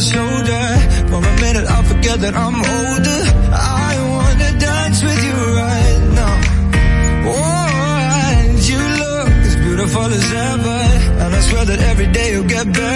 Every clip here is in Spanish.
my shoulder. For a minute I'll forget that I'm older. I wanna dance with you right now. Oh, and you look as beautiful as ever. And I swear that every day you'll get better.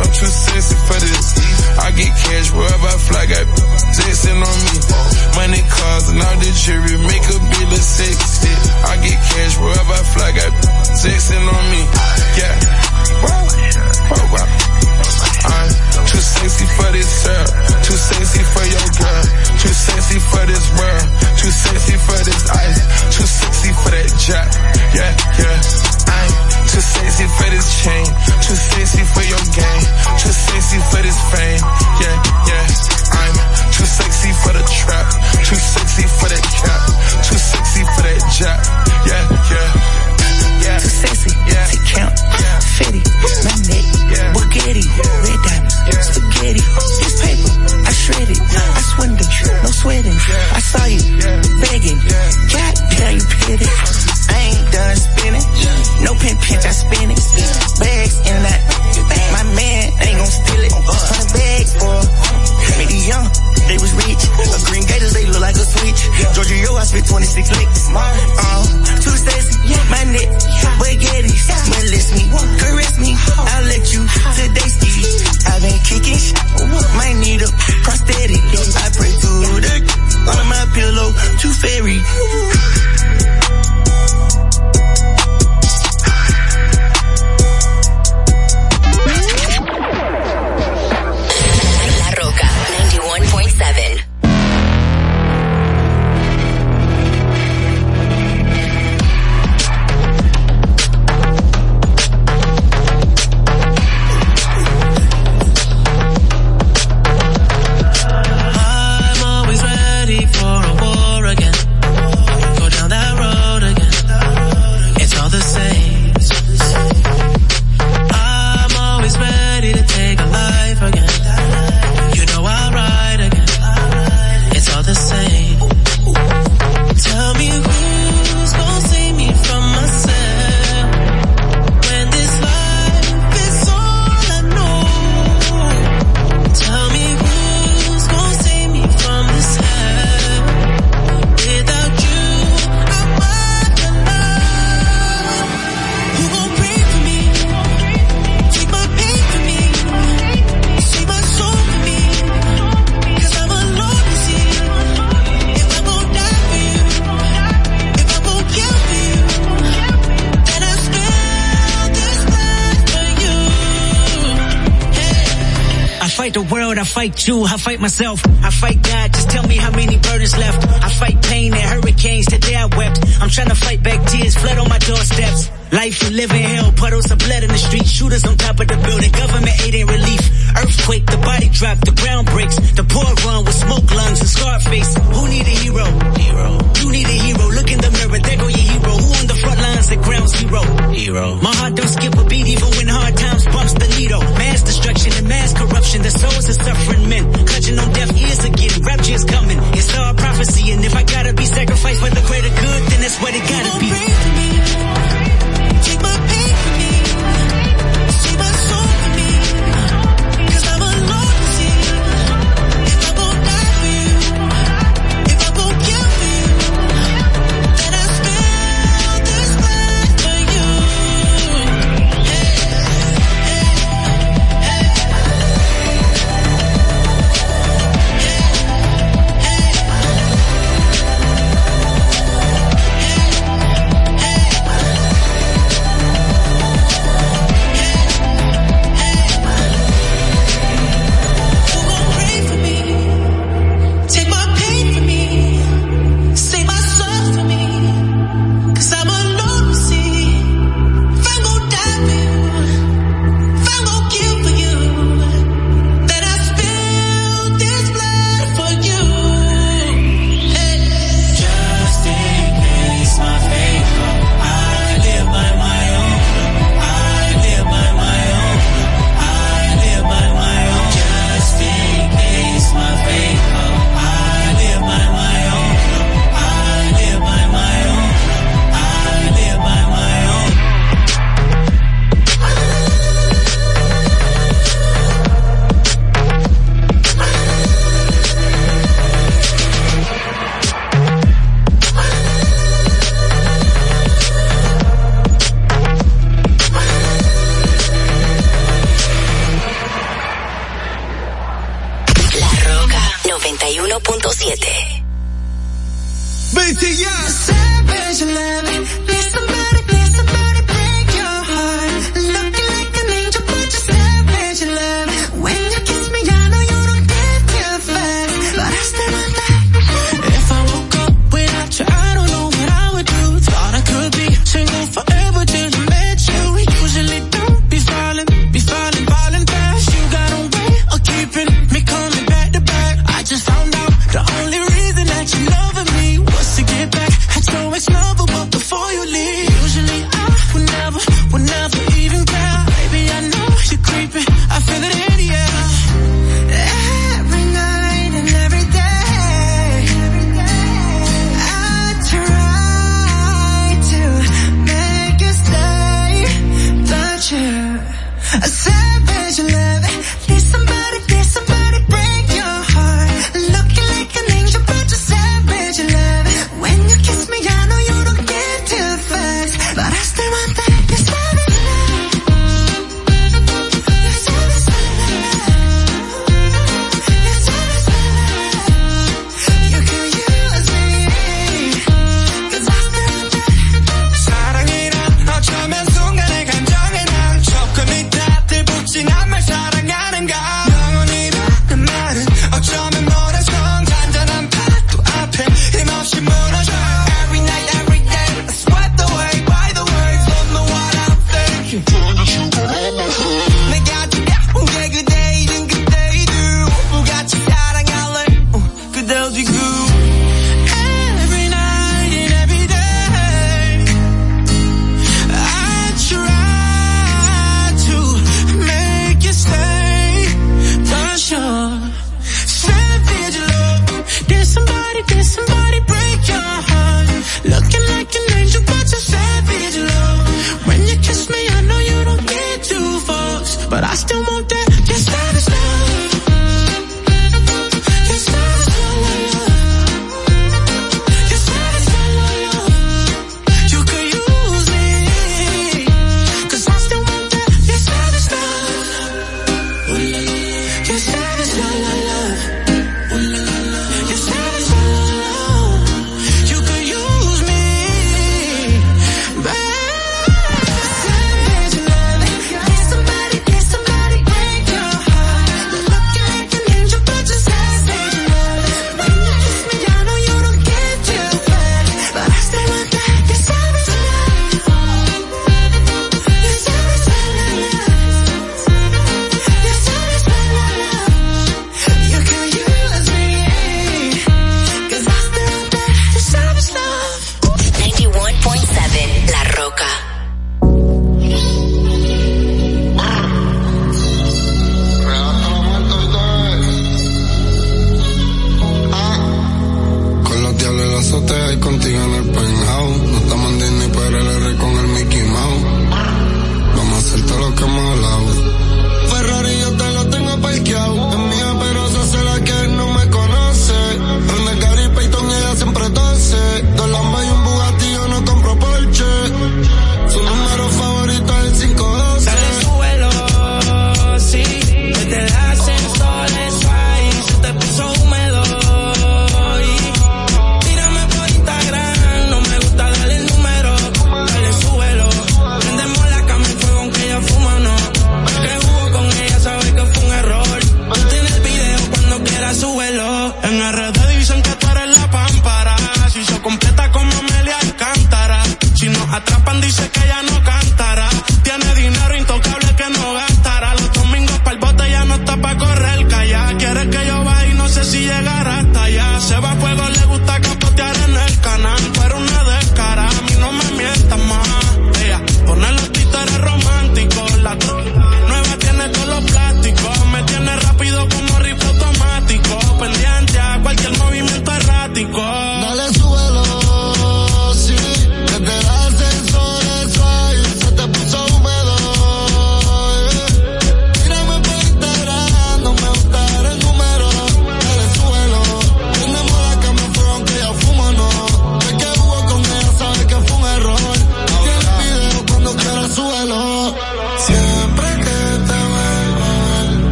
up. itself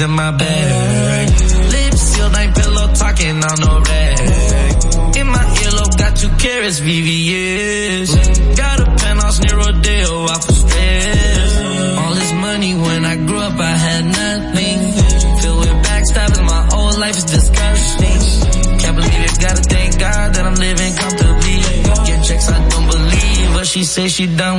In my bag. Lips sealed, ain't pillow talking on no rag. In my earlobe, got two carrots, VVS. Got a penthouse near Rodeo, off the stress. All this money when I grew up, I had nothing. Filled with backstabbing, my whole life is disgusting. Can't believe it, gotta thank God that I'm living comfortably. Get checks, I don't believe what she says she done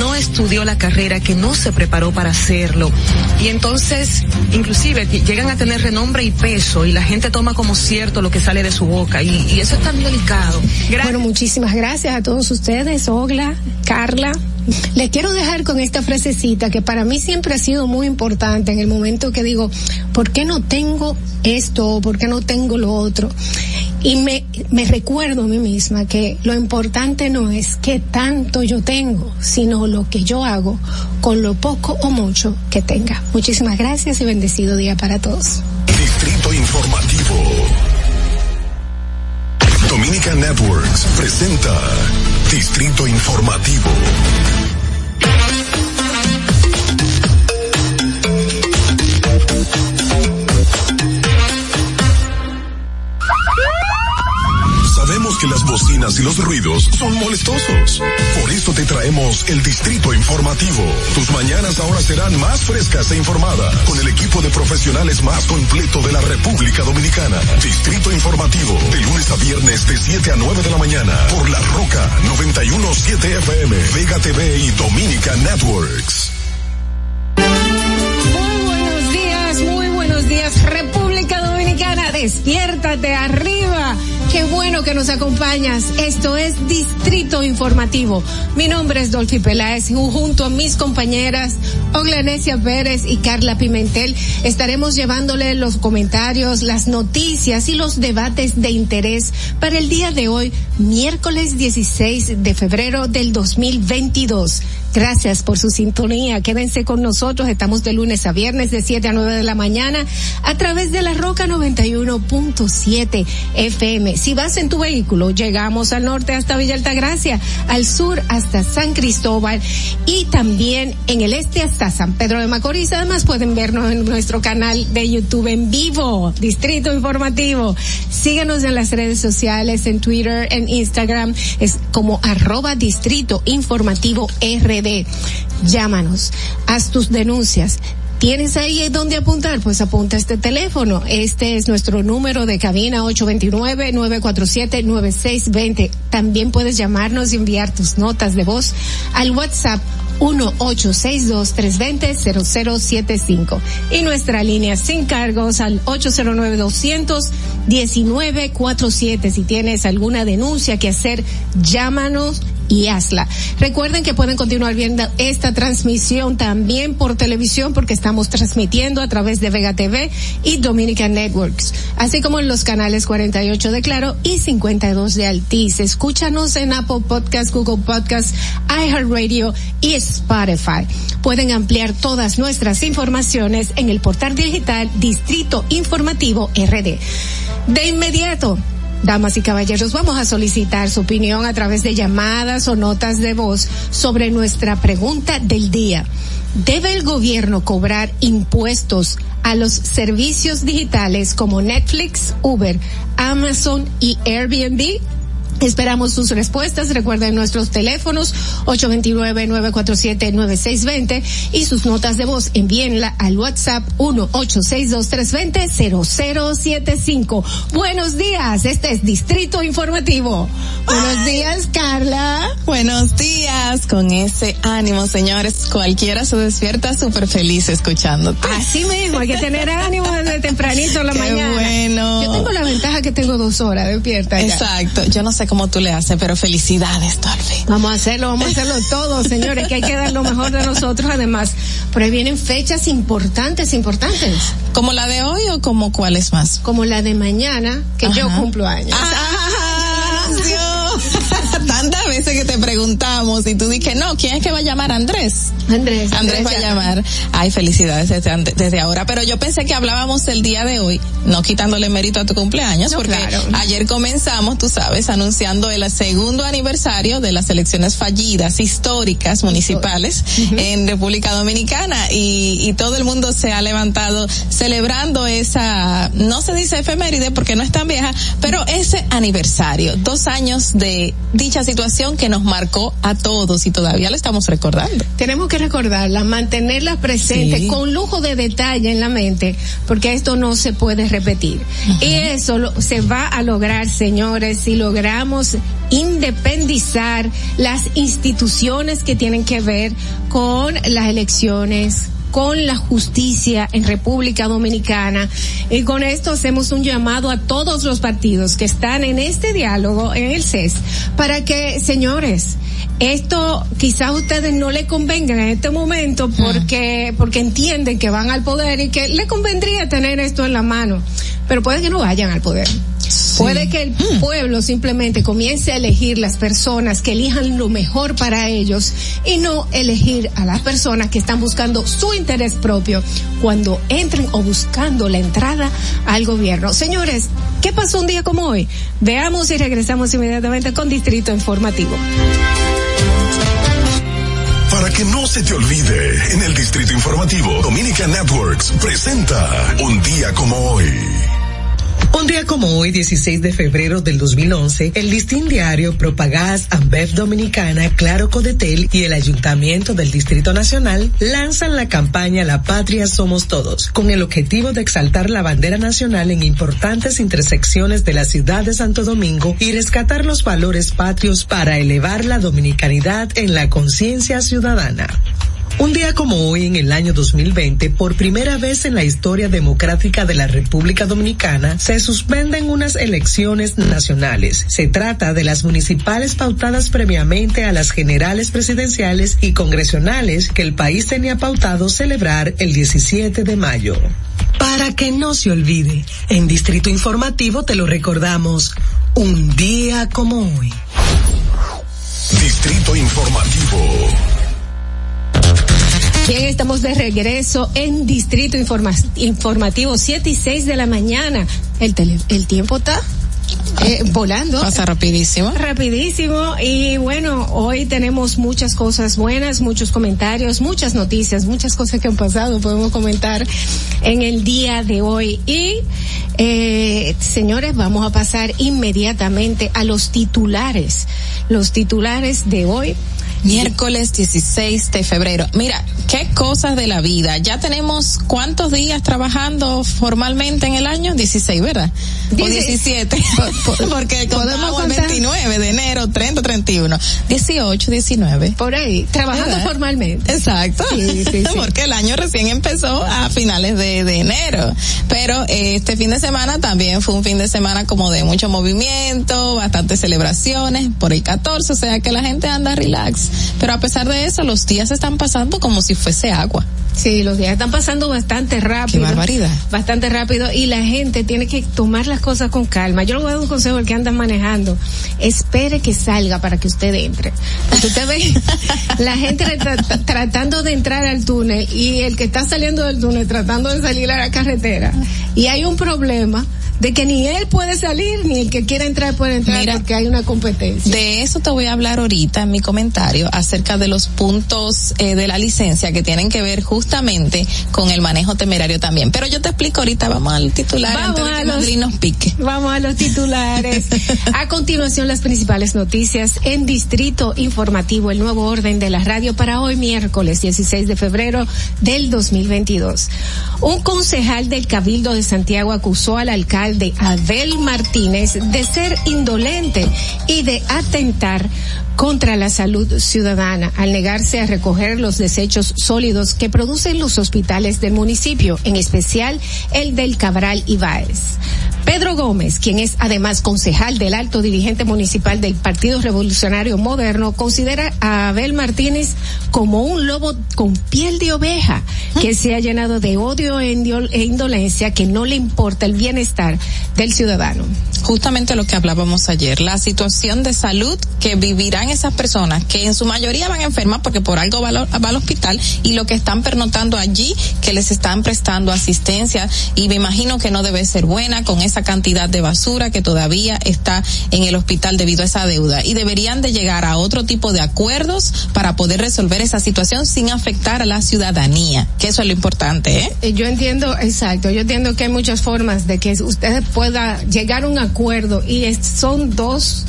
no estudió la carrera, que no se preparó para hacerlo. Y entonces, inclusive, llegan a tener renombre y peso y la gente toma como cierto lo que sale de su boca. Y, y eso es tan delicado. Bueno, muchísimas gracias a todos ustedes, Ogla, Carla. Le quiero dejar con esta frasecita que para mí siempre ha sido muy importante en el momento que digo, ¿por qué no tengo esto? ¿Por qué no tengo lo otro? Y me, me recuerdo a mí misma que lo importante no es qué tanto yo tengo, sino lo que yo hago con lo poco o mucho que tenga. Muchísimas gracias y bendecido día para todos. Distrito Informativo. Dominica Networks presenta Distrito Informativo. Sabemos que las bocinas y los ruidos son molestosos. Por eso te traemos el Distrito Informativo. Tus mañanas ahora serán más frescas e informadas con el equipo de profesionales más completo de la República Dominicana. Distrito Informativo, de lunes a viernes de 7 a 9 de la mañana por La Roca 917 FM, Vega TV y Dominica Networks. Muy buenos días, muy buenos días, República Dominicana, despiértate arriba. Qué bueno que nos acompañas. Esto es Distrito Informativo. Mi nombre es Dolphy Peláez y junto a mis compañeras Oglanesia Pérez y Carla Pimentel estaremos llevándole los comentarios, las noticias y los debates de interés para el día de hoy, miércoles 16 de febrero del 2022. Gracias por su sintonía. Quédense con nosotros. Estamos de lunes a viernes de 7 a 9 de la mañana a través de la Roca 91.7 FM. Si vas en tu vehículo, llegamos al norte hasta Villa Altagracia, al sur hasta San Cristóbal y también en el este hasta San Pedro de Macorís. Además pueden vernos en nuestro canal de YouTube en vivo, Distrito Informativo. Síguenos en las redes sociales, en Twitter, en Instagram, es como arroba Distrito Informativo RD. Llámanos, haz tus denuncias. ¿Tienes ahí dónde apuntar? Pues apunta este teléfono. Este es nuestro número de cabina 829-947-9620. También puedes llamarnos y enviar tus notas de voz al WhatsApp 1-862-320-0075 y nuestra línea sin cargos al 809-200-1947. Si tienes alguna denuncia que hacer, llámanos y hazla. Recuerden que pueden continuar viendo esta transmisión también por televisión porque estamos transmitiendo a través de Vega TV y Dominican Networks, así como en los canales 48 de Claro y 52 de Altiz. Escúchanos en Apple Podcast, Google Podcast, iHeartRadio y Spotify. Pueden ampliar todas nuestras informaciones en el portal digital Distrito Informativo RD. De inmediato, Damas y caballeros, vamos a solicitar su opinión a través de llamadas o notas de voz sobre nuestra pregunta del día. ¿Debe el gobierno cobrar impuestos a los servicios digitales como Netflix, Uber, Amazon y Airbnb? Esperamos sus respuestas. Recuerden nuestros teléfonos 829-947-9620 y sus notas de voz envíenla al WhatsApp 1-862-320-0075. Buenos días, este es Distrito Informativo. Buenos días, Carla. Buenos días, con ese ánimo, señores. Cualquiera se despierta súper feliz escuchándote. Así mismo, hay que tener ánimo desde tempranito en la Qué mañana. bueno. Yo tengo la ventaja que tengo dos horas despierta. ya. Exacto. Yo no sé cómo tú le haces, pero felicidades, Dolphy. Vamos a hacerlo, vamos a hacerlo todo, señores, que hay que dar lo mejor de nosotros. Además, por ahí vienen fechas importantes, importantes. ¿Como la de hoy o como cuáles más? Como la de mañana, que yo cumplo años. Ah, veces que te preguntamos y tú dije, no, ¿quién es que va a llamar? Andrés. Andrés. Andrés va a llamar. Ay, felicidades desde, ahora. Pero yo pensé que hablábamos el día de hoy, no quitándole mérito a tu cumpleaños, No, porque claro. ayer comenzamos, tú sabes, anunciando el segundo aniversario de las elecciones fallidas, históricas, municipales en República Dominicana y, y todo el mundo se ha levantado celebrando esa, no se dice efeméride porque no es tan vieja, pero ese aniversario, dos años de dicha situación que nos marcó a todos y todavía le estamos recordando. Tenemos que recordarla, mantenerla presente Sí. con lujo de detalle en la mente, porque esto no se puede repetir. Y eso lo- se va a lograr, señores, si logramos independizar las instituciones que tienen que ver con las elecciones con la justicia en República Dominicana. Y con esto hacemos un llamado a todos los partidos que están en este diálogo en el CES para que, señores, esto quizás a ustedes no le convenga en este momento porque, porque entienden que van al poder y que le convendría tener esto en la mano. Pero puede que no vayan al poder. Puede que el pueblo simplemente comience a elegir las personas que elijan lo mejor para ellos y no elegir a las personas que están buscando su interés propio cuando entren o buscando la entrada al gobierno. Señores, ¿qué pasó un día como hoy? Veamos y regresamos inmediatamente con Distrito Informativo. Para que no se te olvide, en el Distrito Informativo, Dominica Networks presenta Un día como hoy. Un día como hoy, 16 de febrero del 2011, el Listín Diario, Propagás, Ambev Dominicana, Claro Codetel y el Ayuntamiento del Distrito Nacional lanzan la campaña La Patria Somos Todos, con el objetivo de exaltar la bandera nacional en importantes intersecciones de la ciudad de Santo Domingo y rescatar los valores patrios para elevar la dominicanidad en la conciencia ciudadana. Un día como hoy, en el año 2020, por primera vez en la historia democrática de la República Dominicana, se suspenden unas elecciones nacionales. Se trata de las municipales pautadas previamente a las generales presidenciales y congresionales que el país tenía pautado celebrar el 17 de mayo. Para que no se olvide, en Distrito Informativo te lo recordamos, un día como hoy. Distrito Informativo. Bien, estamos de regreso en Distrito Informa- Informativo 7 y 6 de la mañana. El, tele- el tiempo está eh, volando. Pasa rapidísimo. Rapidísimo y bueno, hoy tenemos muchas cosas buenas, muchos comentarios, muchas noticias, muchas cosas que han pasado, podemos comentar en el día de hoy. Y eh, señores, vamos a pasar inmediatamente a los titulares. Los titulares de hoy. Miércoles 16 de febrero. Mira, qué cosas de la vida. Ya tenemos cuántos días trabajando formalmente en el año? 16, ¿verdad? O Dice- 17. Porque podemos el contar. 29 de enero, 30, 31. 18, 19. Por ahí, trabajando ¿Verdad? formalmente. Exacto. Sí, sí, sí. Porque el año recién empezó a finales de, de enero. Pero eh, este fin de semana también fue un fin de semana como de mucho movimiento, bastantes celebraciones por el 14, o sea que la gente anda relax. Pero a pesar de eso, los días están pasando como si fuese agua. Sí, los días están pasando bastante rápido. barbaridad. Bastante rápido y la gente tiene que tomar las cosas con calma. Yo le voy a dar un consejo al que anda manejando. Espere que salga para que usted entre. Porque usted ve la gente tra- tra- tratando de entrar al túnel y el que está saliendo del túnel tratando de salir a la carretera. Y hay un problema de que ni él puede salir, ni el que quiera entrar puede entrar porque hay una competencia. De eso te voy a hablar ahorita en mi comentario acerca de los puntos eh, de la licencia que tienen que ver justamente con el manejo temerario también. Pero yo te explico ahorita, vamos al titular Vamos antes de que los- Madrid nos pique. Vamos a los titulares. A continuación, las principales noticias en Distrito Informativo, el nuevo orden de la radio para hoy, miércoles 16 de febrero del 2022. Un concejal del Cabildo de Santiago acusó al alcalde Abel Martínez de ser indolente y de atentar contra la salud ciudadana al negarse a recoger los desechos sólidos que producen los hospitales del municipio, en especial el del Cabral Ibáez. Pedro Gómez, quien es además concejal del alto dirigente municipal del Partido Revolucionario Moderno, considera a Abel Martínez como un lobo con piel de oveja que se ha llenado de odio e e indolencia que no le importa el bienestar del ciudadano. Justamente lo que hablábamos ayer, la situación de salud que vivirán esas personas que en su mayoría van enfermas porque por algo va al, va al hospital y lo que están pernotando allí que les están prestando asistencia y me imagino que no debe ser buena con esa cantidad de basura que todavía está en el hospital debido a esa deuda y deberían de llegar a otro tipo de acuerdos para poder resolver esa situación sin afectar a la ciudadanía, que eso es lo importante, ¿eh? Eh, Yo entiendo, exacto, yo entiendo que hay muchas formas de que ustedes puedan llegar a un acuerdo y son dos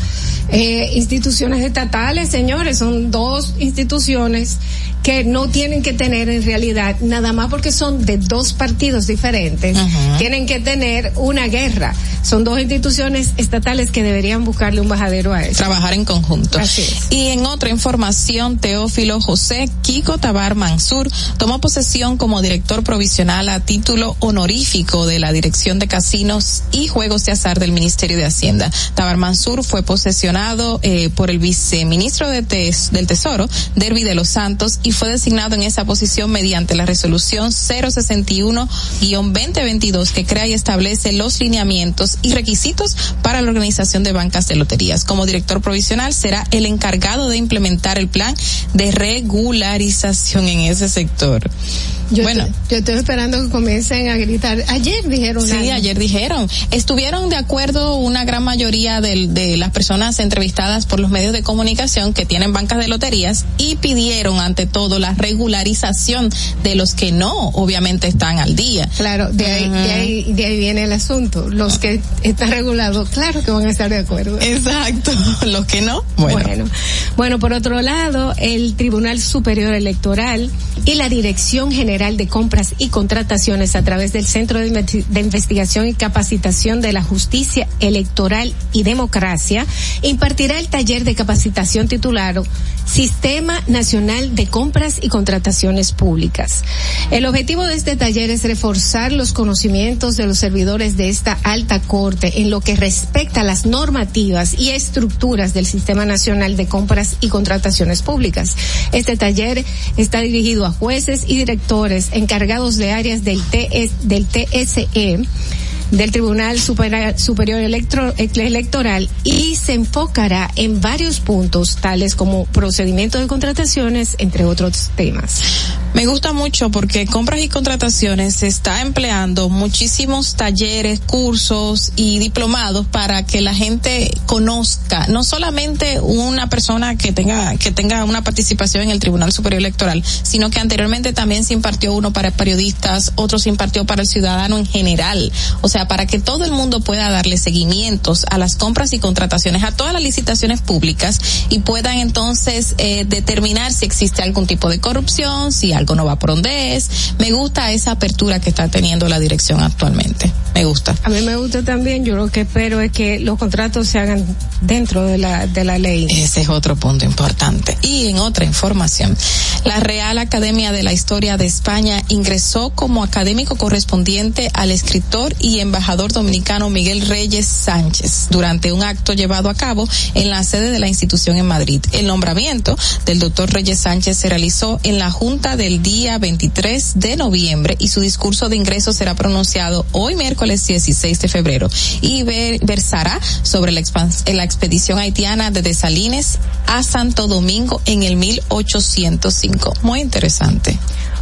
eh, instituciones estatales, señores, son dos instituciones que no tienen que tener en realidad, nada más porque son de dos partidos diferentes, tienen que tener una guerra. Son dos instituciones estatales que deberían buscarle un bajadero a eso. trabajar en conjunto. Así es. Y en otra información, Teófilo José Kiko Tabar Mansur tomó posesión como director provisional a título honorífico de la Dirección de Casinos y Juegos de Azar del Ministerio de Hacienda. Tabar Mansur fue posesionado eh, por el viceministro de Del Tesoro, Derby de los Santos, y fue designado en esa posición mediante la resolución 061-2022 que crea y establece los lineamientos y requisitos para la organización de bancas de loterías. Como director provisional será el encargado de implementar el plan de regularización en ese sector. Yo, bueno, yo estoy esperando que comiencen a gritar. Ayer dijeron Sí, algo. ayer dijeron. Estuvieron de acuerdo una gran mayoría del- de, las personas entrevistadas por los medios de comunicación que tienen bancas de loterías y pidieron ante todo la regularización de los que no, obviamente están al día. Claro, de ahí, de ahí, de ahí viene el asunto. Los que están regulados, claro que van a estar de acuerdo. Exacto. Los que no, bueno. Bueno, bueno, por otro lado, el Tribunal Superior Electoral y la Dirección General de Compras y Contrataciones a través del Centro de, de Investigación y Capacitación de la Justicia Electoral y Democracia impartirá el taller de capacitación titulado Sistema Nacional de Compras y Contrataciones Públicas. El objetivo de este taller es reforzar los conocimientos de los servidores de esta alta corte en lo que respecta a las normativas y estructuras del Sistema Nacional de Compras y Contrataciones Públicas. Este taller está dirigido a jueces y directores encargados de áreas del, TS, del TSE del Tribunal Superior Electoral y se enfocará en varios puntos tales como procedimiento de contrataciones, entre otros temas. Me gusta mucho porque compras y contrataciones se está empleando muchísimos talleres, cursos y diplomados para que la gente conozca, no solamente una persona que tenga que tenga una participación en el Tribunal Superior Electoral, sino que anteriormente también se impartió uno para periodistas, otro se impartió para el ciudadano en general, o sea, para que todo el mundo pueda darle seguimientos a las compras y contrataciones, a todas las licitaciones públicas y puedan entonces eh, determinar si existe algún tipo de corrupción, si algo no va por donde es. Me gusta esa apertura que está teniendo la dirección actualmente. Me gusta. A mí me gusta también, yo lo que espero es que los contratos se hagan dentro de la, de la ley. Ese es otro punto importante. Y en otra información, la Real Academia de la Historia de España ingresó como académico correspondiente al escritor y embajador dominicano Miguel Reyes Sánchez durante un acto llevado a cabo en la sede de la institución en Madrid. El nombramiento del doctor Reyes Sánchez se realizó en la Junta del día 23 de noviembre y su discurso de ingreso será pronunciado hoy miércoles 16 de febrero y ver- versará sobre la, la expedición haitiana de Desalines a Santo Domingo en el 1805. Muy interesante.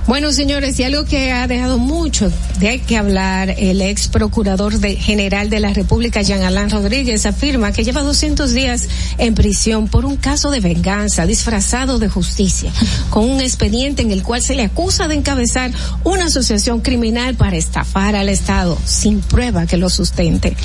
Bueno, señores, y algo que ha dejado mucho de que hablar, el ex procurador de, general de la República, Jean Alain Rodríguez, afirma que lleva 200 días en prisión por un caso de venganza disfrazado de justicia, con un expediente en el cual se le acusa de encabezar una asociación criminal para estafar al Estado, sin prueba que lo sustente.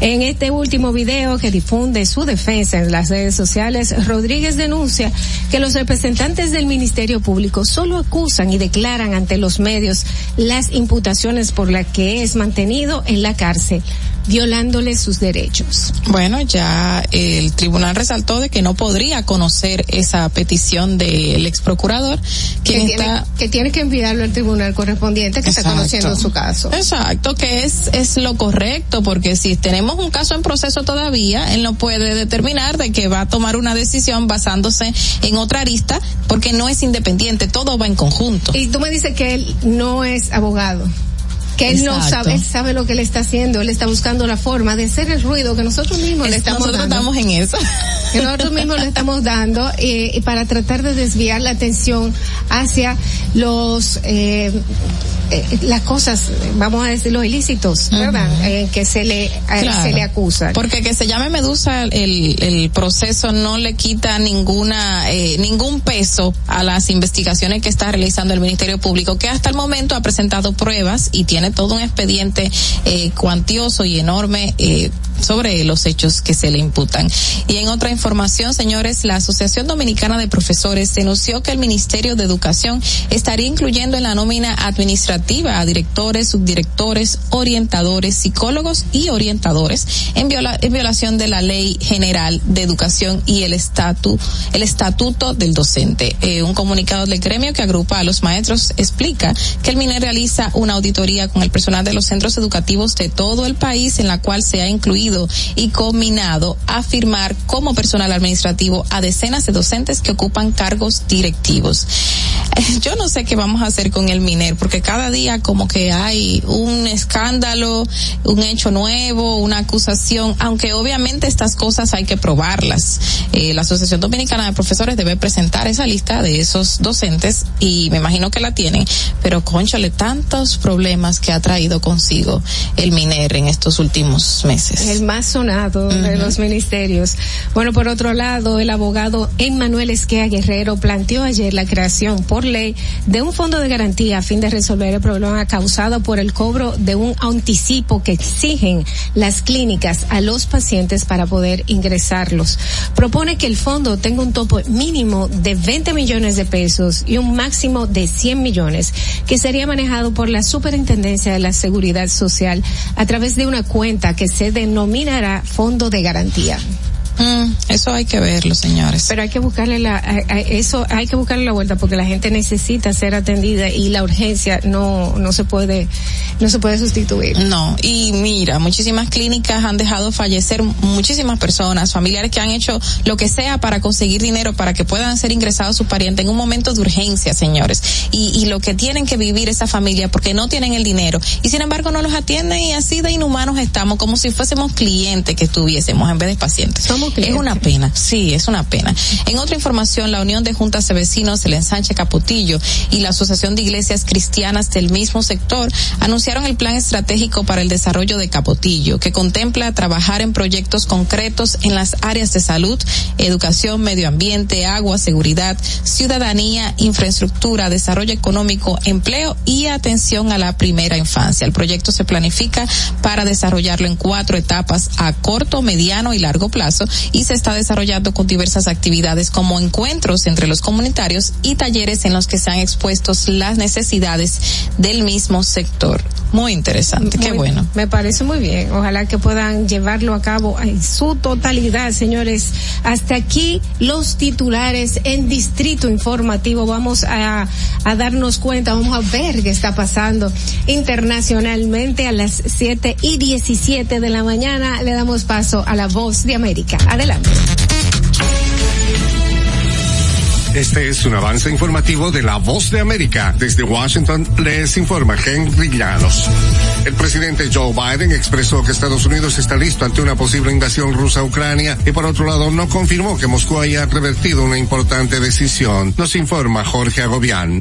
En este último video que difunde su defensa en las redes sociales, Rodríguez denuncia que los representantes del Ministerio Público solo acusan y declaran declaran ante los medios las imputaciones por las que es mantenido en la cárcel violándole sus derechos. Bueno, ya el tribunal resaltó de que no podría conocer esa petición del ex procurador que tiene, que tiene que enviarlo al tribunal correspondiente que está conociendo su caso. Exacto, que es es lo correcto porque si tenemos un caso en proceso todavía, él no puede determinar de que va a tomar una decisión basándose en otra arista porque no es independiente, todo va en conjunto. Y tú me dices que él no es abogado que él no sabe, él sabe lo que él está haciendo, él está buscando la forma de hacer el ruido que nosotros mismos le estamos nosotros dando. estamos en eso. Que nosotros mismos le estamos dando eh, para tratar de desviar la atención hacia los eh, eh, las cosas, vamos a decir los ilícitos, ¿verdad? Uh -huh. eh, que se le claro. se le acusa. Porque que se llame Medusa el, el proceso no le quita ninguna eh, ningún peso a las investigaciones que está realizando el Ministerio Público, que hasta el momento ha presentado pruebas y tiene todo un expediente eh, cuantioso y enorme eh, sobre los hechos que se le imputan. Y en otra información, señores, la Asociación Dominicana de Profesores denunció que el Ministerio de Educación estaría incluyendo en la nómina administrativa a directores, subdirectores, orientadores, psicólogos y orientadores en, viola en violación de la Ley General de Educación y el estatu el estatuto del docente. Eh, un comunicado del gremio que agrupa a los maestros explica que el MINER realiza una auditoría con el personal de los centros educativos de todo el país en la cual se ha incluido y combinado a firmar como personal administrativo a decenas de docentes que ocupan cargos directivos. Yo no sé qué vamos a hacer con el MINER, porque cada día como que hay un escándalo, un hecho nuevo, una acusación, aunque obviamente estas cosas hay que probarlas. Eh, la Asociación Dominicana de Profesores debe presentar esa lista de esos docentes y me imagino que la tienen, pero conchale tantos problemas que ha traído consigo el MINER en estos últimos meses el más sonado uh -huh. de los ministerios. Bueno, por otro lado, el abogado Emmanuel Esquea Guerrero planteó ayer la creación por ley de un fondo de garantía a fin de resolver el problema causado por el cobro de un anticipo que exigen las clínicas a los pacientes para poder ingresarlos. Propone que el fondo tenga un topo mínimo de 20 millones de pesos y un máximo de 100 millones, que sería manejado por la Superintendencia de la Seguridad Social a través de una cuenta que se denomina denominará fondo de garantía. Mm, eso hay que verlo, señores. Pero hay que buscarle la, a, a eso hay que buscarle la vuelta porque la gente necesita ser atendida y la urgencia no, no se puede, no se puede sustituir. No, y mira, muchísimas clínicas han dejado fallecer muchísimas personas, familiares que han hecho lo que sea para conseguir dinero para que puedan ser ingresados sus parientes en un momento de urgencia, señores. Y, y lo que tienen que vivir esa familia porque no tienen el dinero y sin embargo no los atienden y así de inhumanos estamos como si fuésemos clientes que estuviésemos en vez de pacientes. Somos es una pena, sí, es una pena. En otra información, la Unión de Juntas de Vecinos, el Ensanche Capotillo y la Asociación de Iglesias Cristianas del mismo sector anunciaron el plan estratégico para el desarrollo de Capotillo, que contempla trabajar en proyectos concretos en las áreas de salud, educación, medio ambiente, agua, seguridad, ciudadanía, infraestructura, desarrollo económico, empleo y atención a la primera infancia. El proyecto se planifica para desarrollarlo en cuatro etapas a corto, mediano y largo plazo y se está desarrollando con diversas actividades como encuentros entre los comunitarios y talleres en los que se han expuestos las necesidades del mismo sector. Muy interesante, muy, qué bueno. Me parece muy bien. Ojalá que puedan llevarlo a cabo en su totalidad, señores. Hasta aquí los titulares en Distrito Informativo. Vamos a, a darnos cuenta, vamos a ver qué está pasando internacionalmente a las 7 y 17 de la mañana. Le damos paso a la voz de América. Adelante. Este es un avance informativo de la voz de América. Desde Washington les informa Henry Llanos. El presidente Joe Biden expresó que Estados Unidos está listo ante una posible invasión rusa a Ucrania y por otro lado no confirmó que Moscú haya revertido una importante decisión. Nos informa Jorge Agobián.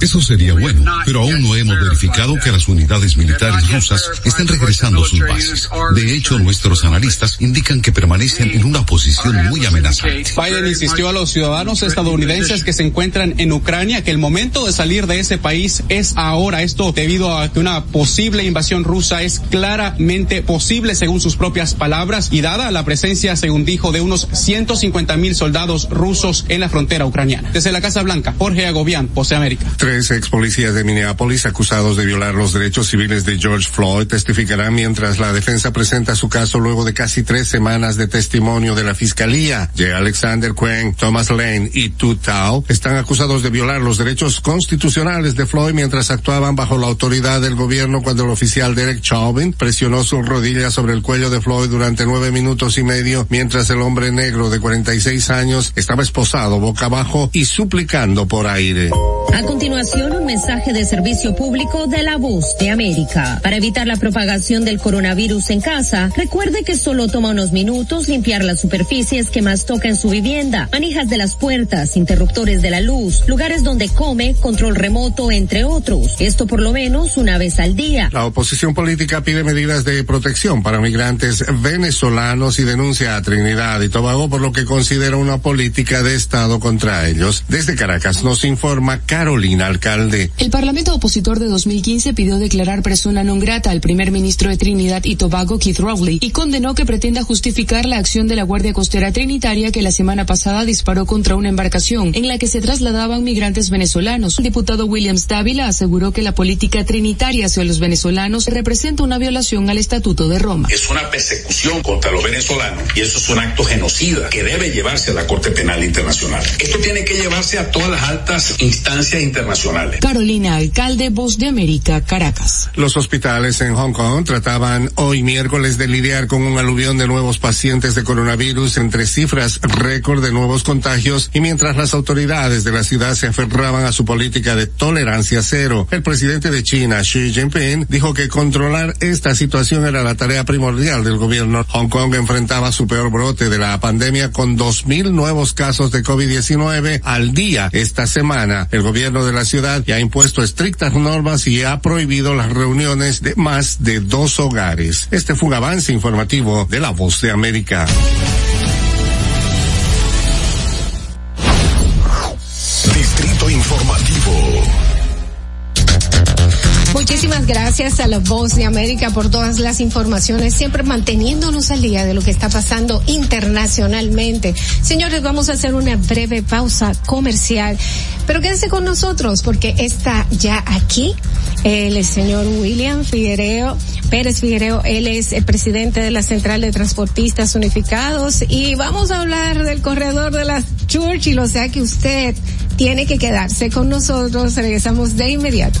Eso sería bueno, pero aún no hemos verificado que las unidades militares rusas estén regresando a sus bases. De hecho, nuestros analistas indican que permanecen en una posición muy amenazante. Biden insistió a los ciudadanos estadounidenses que se encuentran en Ucrania que el momento de salir de ese país es ahora. Esto debido a que una posible invasión rusa es claramente posible según sus propias palabras y dada la presencia, según dijo, de unos 150 mil soldados rusos en la frontera ucraniana. Desde la Casa Blanca, Jorge Agobián, Pose América. Tres ex policías de Minneapolis acusados de violar los derechos civiles de George Floyd testificarán mientras la defensa presenta su caso luego de casi tres semanas de testimonio de la fiscalía. J. Alexander Quinn, Thomas Lane y Tu Tao están acusados de violar los derechos constitucionales de Floyd mientras actuaban bajo la autoridad del gobierno cuando el oficial Derek Chauvin presionó su rodilla sobre el cuello de Floyd durante nueve minutos y medio mientras el hombre negro de 46 años estaba esposado boca abajo y suplicando por aire. A continuación, un mensaje de servicio público de la voz de América. Para evitar la propagación del coronavirus en casa, recuerde que solo toma unos minutos limpiar las superficies que más toca en su vivienda, manijas de las puertas, interruptores de la luz, lugares donde come, control remoto, entre otros. Esto por lo menos una vez al día. La oposición política pide medidas de protección para migrantes venezolanos y denuncia a Trinidad y Tobago por lo que considera una política de Estado contra ellos. Desde Caracas nos informa Carolina Alcalde. El Parlamento opositor de 2015 pidió declarar persona non grata al primer ministro de Trinidad y Tobago, Keith Rowley, y condenó que pretenda justificar la acción de la Guardia Costera Trinitaria que la semana pasada disparó contra una embarcación en la que se trasladaban migrantes venezolanos. El diputado Williams Dávila aseguró que la política trinitaria hacia los venezolanos representa una violación al Estatuto de Roma. Es una persecución contra los venezolanos y eso es un acto genocida que debe llevarse a la Corte Penal Internacional. Esto tiene que llevarse a todas las altas instancias internacionales. Carolina Alcalde, Voz de América, Caracas. Los hospitales en Hong Kong trataban hoy miércoles de lidiar con un aluvión de nuevos pacientes de coronavirus entre cifras récord de nuevos contagios y mientras las autoridades de la ciudad se aferraban a su política de tolerancia cero. El presidente de China, Xi Jinping, dijo que controlar esta situación era la tarea primordial del gobierno. Hong Kong enfrentaba su peor brote de la pandemia con 2.000 nuevos casos de COVID-19 al día esta semana. El gobierno de la ciudad ya ha impuesto estrictas normas y ha prohibido las reuniones de más de dos hogares. Este fue un avance informativo de La Voz de América. Muchísimas gracias a la Voz de América por todas las informaciones, siempre manteniéndonos al día de lo que está pasando internacionalmente. Señores, vamos a hacer una breve pausa comercial, pero quédense con nosotros porque está ya aquí el señor William Figuereo, Pérez Figuereo, él es el presidente de la Central de Transportistas Unificados y vamos a hablar del corredor de la Churchill, o sea que usted tiene que quedarse con nosotros, regresamos de inmediato.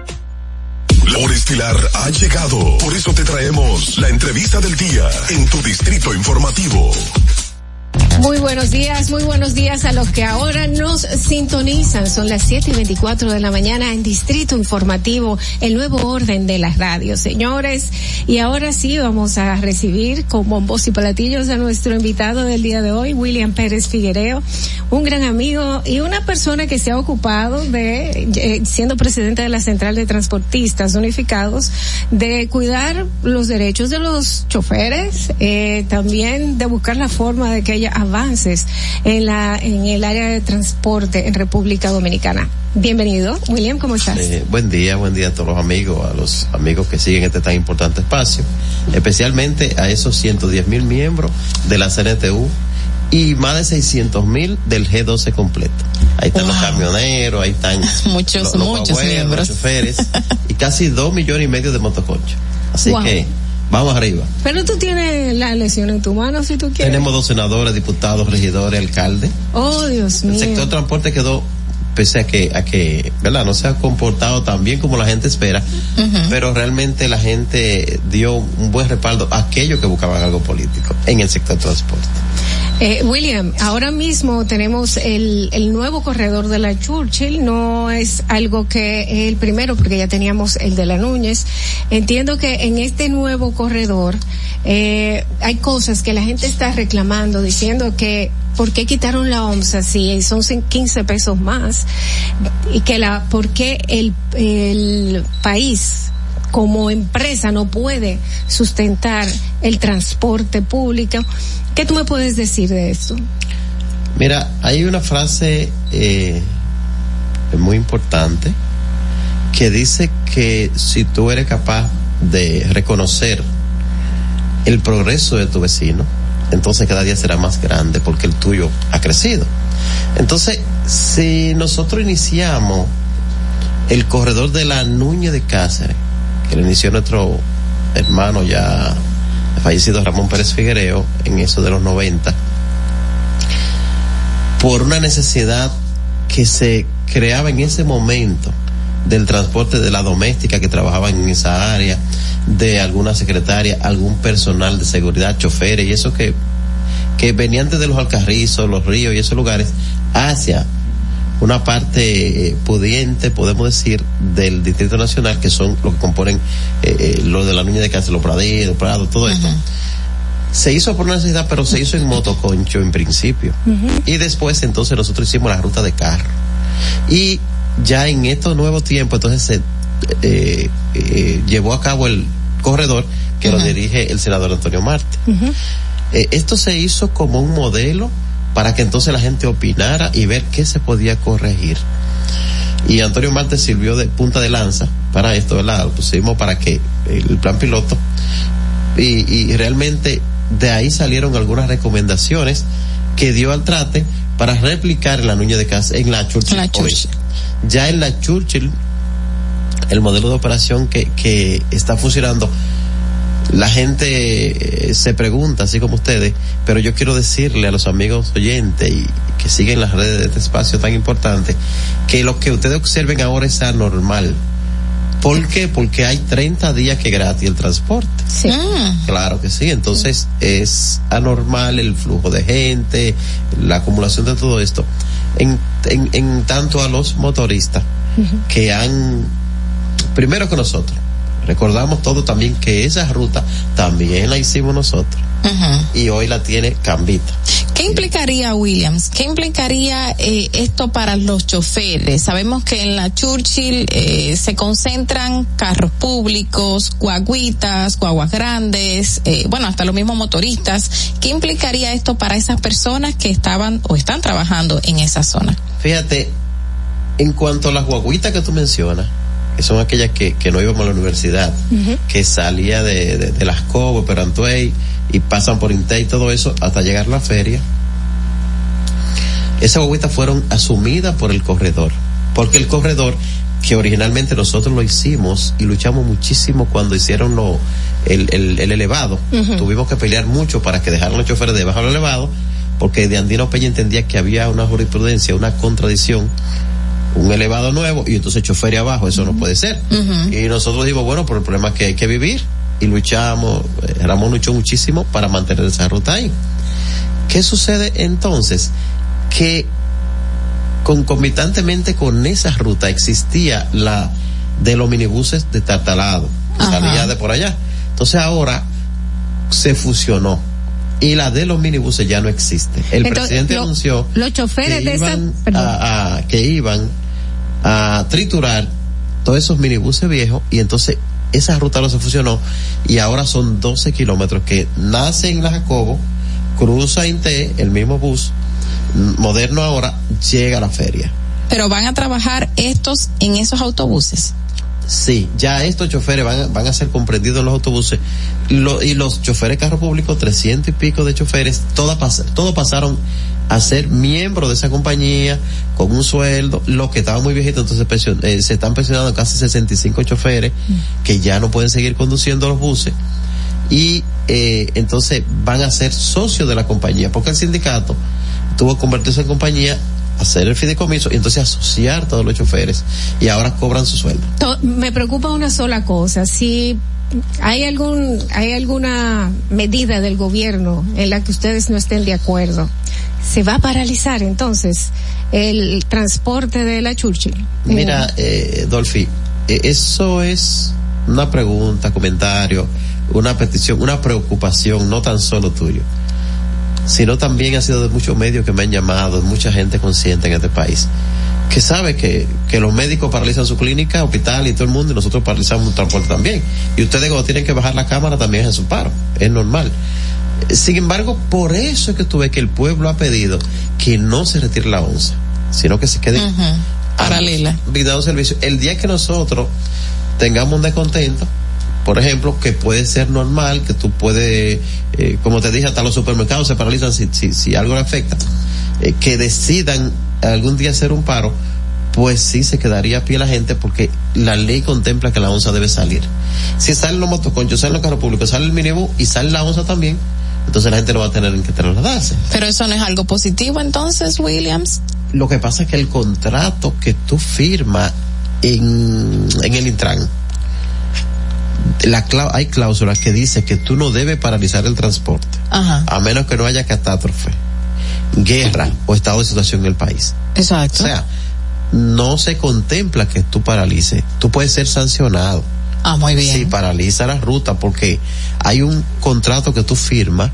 La hora estilar ha llegado. Por eso te traemos la entrevista del día en tu distrito informativo. Muy buenos días, muy buenos días a los que ahora nos sintonizan. Son las 7 y 24 de la mañana en Distrito Informativo, el nuevo orden de las radios, señores. Y ahora sí vamos a recibir con bombos y platillos a nuestro invitado del día de hoy, William Pérez Figuereo, un gran amigo y una persona que se ha ocupado de, eh, siendo presidente de la Central de Transportistas Unificados, de cuidar los derechos de los choferes, eh, también de buscar la forma de que haya avances en la en el área de transporte en República Dominicana. Bienvenido, William, ¿cómo estás? Eh, buen día, buen día a todos los amigos, a los amigos que siguen este tan importante espacio, especialmente a esos 110 mil miembros de la CNTU y más de 600 mil del G12 completo. Ahí están los camioneros, ahí están Muchos, los, los muchos miembros. los choferes y casi dos millones y medio de motoconchos. Así Wow. que vamos arriba. Pero tú tienes la lesión en tu mano si tú quieres. Tenemos dos senadores, diputados, regidores, alcaldes. Oh, Dios El mío. sector transporte quedó pese a que a que verdad no se ha comportado tan bien como la gente espera pero realmente la gente dio un buen respaldo a aquellos que buscaban algo político en el sector transporte Eh, William, ahora mismo tenemos el, el nuevo corredor de la Churchill, no es algo que es el primero porque ya teníamos el de la Núñez. Entiendo que en este nuevo corredor eh, hay cosas que la gente está reclamando, diciendo que ¿por qué quitaron la OMSA si son 15 pesos más? Y que la, ¿por qué el, el país como empresa no puede sustentar el transporte público. ¿Qué tú me puedes decir de esto? mira hay una frase eh, muy importante que dice que si tú eres capaz de reconocer el progreso de tu vecino entonces cada día será más grande porque el tuyo ha crecido entonces si nosotros iniciamos el corredor de la Núñez de Cáceres que lo inició nuestro hermano ya fallecido Ramón Pérez Figuereo, en eso de los 90, por una necesidad que se creaba en ese momento del transporte de la doméstica que trabajaba en esa área, de alguna secretaria, algún personal de seguridad, choferes y eso que, que venían desde los Alcarrizos, los ríos y esos lugares hacia una parte eh, pudiente, podemos decir, del Distrito Nacional, que son los que componen eh, eh, lo de la Niña de Castelo Pradero, Prado, todo esto. Se hizo por una necesidad, pero se hizo en motoconcho en principio. Y después entonces nosotros hicimos la ruta de carro. Y ya en estos nuevos tiempos, entonces se eh, eh, llevó a cabo el corredor que lo dirige el senador Antonio Marte. Eh, esto se hizo como un modelo para que entonces la gente opinara y ver qué se podía corregir. Y Antonio Marte sirvió de punta de lanza para esto, ¿verdad? Lo pusimos para que el plan piloto y, y realmente de ahí salieron algunas recomendaciones que dio al trate para replicar en la Nuña de Casa, en la Churchill. La hoy. Churchill. Ya en la Churchill, el modelo de operación que, que está funcionando, la gente eh, se pregunta, así como ustedes, pero yo quiero decirle a los amigos oyentes y que siguen las redes de este espacio tan importante, que lo que ustedes observen ahora es anormal. ¿Por qué? Porque hay 30 días que es gratis el transporte. Sí. Claro que sí, entonces es anormal el flujo de gente, la acumulación de todo esto. En, en, en tanto a los motoristas que han, primero que nosotros, recordamos todo también que esa ruta también la hicimos nosotros y hoy la tiene Cambita. ¿Qué implicaría, Williams? ¿Qué implicaría eh, esto para los choferes? Sabemos que en la Churchill eh, se concentran carros públicos, guaguitas, guaguas grandes, eh, bueno, hasta los mismos motoristas. ¿Qué implicaría esto para esas personas que estaban o están trabajando en esa zona? Fíjate, en cuanto a las guaguitas que tú mencionas, son aquellas que, que no íbamos a la universidad, que salía de, de, de las Cobos, Perantuey, y pasan por Inte y todo eso hasta llegar a la feria. Esas guaguitas fueron asumidas por el corredor, porque el corredor, que originalmente nosotros lo hicimos y luchamos muchísimo cuando hicieron lo, el, el, el elevado, tuvimos que pelear mucho para que dejaran los choferes debajo del elevado, porque de Andino Peña entendía que había una jurisprudencia, una contradicción, un elevado nuevo y entonces chofer abajo, eso no puede ser. Y nosotros dijimos, bueno, por el problema es que hay que vivir y luchamos, eh, Ramón luchó muchísimo para mantener esa ruta ahí. ¿Qué sucede entonces? Que concomitantemente con esa ruta existía la de los minibuses de Tartalado, salía de por allá. Entonces ahora se fusionó y la de los minibuses ya no existe. El Entonces, presidente lo- anunció Los choferes que de iban a, a- que iban a triturar todos esos minibuses viejos y entonces esa ruta no se fusionó y ahora son 12 kilómetros que nace en la Jacobo, cruza Inte, el mismo bus moderno ahora, llega a la feria. Pero van a trabajar estos en esos autobuses. Sí, ya estos choferes van, a- van a ser comprendidos en los autobuses. Lo- y los choferes de carro público, 300 y pico de choferes, todas pas- todos pasaron a ser miembros de esa compañía con un sueldo, los que estaban muy viejitos entonces pension- eh, se están pensionando casi 65 choferes que ya no pueden seguir conduciendo los buses. Y eh, entonces van a ser socios de la compañía porque el sindicato tuvo que convertirse en compañía hacer el fideicomiso y entonces asociar todos los choferes y ahora cobran su sueldo. Me preocupa una sola cosa, si hay algún hay alguna medida del gobierno en la que ustedes no estén de acuerdo, se va a paralizar entonces el transporte de la Churchill. Mira, eh, Dolphy, eh, eso es una pregunta, comentario, una petición, una preocupación, no tan solo tuyo, sino también ha sido de muchos medios que me han llamado, de mucha gente consciente en este país, que sabe que, que los médicos paralizan su clínica, hospital y todo el mundo, y nosotros paralizamos el transporte también. Y ustedes cuando tienen que bajar la cámara también es su paro, es normal. Sin embargo, por eso es que tú ves que el pueblo ha pedido que no se retire la onza, sino que se quede Paralela. brindando servicio. El día que nosotros tengamos un descontento, por ejemplo, que puede ser normal, que tú puedes, eh, como te dije, hasta los supermercados se paralizan si, si, si algo le afecta, eh, que decidan algún día hacer un paro, pues sí se quedaría a pie la gente porque la ley contempla que la onza debe salir. Si salen los motoconchos, salen los carros públicos, sale el minibús y sale la onza también, entonces la gente no va a tener en que trasladarse. Pero eso no es algo positivo entonces, Williams. Lo que pasa es que el contrato que tú firmas en, en el Intran, la hay cláusulas que dice que tú no debes paralizar el transporte, Ajá. a menos que no haya catástrofe, guerra o estado de situación en el país. Exacto. O sea, no se contempla que tú paralices. Tú puedes ser sancionado. Ah, muy bien. Si paraliza la ruta porque hay un contrato que tú firmas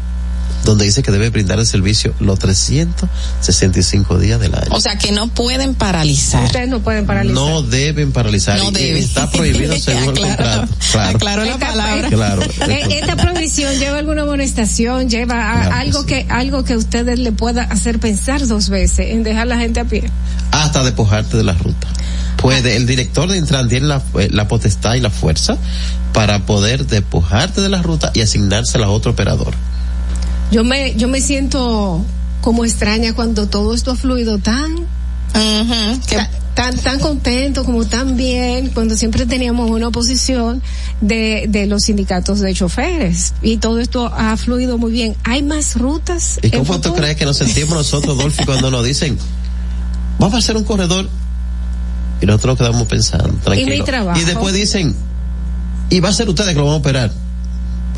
donde dice que debe brindar el servicio los 365 días del año. O sea que no pueden paralizar. Ustedes no pueden paralizar. No deben paralizar. No y deben. Está prohibido según el Aclaro. contrato. Claro. Aclaro la palabra. Claro. Eh, Esta prohibición lleva alguna amonestación, lleva a- Claro que algo que algo que ustedes le pueda hacer pensar dos veces en dejar la gente a pie. hasta despojarte de la ruta. Puede, el director de Intran tiene la, eh, la potestad y la fuerza para poder despojarte de la ruta y asignársela a otro operador. Yo me yo me siento como extraña cuando todo esto ha fluido tan ta- tan tan contento como tan bien cuando siempre teníamos una oposición de, de los sindicatos de choferes y todo esto ha fluido muy bien hay más rutas ¿Y cómo tú crees que nos sentimos nosotros, Dolphy, cuando nos dicen, vamos a hacer un corredor? Y nosotros nos quedamos pensando, tranquilo. mi trabajo? Y después dicen, y va a ser ustedes que lo van a operar.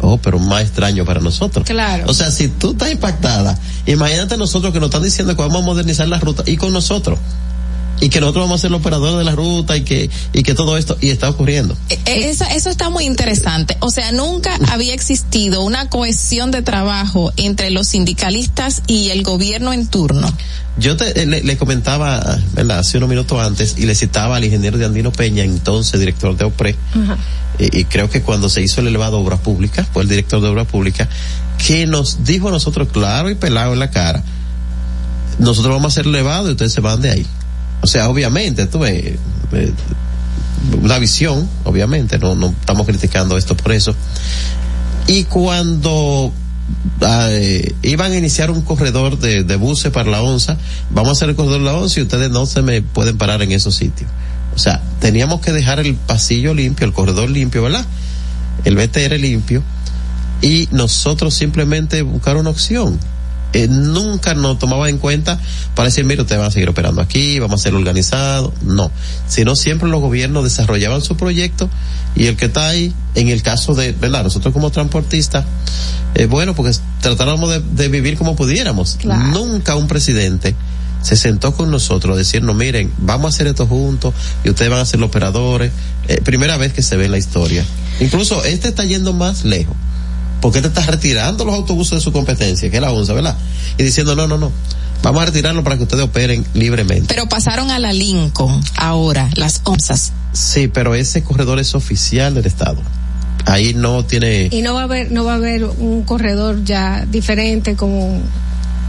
Oh, pero más extraño para nosotros. Claro. O sea, si tú estás impactada, imagínate nosotros que nos están diciendo que vamos a modernizar la ruta y con nosotros. Y que nosotros vamos a ser los operadores de la ruta y que, y que todo esto, y está ocurriendo. Eh, Eso, eso está muy interesante. O sea, nunca había existido una cohesión de trabajo entre los sindicalistas y el gobierno en turno. Yo te, eh, le, le comentaba, ¿verdad? Hace unos minutos antes y le citaba al ingeniero de Andino Peña, entonces director de OPRE, y, y creo que cuando se hizo el elevado de obras públicas, fue el director de obras públicas, que nos dijo a nosotros claro y pelado en la cara, nosotros vamos a hacer elevado y ustedes se van de ahí. O sea, obviamente, tú ves, eh, una visión, obviamente, no, no estamos criticando esto por eso. Y cuando eh, iban a iniciar un corredor de, de buses para la onza, vamos a hacer el corredor de la onza y ustedes no se me pueden parar en esos sitios. O sea, teníamos que dejar el pasillo limpio, el corredor limpio, ¿verdad? El BTR limpio y nosotros simplemente buscar una opción. Eh, nunca nos tomaba en cuenta para decir, mire, ustedes van a seguir operando aquí, vamos a ser organizados. No, sino siempre los gobiernos desarrollaban su proyecto y el que está ahí, en el caso de, ¿verdad? Nosotros como transportistas, eh, bueno, porque tratáramos de, de vivir como pudiéramos. Nunca un presidente se sentó con nosotros a decirnos, miren, vamos a hacer esto juntos y ustedes van a ser los operadores. Eh, primera vez que se ve en la historia. Incluso este está yendo más lejos. Porque este está retirando los autobuses de su competencia, que es la ONSA, ¿verdad? Y diciendo, no, no, no, vamos a retirarlo para que ustedes operen libremente. Pero pasaron a la Lincoln ahora, las onzas. Sí, pero ese corredor es oficial del Estado. Ahí no tiene... y no va a haber no va a haber un corredor ya diferente con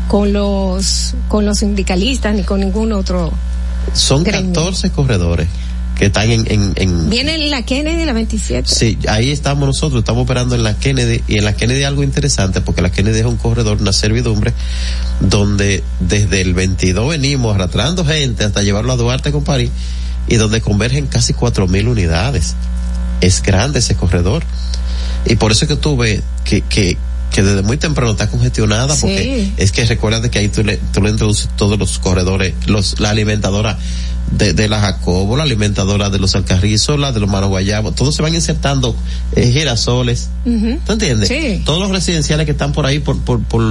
con los con los sindicalistas ni con ningún otro Son gremio. 14 corredores que están en... en, en viene la Kennedy la 27 Sí, ahí estamos nosotros, estamos operando en la Kennedy y en la Kennedy algo interesante porque la Kennedy es un corredor, una servidumbre donde desde el 22 venimos arrastrando gente hasta llevarlo a Duarte con París y donde convergen casi cuatro mil unidades. Es grande ese corredor y por eso es que tú ves que, que, que desde muy temprano está congestionada porque es que recuerda que ahí tú le, tú le introduces todos los corredores, los, la alimentadora de, de la Jacobo, la alimentadora de los Alcarrizos, la de los Manos Guayabos, todos se van insertando eh, girasoles, ¿tú entiendes? Sí. Todos los residenciales que están por ahí por, por, por,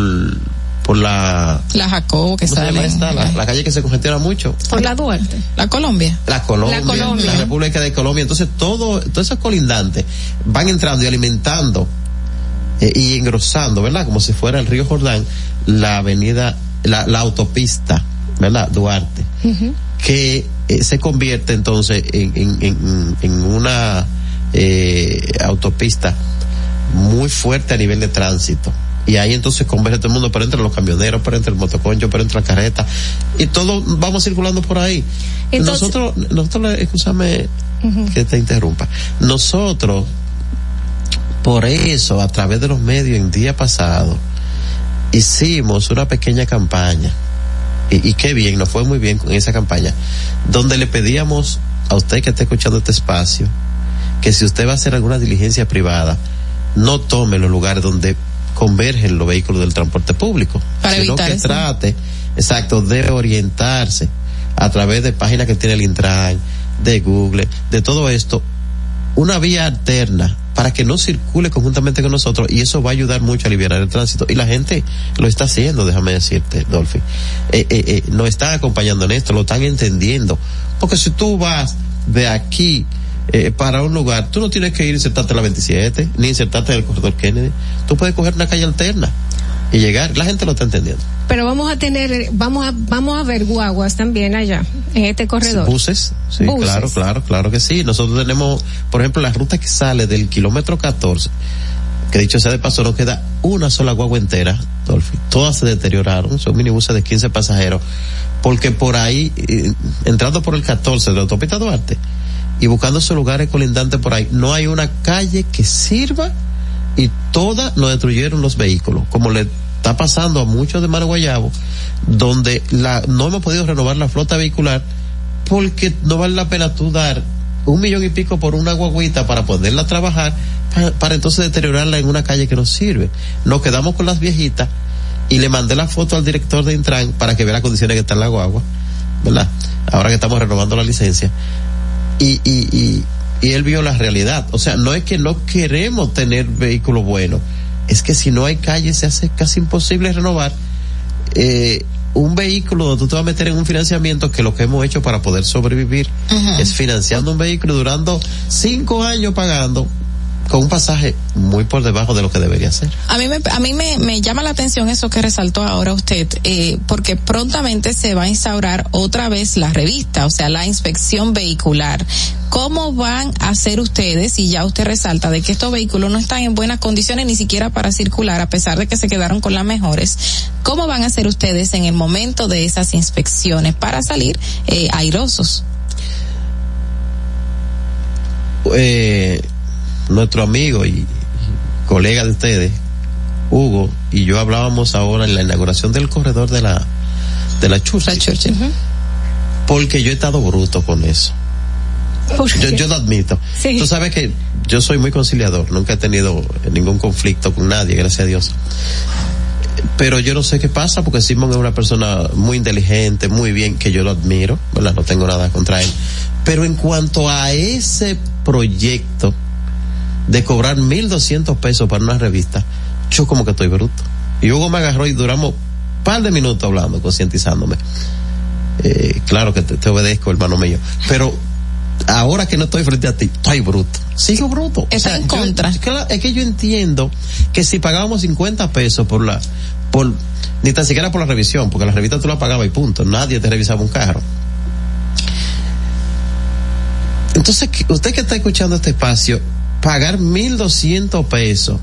por la, La Jacobo que ¿cómo se llama sale. esta? La, la calle que se congestiona mucho. por la Duarte La Colombia. La Colombia, La Colombia. la República de Colombia. Entonces, todo, todos esos colindantes van entrando y alimentando eh, y engrosando, ¿verdad? Como si fuera el río Jordán, la avenida, la, la autopista, ¿verdad? Duarte, que eh, se convierte entonces en, en, en, en una eh, autopista muy fuerte a nivel de tránsito. Y ahí entonces converge todo el mundo, pero entre los camioneros, pero entre el motoconcho, pero entre la carreta. Y todo vamos circulando por ahí. Entonces- nosotros, nosotros, escúchame que te interrumpa. Nosotros, por eso, a través de los medios en día pasado, hicimos una pequeña campaña y, y qué bien, nos fue muy bien con esa campaña, donde le pedíamos a usted que está escuchando este espacio, que si usted va a hacer alguna diligencia privada, no tome los lugares donde convergen los vehículos del transporte público, Para sino evitar que eso. trate, exacto, de orientarse a través de páginas que tiene el Intran, de Google, de todo esto, una vía alterna para que no circule conjuntamente con nosotros y eso va a ayudar mucho a aliviar el tránsito. Y la gente lo está haciendo, déjame decirte, Dolphy. Eh, eh, eh, nos están acompañando en esto, lo están entendiendo, porque si tú vas de aquí eh, para un lugar, tú no tienes que ir insertarte la 27, ni insertarte en el corredor Kennedy, tú puedes coger una calle alterna y llegar, la gente lo está entendiendo. Pero vamos a tener, vamos a, vamos a ver guaguas también allá, en este corredor. Buses, sí, Buses. claro, claro, claro que sí. Nosotros tenemos, por ejemplo, la ruta que sale del kilómetro 14, que dicho sea de paso, no queda una sola guagua entera, Dolphy. Todas se deterioraron, son minibuses de 15 pasajeros, porque por ahí, eh, entrando por el 14 de la autopista Duarte, y buscando sus lugares colindantes por ahí, no hay una calle que sirva y todas nos destruyeron los vehículos, como le está pasando a muchos de Mano Guayabo, donde la, no hemos podido renovar la flota vehicular porque no vale la pena tú dar un millón y pico por una guaguita para poderla trabajar, para, entonces deteriorarla en una calle que no sirve. Nos quedamos con las viejitas y le mandé la foto al director de Intran para que vea las condiciones que está en la guagua, ¿verdad? Ahora que estamos renovando la licencia. Y, y, y él vio la realidad. O sea, no es que no queremos tener vehículos buenos, es que si no hay calle se hace casi imposible renovar eh, un vehículo donde tú te vas a meter en un financiamiento que lo que hemos hecho para poder sobrevivir es financiando un vehículo durando cinco años pagando con un pasaje muy por debajo de lo que debería ser. A mí me, a mí me, me llama la atención eso que resaltó ahora usted, eh, porque prontamente se va a instaurar otra vez la revista, o sea, la inspección vehicular. ¿Cómo van a hacer ustedes, y ya usted resalta, de que estos vehículos no están en buenas condiciones ni siquiera para circular, a pesar de que se quedaron con las mejores? ¿Cómo van a hacer ustedes en el momento de esas inspecciones para salir eh, airosos? eh, nuestro amigo y, colega de ustedes, Hugo, y yo hablábamos ahora en la inauguración del corredor de la de la Churchill. Porque yo he estado bruto con eso. Yo, yo lo admito. Tú sabes que yo soy muy conciliador, nunca he tenido ningún conflicto con nadie, gracias a Dios. Pero yo no sé qué pasa porque Simón es una persona muy inteligente, muy bien, que yo lo admiro, ¿verdad? No tengo nada contra él. Pero en cuanto a ese proyecto de cobrar mil doscientos pesos para una revista, yo como que estoy bruto. Y Hugo me agarró y duramos un par de minutos hablando, concientizándome. Eh, claro que te, te obedezco, hermano mío. Pero ahora que no estoy frente a ti, estoy bruto. Sigo bruto. Está en contra. es que yo entiendo que si pagábamos 50 pesos por la, por, ni tan siquiera por la revisión, porque la revista tú la pagabas y punto. Nadie te revisaba un carro. Entonces, usted que está escuchando este espacio, pagar 1.200 pesos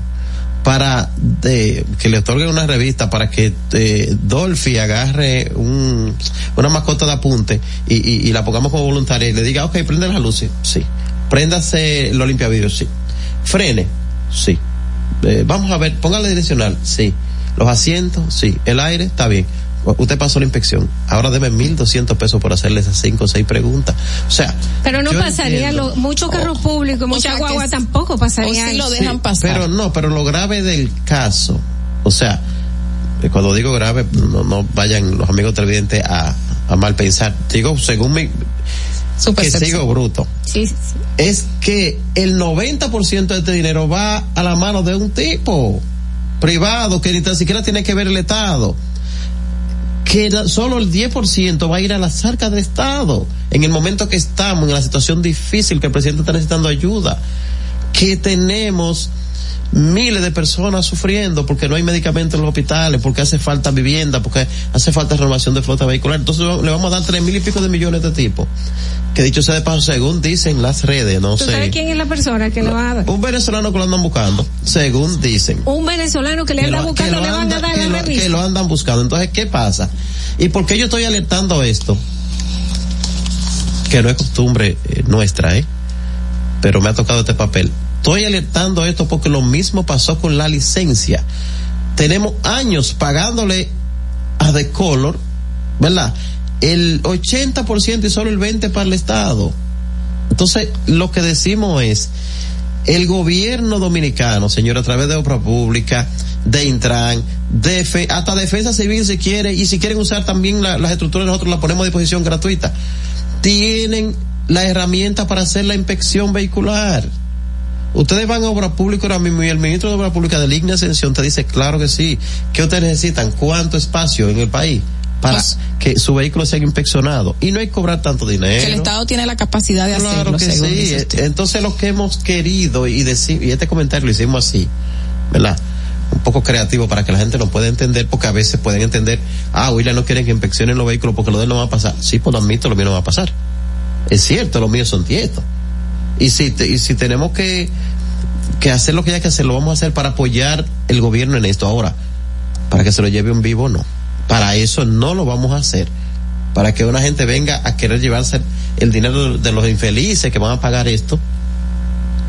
para de, que le otorguen una revista para que eh, Dolphy agarre un, una mascota de apunte y, la pongamos como voluntaria y le diga, ok, prende las luces, sí. Préndase los limpiavidrios, sí. Frene, sí. Eh, vamos a ver, póngale direccional, sí. Los asientos, sí. El aire, está bien. Usted pasó la inspección. Ahora debe mil doscientos pesos por hacerle esas cinco o seis preguntas. O sea. Pero no pasaría, entiendo- lo, muchos carros públicos, muchas guaguas tampoco pasarían. Sí, Pero no, pero lo grave del caso, o sea, eh, cuando digo grave, no, no vayan los amigos televidentes a, a mal pensar. Digo, según mi, que sigo bruto. Sí, sí. Es que el 90% de este dinero va a la mano de un tipo privado que ni tan siquiera tiene que ver el Estado. Que solo el 10% va a ir a las arcas del Estado. En el momento que estamos en la situación difícil que el presidente está necesitando ayuda. Que tenemos miles de personas sufriendo porque no hay medicamentos en los hospitales, porque hace falta vivienda, porque hace falta renovación de flota vehicular. Entonces le vamos a dar tres mil y pico de millones de tipo. Que dicho sea de paso, según dicen las redes, no ¿Tú sabes sé. quién es la persona que le va a dar? Un venezolano que lo andan buscando, según dicen. Un venezolano que le Que anda buscando que le van a dar que la revista. que lo andan buscando. Entonces, ¿qué pasa? ¿Y por qué yo estoy alertando esto? Que no es costumbre eh, nuestra, ¿eh? Pero me ha tocado este papel. Estoy alertando esto porque lo mismo pasó con la licencia. Tenemos años pagándole a The Color ¿verdad? El 80% y solo el 20% para el Estado. Entonces, lo que decimos es, el gobierno dominicano, señor, a través de obra pública, de Intran, de hasta defensa civil si quiere, y si quieren usar también la, las estructuras, nosotros las ponemos a disposición gratuita. Tienen la herramienta para hacer la inspección vehicular. Ustedes van a obra pública ahora mismo y el ministro de Obra Pública de Ligna Ascensión te dice, claro que sí, que ustedes necesitan cuánto espacio en el país para que su vehículo sea inspeccionado y no hay que cobrar tanto dinero. Que el Estado tiene la capacidad de claro hacerlo. que sí. Entonces lo que hemos querido y decir, y este comentario lo hicimos así, ¿verdad? Un poco creativo para que la gente lo pueda entender, porque a veces pueden entender, ah, William no quieren que inspeccionen los vehículos porque lo de él no va a pasar. Sí, pues lo admito, lo mío no va a pasar. Es cierto, los míos son tietos. Y si, te- y si tenemos que, que hacer lo que haya que hacer, lo vamos a hacer para apoyar el gobierno en esto. Ahora, para que se lo lleve un vivo, no. Para eso no lo vamos a hacer. Para que una gente venga a querer llevarse el dinero de los infelices que van a pagar esto.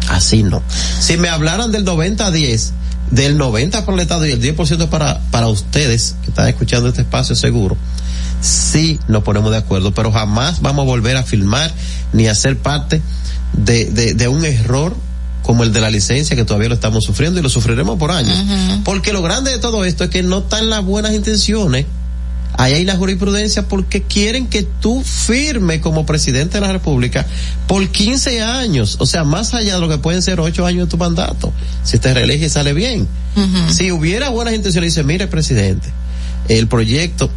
Así no. Si me hablaran del 90 a 10, del 90 para el Estado y el 10% para, para ustedes que están escuchando este espacio seguro, sí nos ponemos de acuerdo, pero jamás vamos a volver a filmar ni a ser parte de, de, de un error como el de la licencia que todavía lo estamos sufriendo y lo sufriremos por años. Porque lo grande de todo esto es que no están las buenas intenciones. Ahí hay la jurisprudencia porque quieren que tú firme como presidente de la República por 15 años, o sea, más allá de lo que pueden ser 8 años de tu mandato, si te reelige y sale bien. Si hubiera buenas intenciones, dice, mire, presidente, el proyecto,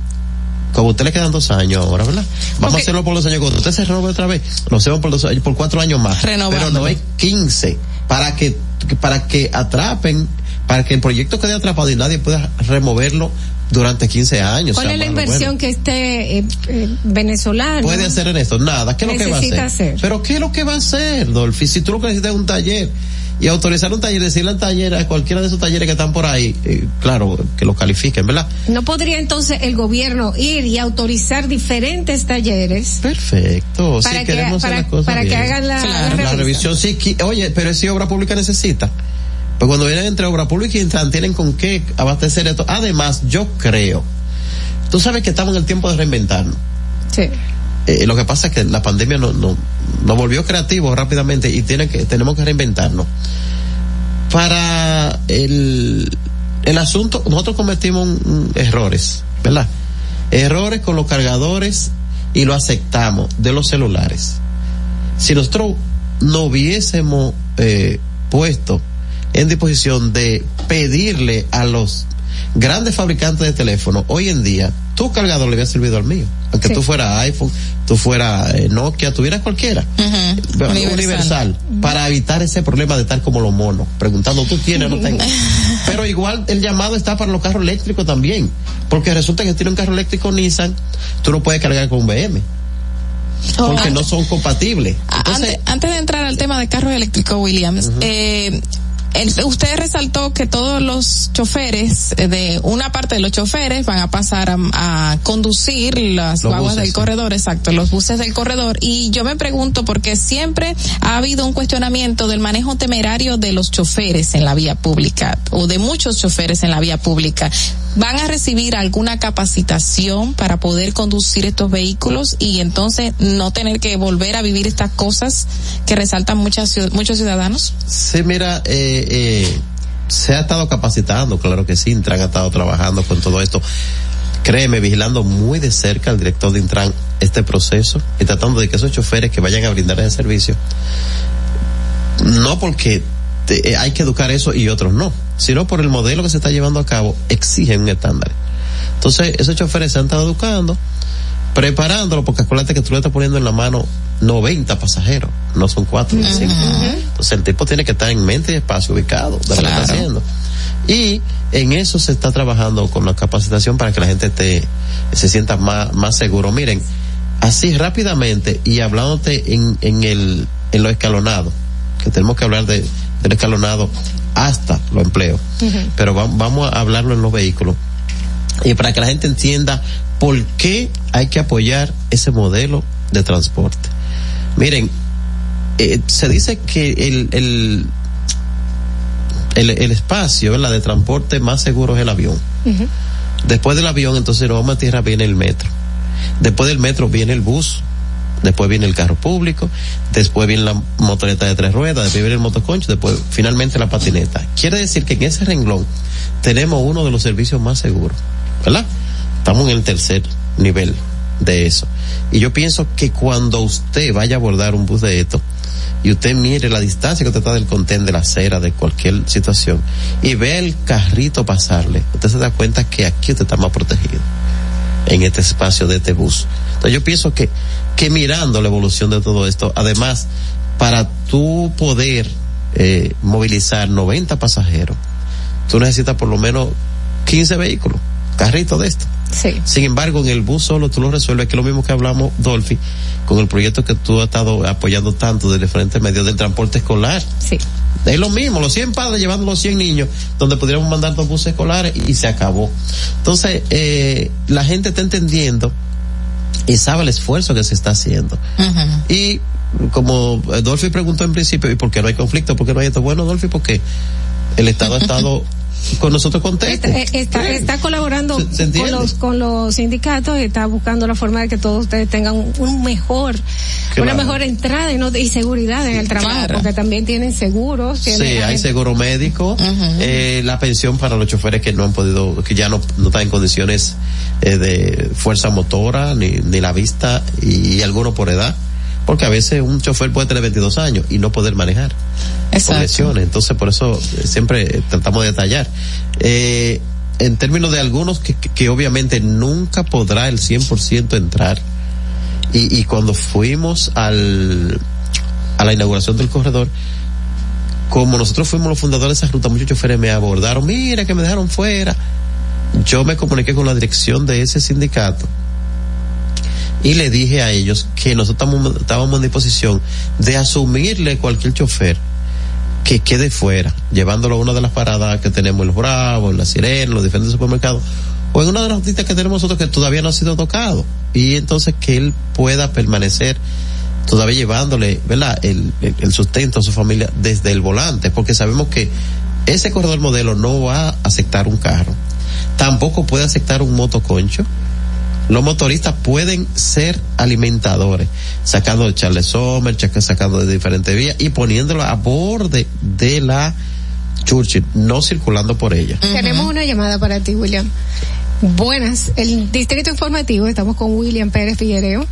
como a usted le quedan dos años ahora, ¿verdad? Vamos a hacerlo por dos años. Cuando usted se renove otra vez, lo hacemos por dos años, por cuatro años más. Pero no es 15, para que, para que atrapen, para que el proyecto quede atrapado y nadie pueda removerlo durante 15 años. ¿Cuál o sea, es la bueno. inversión que este eh, eh, venezolano puede hacer en esto? Nada. ¿Qué es lo que va a hacer? Necesita hacer. Pero ¿qué es lo que va a hacer, Dolphy? Si tú lo que necesitas es un taller y autorizar un taller, decirle al taller, a cualquiera de esos talleres que están por ahí, eh, claro, que lo califiquen, ¿verdad? ¿No podría entonces el gobierno ir y autorizar diferentes talleres? Perfecto. Para si que- queremos para- hacer las cosas para que hagan la- Claro, la la revisión. Sí, qui- oye, pero si obra pública necesita. Pues cuando vienen entre obra pública y Intran tienen con qué abastecer esto. Además, yo creo, tú sabes que estamos en el tiempo de reinventarnos. Sí. Eh, lo que pasa es que la pandemia nos no, nos volvió creativos rápidamente y tiene que, tenemos que reinventarnos. Para el, el asunto, nosotros cometimos un- un errores, ¿verdad? Errores con los cargadores y lo aceptamos de los celulares. Si nosotros no hubiésemos eh, puesto en disposición de pedirle a los grandes fabricantes de teléfonos, hoy en día, tu cargador le había servido al mío. Aunque Sí. tú fueras iPhone, tú fueras eh, Nokia, tuvieras cualquiera. Bueno, Universal. universal. Para evitar ese problema de estar como los monos, preguntando, ¿tú tienes o no tengo? Pero igual el llamado está para los carros eléctricos también. Porque resulta que si tienes un carro eléctrico Nissan, tú no puedes cargar con un BM. Oh, Porque no son compatibles. antes, antes de entrar al tema de carros eléctricos, Williams, eh, el- usted resaltó que todos los choferes, eh, de una parte de los choferes van a pasar a, a conducir las Los guaguas buses, del corredor, exacto, los buses del corredor. Y yo me pregunto porque siempre ha habido un cuestionamiento del manejo temerario de los choferes en la vía pública o de muchos choferes en la vía pública. ¿Van a recibir alguna capacitación para poder conducir estos vehículos y entonces no tener que volver a vivir estas cosas que resaltan muchas, muchos ciudadanos? Sí, mira, eh, eh, se ha estado capacitando, claro que sí, Intran ha estado trabajando con todo esto. Créeme, vigilando muy de cerca al director de Intran este proceso y tratando de que esos choferes que vayan a brindar ese servicio, no porque eh, hay que educar eso y otros no, sino por el modelo que se está llevando a cabo, exigen un estándar. Entonces, esos choferes se han estado educando, preparándolo, porque acuérdate que tú le estás poniendo en la mano 90 pasajeros, no son cuatro ni cinco. Entonces el tipo tiene que estar en mente y espacio ubicado de lo que está haciendo. Y en eso se está trabajando con la capacitación para que la gente esté, se sienta más, más seguro. Miren, así rápidamente y hablándote en, en el, en lo escalonado, que tenemos que hablar de, del escalonado hasta los empleos, pero va- vamos a hablarlo en los vehículos y para que la gente entienda por qué hay que apoyar ese modelo de transporte. Miren, eh, se dice que el, el, el, el espacio ¿verdad? de transporte más seguro es el avión. Después del avión, entonces nos vamos a tierra viene el metro. Después del metro viene el bus, después viene el carro público, después viene la motoneta de tres ruedas, después viene el motoconcho, después finalmente la patineta. Quiere decir que en ese renglón tenemos uno de los servicios más seguros, ¿verdad? Estamos en el tercer nivel de eso. Y yo pienso que cuando usted vaya a abordar un bus de esto, y usted mire la distancia que usted está del contén de la acera, de cualquier situación, y ve el carrito pasarle, usted se da cuenta que aquí usted está más protegido, en este espacio de este bus. Entonces yo pienso que, que mirando la evolución de todo esto, además, para tú poder eh, movilizar 90 pasajeros, tú necesitas por lo menos 15 vehículos, carritos de esto. Sí. Sin embargo, en el bus solo tú lo resuelves, que es lo mismo que hablamos, Dolphy, con el proyecto que tú has estado apoyando tanto del diferentes medios del transporte escolar. Sí. Es lo mismo, los 100 padres llevando los 100 niños, donde podríamos mandar dos buses escolares y, se acabó. Entonces, eh, la gente está entendiendo y sabe el esfuerzo que se está haciendo. Y como Dolphy preguntó en principio, ¿y por qué no hay conflicto? ¿Por qué no hay esto? Bueno, Dolphy, porque el Estado ha estado con nosotros contento. Está, está, está colaborando ¿Se- se entiende? con los con los sindicatos, está buscando la forma de que todos ustedes tengan un, un mejor, una mejor entrada y, no, y seguridad en el trabajo, Claro. porque también tienen seguros. Sí, hay seguro médico, eh, la pensión para los choferes que no han podido, que ya no, no están en condiciones eh, de fuerza motora, ni, ni la vista, y, algunos por edad, porque a veces un chofer puede tener 22 años y no poder manejar Exacto. lesiones, entonces por eso eh, siempre eh, tratamos de detallar. Eh, en términos de algunos que, que, que obviamente nunca podrá el 100% entrar, y, y cuando fuimos al, a la inauguración del corredor, como nosotros fuimos los fundadores de esa ruta, muchos choferes me abordaron, mira que me dejaron fuera. Yo me comuniqué con la dirección de ese sindicato y le dije a ellos que nosotros estábamos en disposición de asumirle cualquier chofer que quede fuera, llevándolo a una de las paradas que tenemos en los Bravos, en la Sirena, en los diferentes supermercados, o en una de las rutitas que tenemos nosotros que todavía no ha sido tocado. Y entonces que él pueda permanecer todavía llevándole, ¿verdad? El, el, el sustento a su familia desde el volante, porque sabemos que ese corredor modelo no va a aceptar un carro, tampoco puede aceptar un motoconcho. Los motoristas pueden ser alimentadores, sacando de Charles Sommer, sacando de diferentes vías y poniéndolo a borde de la Churchill, no circulando por ella. Tenemos una llamada para ti, William. Buenas, el Distrito Informativo, estamos con William Pérez Figuereo.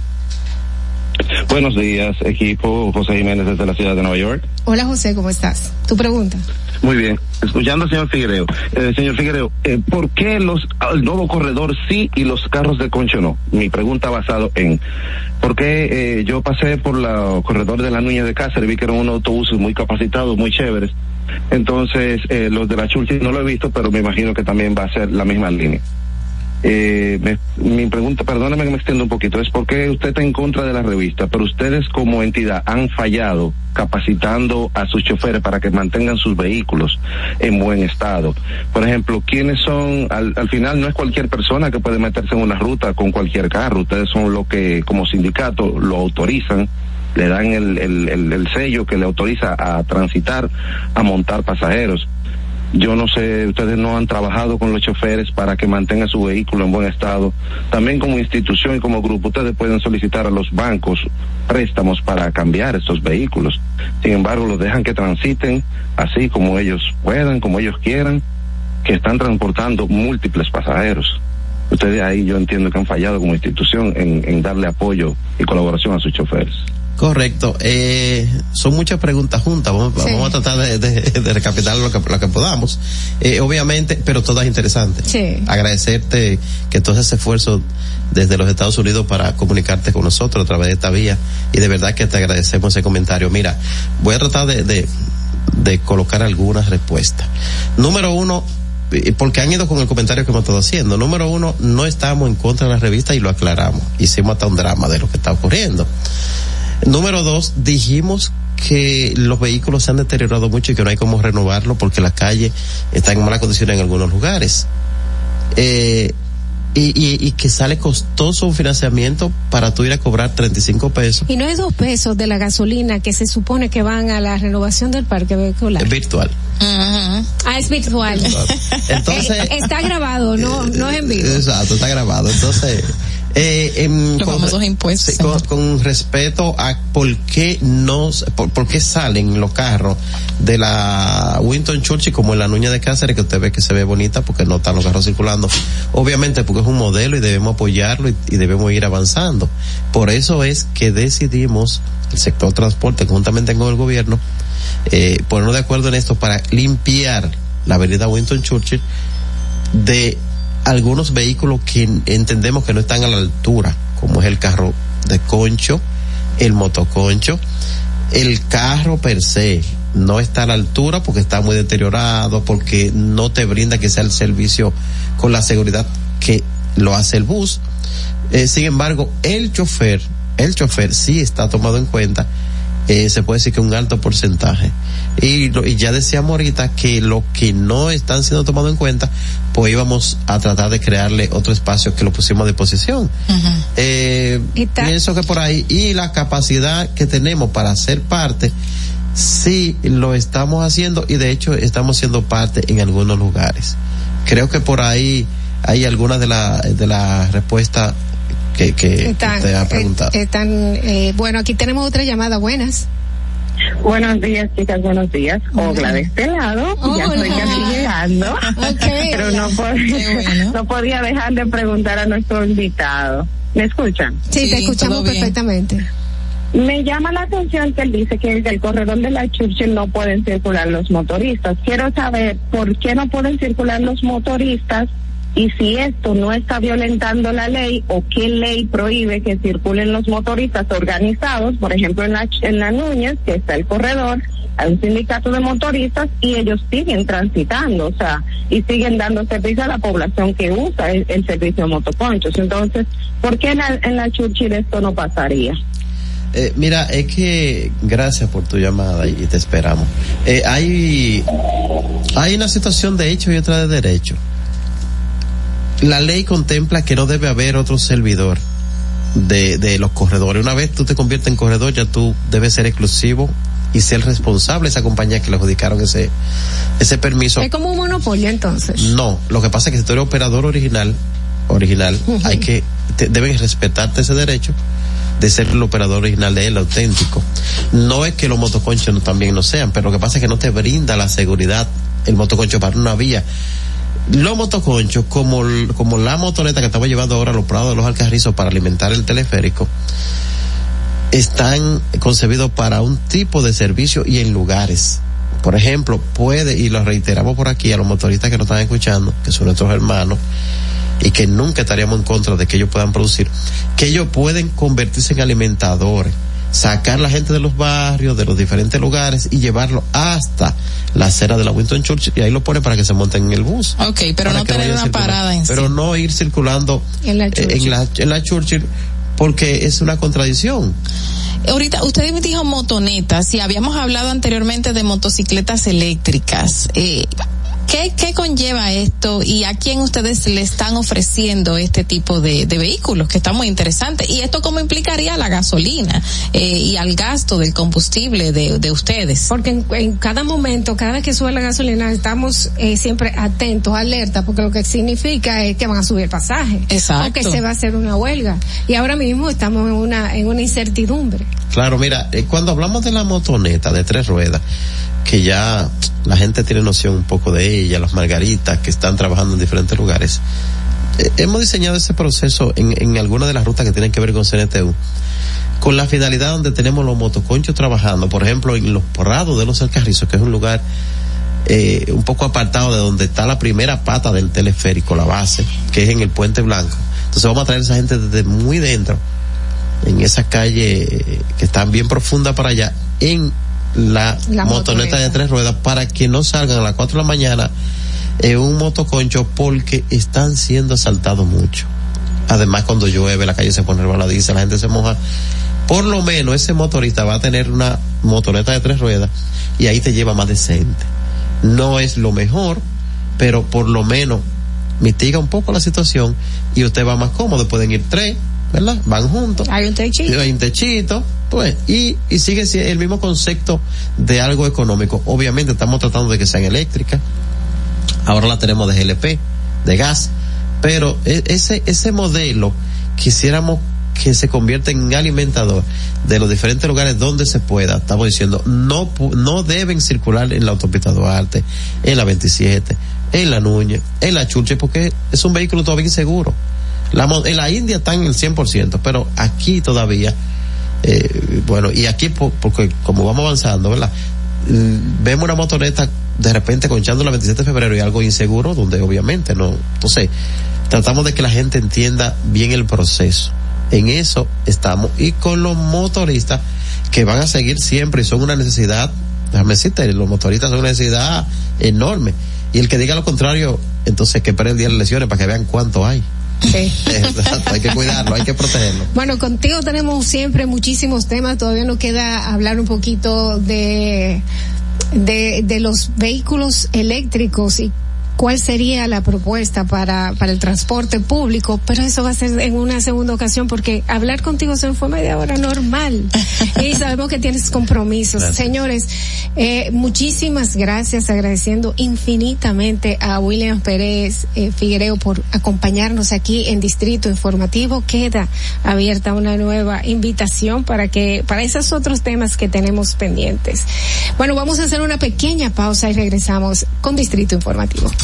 Buenos días, equipo José Jiménez desde la ciudad de Nueva York. Hola José, ¿cómo estás? Tu pregunta. Muy bien, escuchando al señor Figuereo. Eh, señor Figuereo, eh, ¿por qué los, el nuevo corredor sí y los carros de concho no? Mi pregunta basado en, ¿por qué eh, yo pasé por la corredor de la Nuña de Cáceres, vi que eran unos autobuses muy capacitados, muy chéveres. Entonces, eh, los de la Churchill no lo he visto, pero me imagino que también va a ser la misma línea. Eh, me- mi pregunta, perdóname que me extienda un poquito, es por qué usted está en contra de la revista, pero ustedes como entidad han fallado capacitando a sus choferes para que mantengan sus vehículos en buen estado. Por ejemplo, ¿quiénes son? Al, al final no es cualquier persona que puede meterse en una ruta con cualquier carro, ustedes son lo que como sindicato lo autorizan le dan el, el, el sello que le autoriza a transitar, a montar pasajeros. Yo no sé, ustedes no han trabajado con los choferes para que mantengan su vehículo en buen estado. También como institución y como grupo, ustedes pueden solicitar a los bancos préstamos para cambiar estos vehículos. Sin embargo, los dejan que transiten así como ellos puedan, como ellos quieran, que están transportando múltiples pasajeros. Ustedes ahí yo entiendo que han fallado como institución en, darle apoyo y colaboración a sus choferes. Correcto. Eh, son muchas preguntas juntas. Vamos, Sí. vamos a tratar de, de, de recapitular lo que, lo que podamos. Eh, obviamente, pero todas interesantes. Sí. Agradecerte que todo ese esfuerzo desde los Estados Unidos para comunicarte con nosotros a través de esta vía. Y de verdad que te agradecemos ese comentario. Mira, voy a tratar de, de, de colocar algunas respuestas. Número uno, eh, porque han ido con el comentario que hemos estado haciendo. Número uno, no estamos en contra de la revista y lo aclaramos. Hicimos hasta un drama de lo que está ocurriendo. Número dos, dijimos que los vehículos se han deteriorado mucho y que no hay cómo renovarlo porque la calle está en malas condiciones en algunos lugares. Eh, y, y, y que sale costoso un financiamiento para tú ir a cobrar 35 pesos. Y no es dos pesos de la gasolina que se supone que van a la renovación del parque vehicular. Es virtual. Ah, es virtual. Entonces- está grabado, no, no es en vivo. Exacto, está grabado. Entonces, Eh, em, Los con, famosos impuestos. con, con respeto a por qué no, por, por qué salen los carros de la Winton Churchill como en la Nuña de Cáceres, que usted ve que se ve bonita porque no están los carros circulando. Obviamente porque es un modelo y debemos apoyarlo y, y debemos ir avanzando. Por eso es que decidimos, el sector transporte, conjuntamente con el gobierno, eh, ponernos de acuerdo en esto para limpiar la avenida Winston Churchill de algunos vehículos que entendemos que no están a la altura, como es el carro de concho, el motoconcho, el carro per se no está a la altura porque está muy deteriorado, porque no te brinda que sea el servicio con la seguridad que lo hace el bus. Eh, sin embargo, el chofer, el chofer sí está tomado en cuenta, eh, se puede decir que un alto porcentaje. Y, lo- y ya decíamos ahorita que lo que no están siendo tomado en cuenta, pues íbamos a tratar de crearle otro espacio que lo pusimos a disposición. Eh, pienso que por ahí, y la capacidad que tenemos para ser parte, sí lo estamos haciendo y de hecho estamos siendo parte en algunos lugares. Creo que por ahí hay algunas de las de las respuestas que, que usted ha preguntado. eh, están, eh, bueno, aquí tenemos otra llamada. Buenas. Buenos días, chicas, buenos días. Ogla de este lado, ya Hola. estoy casi llegando. Pero no, pod- no podía dejar de preguntar a nuestro invitado. ¿Me escuchan? Sí, te escuchamos perfectamente. Me llama la atención que él dice que del corredor de la Churchill no pueden circular los motoristas. Quiero saber por qué no pueden circular los motoristas y si esto no está violentando la ley o qué ley prohíbe que circulen los motoristas organizados, por ejemplo en la, en la Núñez, que está el corredor, hay un sindicato de motoristas y ellos siguen transitando, o sea, y siguen dando servicio a la población que usa el, servicio de motoconchos. Entonces, ¿por qué en la, en la Churchill esto no pasaría? Eh, mira, es que gracias por tu llamada y te esperamos. Eh, hay, hay una situación de hecho y otra de derecho. La ley contempla que no debe haber otro servidor de, de los corredores. Una vez tú te conviertes en corredor, ya tú debes ser exclusivo y ser responsable de esa compañía que le adjudicaron ese, ese permiso. Es como un monopolio entonces. No, lo que pasa es que si tú eres operador original, original, hay que, te- deben respetarte ese derecho de ser el operador original de él, auténtico. No es que los motoconchos no, también no sean, pero lo que pasa es que no te brinda la seguridad el motoconcho para una vía. Los motoconchos, como, como la motoneta que estamos llevando ahora a los prados de los alcarrizos para alimentar el teleférico, están concebidos para un tipo de servicio y en lugares. Por ejemplo, puede, y lo reiteramos por aquí a los motoristas que nos están escuchando, que son nuestros hermanos, y que nunca estaríamos en contra de que ellos puedan producir, que ellos pueden convertirse en alimentadores, sacar la gente de los barrios, de los diferentes lugares y llevarlo hasta la acera de la Winston Churchill y ahí lo pone para que se monten en el bus. Ok, pero no tener una parada en sí. Pero no ir circulando En la eh, Churchill. en la, en la Churchill porque es una contradicción. Ahorita, usted me dijo motonetas y habíamos hablado anteriormente de motocicletas eléctricas. Eh, ¿qué, ¿Qué conlleva esto y a quién ustedes le están ofreciendo este tipo de, de vehículos? Que está muy interesante. ¿Y esto cómo implicaría la gasolina eh, y al gasto del combustible de, de ustedes? Porque en, en cada momento, cada vez que sube la gasolina, estamos eh, siempre atentos, alerta, porque lo que significa es que van a subir el pasaje. Exacto. O que se va a hacer una huelga. Y ahora mismo estamos en una, en una incertidumbre. Claro, mira, eh, cuando hablamos de la motoneta de tres ruedas, que ya la gente tiene noción un poco de ella, las margaritas que están trabajando en diferentes lugares, eh, hemos diseñado ese proceso en, en algunas de las rutas que tienen que ver con CNTU, con la finalidad donde tenemos los motoconchos trabajando, por ejemplo, en los porrados de los Alcarrizos, que es un lugar eh, un poco apartado de donde está la primera pata del teleférico, la base, que es en el Puente Blanco. Entonces vamos a traer a esa gente desde muy dentro, en esa calle eh, que está bien profunda para allá, en la, La motoneta de tres ruedas, para que no salgan a las cuatro de la mañana en un motoconcho porque están siendo asaltados mucho. Además, cuando llueve, la calle se pone resbaladiza, la gente se moja. Por lo menos ese motorista va a tener una motoneta de tres ruedas y ahí te lleva más decente. No es lo mejor, pero por lo menos mitiga un poco la situación y usted va más cómodo. Pueden ir tres, ¿verdad? Van juntos. Hay un techito. Hay un techito, pues, y, y sigue si- el mismo concepto de algo económico. Obviamente estamos tratando de que sean eléctricas. Ahora la tenemos de GLP, de gas. Pero e- ese, ese modelo quisiéramos que se convierta en alimentador de los diferentes lugares donde se pueda. Estamos diciendo, no, no deben circular en la autopista Duarte, en la 27, en la Nuña, en la Churche, porque es un vehículo todavía inseguro. La, en la India están en el 100%, pero aquí todavía, eh, bueno, y aquí porque como vamos avanzando, ¿verdad? Mm, vemos una motoneta de repente conchando la 27 de febrero y algo inseguro donde obviamente no. Entonces, tratamos de que la gente entienda bien el proceso. En eso estamos. Y con los motoristas que van a seguir siempre y son una necesidad, déjame decirte, los motoristas son una necesidad enorme. Y el que diga lo contrario, entonces que el día las lesiones para que vean cuánto hay. Sí. hay que cuidarlo, hay que protegerlo. Bueno, contigo tenemos siempre muchísimos temas, todavía nos queda hablar un poquito de, de, de los vehículos eléctricos y cuál sería la propuesta para, para el transporte público, pero eso va a ser en una segunda ocasión porque hablar contigo se fue media hora normal y sabemos que tienes compromisos. Señores, eh, muchísimas gracias, agradeciendo infinitamente a William Pérez eh, Figuereo por acompañarnos aquí en Distrito Informativo. Queda abierta una nueva invitación para que, para esos otros temas que tenemos pendientes. Bueno, vamos a hacer una pequeña pausa y regresamos con Distrito Informativo.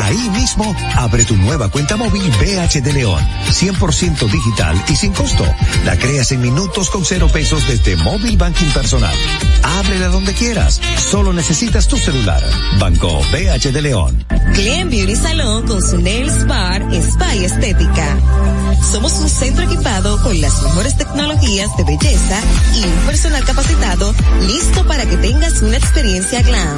Ahí mismo, abre tu nueva cuenta móvil BH de León, 100% digital y sin costo. La creas en minutos con cero pesos desde Móvil Banking Personal. Ábrela donde quieras, solo necesitas tu celular. Banco BH de León. Glen Beauty Salón con su Nails Bar Spa y Estética. Somos un centro equipado con las mejores tecnologías de belleza y un personal capacitado listo para que tengas una experiencia glam.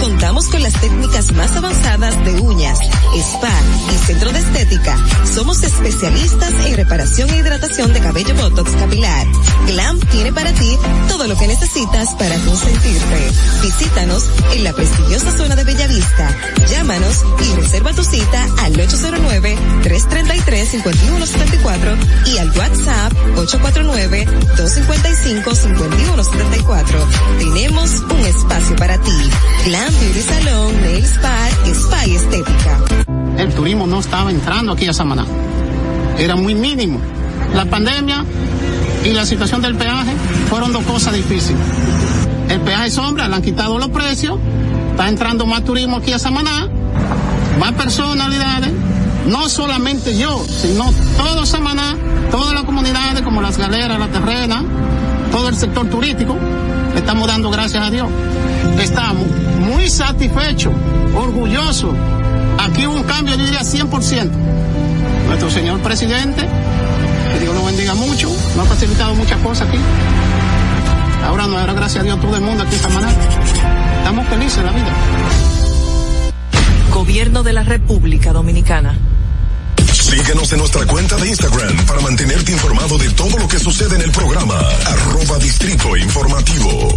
Contamos con las técnicas más avanzadas de uñas, spa y centro de estética. Somos especialistas en reparación e hidratación de cabello botox capilar. Glam tiene para ti todo lo que necesitas para consentirte. Visítanos en la prestigiosa zona de Bellavista. Llámanos y reserva tu cita al 809 333 5174 y al WhatsApp 849-255-5174. Tenemos un espacio para ti. Glam Beauty Salon, Nail Spa, Spa y Estética. El turismo no estaba entrando aquí a Samaná. Era muy mínimo. La pandemia y la situación del peaje fueron dos cosas difíciles. El peaje sombra, le han quitado los precios, está entrando más turismo aquí a Samaná, más personalidades, no solamente yo, sino todo Samaná, todas las comunidades como las galeras, la terrena, todo el sector turístico, estamos dando gracias a Dios. Estamos muy satisfechos, orgullosos. Cambio, yo diría 100%. Nuestro señor presidente, que Dios lo bendiga mucho, nos ha facilitado muchas cosas aquí. Ahora nos dará gracias a Dios todo el mundo aquí en Samaná. Estamos felices en la vida. Gobierno de la República Dominicana. Síguenos en nuestra cuenta de Instagram para mantenerte informado de todo lo que sucede en el programa. Arroba Distrito Informativo.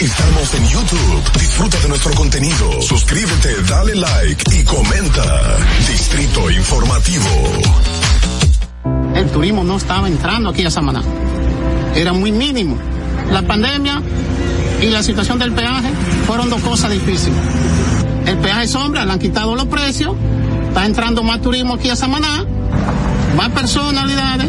Estamos en YouTube. Disfruta de nuestro contenido. Suscríbete, dale like y comenta. Distrito Informativo. El turismo no estaba entrando aquí a Samaná. Era muy mínimo. La pandemia y la situación del peaje fueron dos cosas difíciles. El peaje sombra, le han quitado los precios. Está entrando más turismo aquí a Samaná. Más personalidades.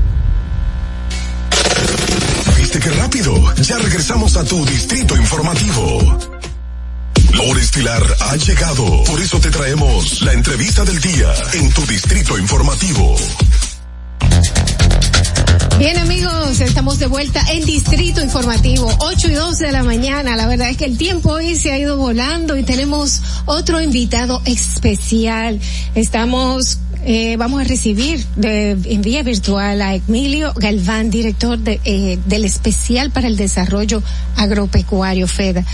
¿Viste qué rápido? Ya regresamos a tu distrito informativo. La hora estilar ha llegado. Por eso te traemos la entrevista del día en tu distrito informativo. Bien amigos, estamos de vuelta en Distrito Informativo, 8 y 12 de la mañana. La verdad es que el tiempo hoy se ha ido volando y tenemos otro invitado especial. Estamos eh, vamos a recibir de, en vía virtual a Emilio Galván, director de, eh, del especial para el desarrollo agropecuario FEDA.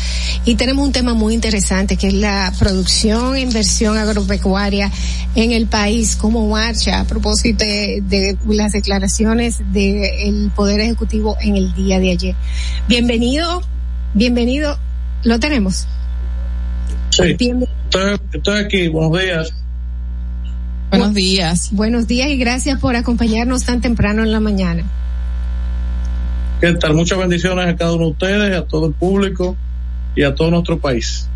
Y tenemos un tema muy interesante que es la producción e inversión agropecuaria en el país, cómo marcha a propósito de, de las declaraciones del Poder Ejecutivo en el día de ayer. Bienvenido, bienvenido, lo tenemos. Sí, estoy, estoy aquí, buenos días. Buenos días. Buenos días y gracias por acompañarnos tan temprano en la mañana. ¿Qué tal? Muchas bendiciones a cada uno de ustedes, a todo el público y a todo nuestro país.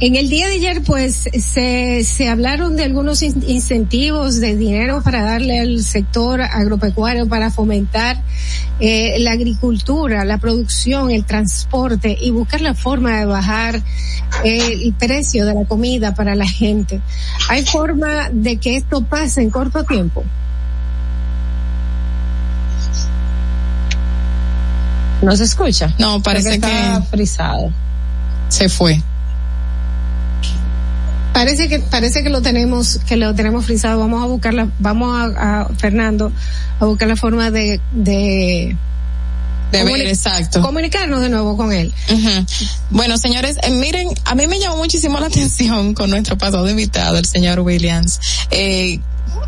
En el día de ayer, pues, se, se hablaron de algunos incentivos de dinero para darle al sector agropecuario para fomentar eh, la agricultura, la producción, el transporte y buscar la forma de bajar eh, el precio de la comida para la gente. ¿Hay forma de que esto pase en corto tiempo? ¿No se escucha? No, parece que está frisado. Se fue. Parece que parece que lo tenemos que lo tenemos frisado. Vamos a buscarla, vamos a, a Fernando a buscar la forma de de de ver, exacto. Comunicarnos de nuevo con él. Uh -huh. Bueno, señores, eh, miren, a mí me llamó muchísimo la atención con nuestro pasado invitado, el señor Williams. Eh,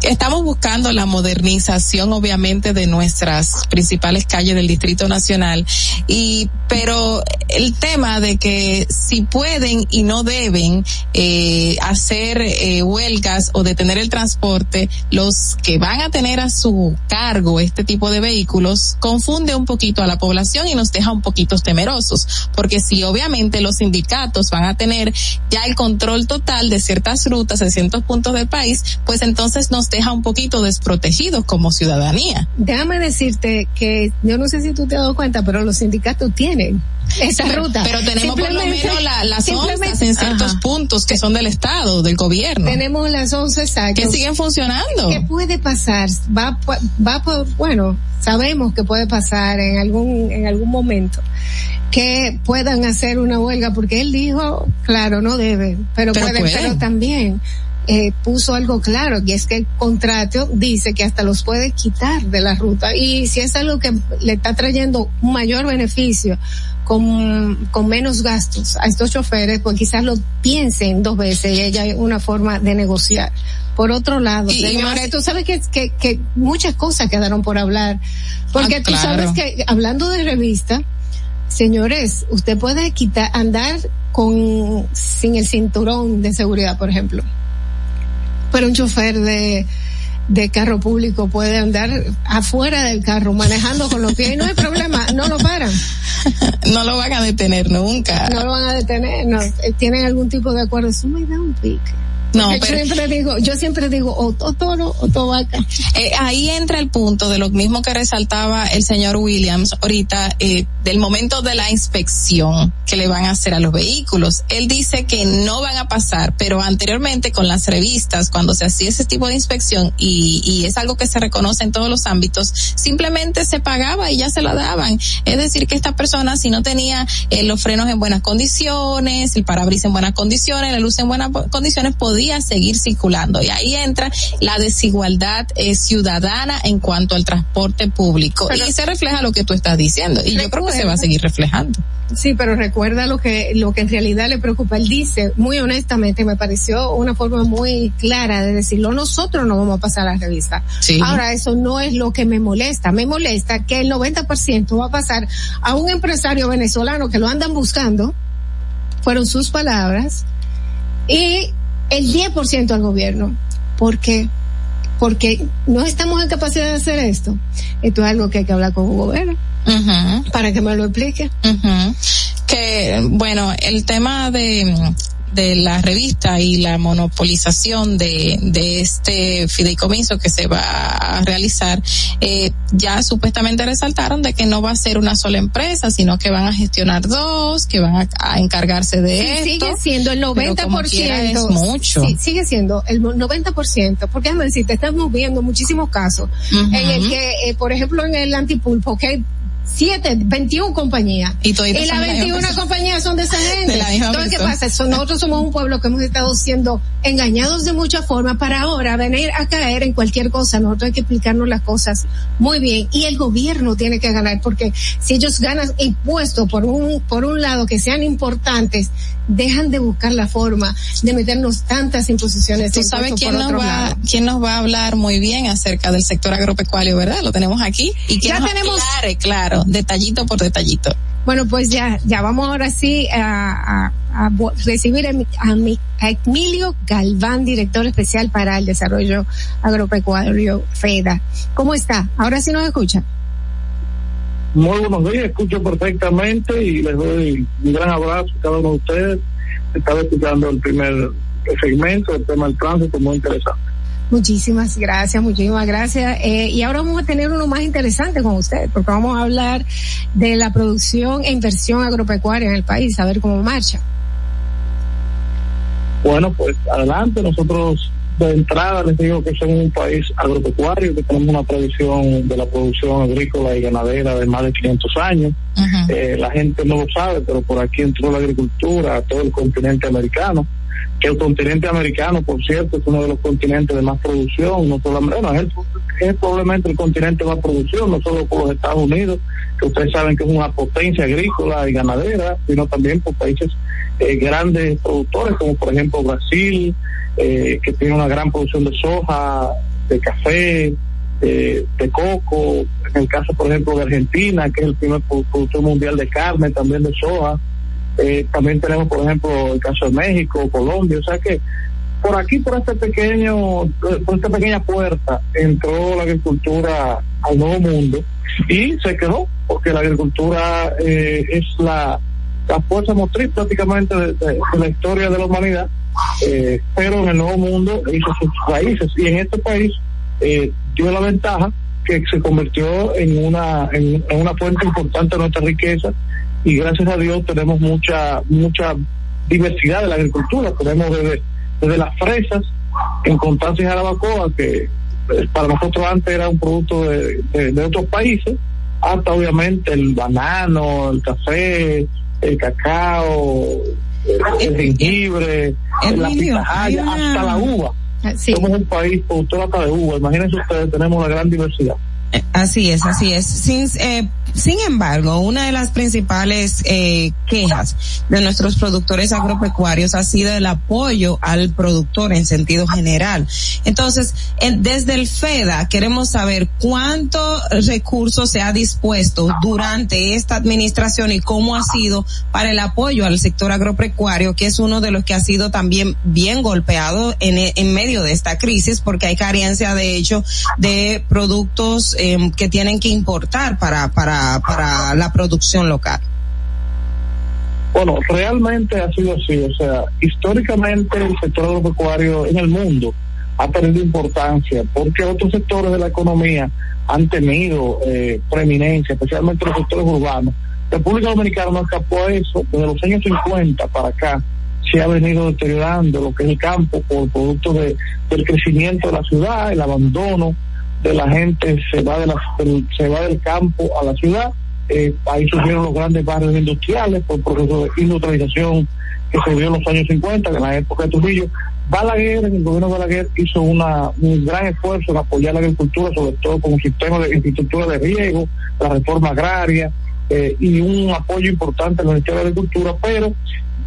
estamos buscando la modernización obviamente de nuestras principales calles del Distrito Nacional y pero el tema de que si pueden y no deben eh, hacer eh, huelgas o detener el transporte los que van a tener a su cargo este tipo de vehículos confunde un poquito a la población y nos deja un poquito temerosos porque si obviamente los sindicatos van a tener ya el control total de ciertas rutas de ciertos puntos del país pues entonces nos deja un poquito desprotegidos como ciudadanía. Déjame decirte que yo no sé si tú te has dado cuenta, pero los sindicatos tienen esa pero, ruta. Pero tenemos por lo menos la, las onzas en ciertos ajá. puntos que son del Estado, del gobierno. Tenemos las once exacto. Que siguen funcionando. ¿Qué puede pasar? Va, va por, bueno, sabemos que puede pasar en algún, en algún momento que puedan hacer una huelga porque él dijo, claro, no deben, pero, pero pueden, pueden, pero también eh, puso algo claro, y es que el contrato dice que hasta los puede quitar de la ruta. Y si es algo que le está trayendo un mayor beneficio, con, con menos gastos a estos choferes, pues quizás lo piensen dos veces y ella hay una forma de negociar. Por otro lado, y, señores, y tú sabes que, que, que, muchas cosas quedaron por hablar. Porque ah, tú claro. sabes que, hablando de revista, señores, usted puede quitar, andar con, sin el cinturón de seguridad, por ejemplo pero un chofer de, de carro público puede andar afuera del carro manejando con los pies y no hay problema, no lo paran. No lo van a detener nunca. No lo van a detener, no. Tienen algún tipo de acuerdo, eso me da un pique. No, yo pero siempre digo, yo siempre digo, o, o toro o to vaca. Eh, ahí entra el punto de lo mismo que resaltaba el señor Williams ahorita, eh, del momento de la inspección que le van a hacer a los vehículos. Él dice que no van a pasar, pero anteriormente con las revistas, cuando se hacía ese tipo de inspección, y, y es algo que se reconoce en todos los ámbitos, simplemente se pagaba y ya se la daban. Es decir, que esta persona, si no tenía eh, los frenos en buenas condiciones, el parabrisas en buenas condiciones, la luz en buenas condiciones, podía seguir circulando. Y ahí entra la desigualdad eh, ciudadana en cuanto al transporte público. Pero, y se refleja lo que tú estás diciendo. Y yo creo que se va a seguir reflejando. Sí, pero recuerda lo que, lo que en realidad le preocupa. Él dice, muy honestamente, me pareció una forma muy clara de decirlo, nosotros no vamos a pasar a la revista. Sí. Ahora, eso no es lo que me molesta. Me molesta que el 90% va a pasar a un empresario venezolano que lo andan buscando, fueron sus palabras, y el 10% al gobierno. ¿Por qué? Porque no estamos en capacidad de hacer esto. Esto es algo que hay que hablar con. Uh -huh. Para que me lo explique. Uh -huh. Que, bueno, el tema de de la revista y la monopolización de, de este fideicomiso que se va a realizar, eh, ya supuestamente resaltaron de que no va a ser una sola empresa, sino que van a gestionar dos, que van a, encargarse de sí, esto. Sigue siendo el 90%. Es mucho. Sí, sigue siendo el 90%. Porque déjame decirte, estamos viendo muchísimos casos en el que, eh, por ejemplo, en el antipulpo, que siete, 21 compañías. Y, y las 21 compañías son de esa gente. De la misma Entonces, ¿qué pasa? So- nosotros somos un pueblo que hemos estado siendo engañados de muchas formas para ahora venir a caer en cualquier cosa. Nosotros hay que explicarnos las cosas muy bien. Y el gobierno tiene que ganar porque si ellos ganan impuestos por un, por un lado que sean importantes, dejan de buscar la forma de meternos tantas imposiciones. Tú sabes quién nos va, lado. quién nos va a hablar muy bien acerca del sector agropecuario, ¿verdad? Lo tenemos aquí. Y que Ya nos tenemos- aclare, claro, detallito por detallito. Bueno, pues ya, ya vamos ahora sí a, a- a recibir a, mi- a mi- a Emilio Galván, director especial para el desarrollo agropecuario FEDA. ¿Cómo está? Ahora sí nos escucha. Muy buenos días, escucho perfectamente y les doy un gran abrazo a cada uno de ustedes. Estaba escuchando el primer segmento, el tema del tránsito, muy interesante. Muchísimas gracias, muchísimas gracias. Eh, y ahora vamos a tener uno más interesante con usted, porque vamos a hablar de la producción e inversión agropecuaria en el país, a ver cómo marcha. Bueno, pues adelante, nosotros de entrada les digo que somos un país agropecuario, que tenemos una tradición de la producción agrícola y ganadera de más de 500 años. Eh, la gente no lo sabe, pero por aquí entró la agricultura a todo el continente americano. Que el continente americano, por cierto, es uno de los continentes de más producción, no solamente, bueno, es, el- es probablemente el continente de más producción, no solo por los Estados Unidos, que ustedes saben que es una potencia agrícola y ganadera, sino también por países eh, grandes productores, como por ejemplo Brasil, eh, que tiene una gran producción de soja, de café, eh, de coco, en el caso por ejemplo de Argentina, que es el primer produ- productor mundial de carne, también de soja, eh, también tenemos por ejemplo el caso de México, Colombia, o sea que por aquí, por este pequeño, por esta pequeña puerta, entró la agricultura al nuevo mundo y se quedó, porque la agricultura eh, es la, la fuerza motriz prácticamente de, la historia de la humanidad, eh, pero en el nuevo mundo hizo sus raíces. Y en este país eh, dio la ventaja que se convirtió en una, en, una fuente importante de nuestra riqueza y gracias a Dios tenemos mucha, mucha diversidad de la agricultura, tenemos desde, desde las fresas en Constanza y Jarabacoa, que eh, para nosotros antes era un producto de- de otros países, hasta obviamente el banano, el café, el cacao, el, el jengibre, la Emilio, pitahaya, hasta la uva. Somos un país productor hasta de uva. Imagínense ustedes, tenemos una gran diversidad. Así es, así es. Sin, eh, sin embargo, una de las principales eh, quejas de nuestros productores agropecuarios ha sido el apoyo al productor en sentido general. Entonces, en- desde el FEDA queremos saber cuánto recursos se ha dispuesto durante esta administración y cómo ha sido para el apoyo al sector agropecuario, que es uno de los que ha sido también bien golpeado en, en medio de esta crisis, porque hay carencia de hecho de productos em, que tienen que importar para, para, para la producción local. Bueno, realmente ha sido así. O sea, históricamente el sector agropecuario en el mundo ha perdido importancia porque otros sectores de la economía han tenido eh, preeminencia, especialmente los sectores urbanos. República Dominicana no escapó a eso. Desde los años 50 para acá se ha venido deteriorando lo que es el campo por producto de, del crecimiento de la ciudad, el abandono de la gente se va de la, se va del campo a la ciudad. Eh, ahí surgieron los grandes barrios industriales por proceso de industrialización que se dio en los años 50, en la época de Trujillo. Balaguer, el gobierno de Balaguer hizo una, un gran esfuerzo en apoyar la agricultura, sobre todo con un sistema de infraestructura de riego, la reforma agraria eh, y un apoyo importante al Ministerio de Agricultura, pero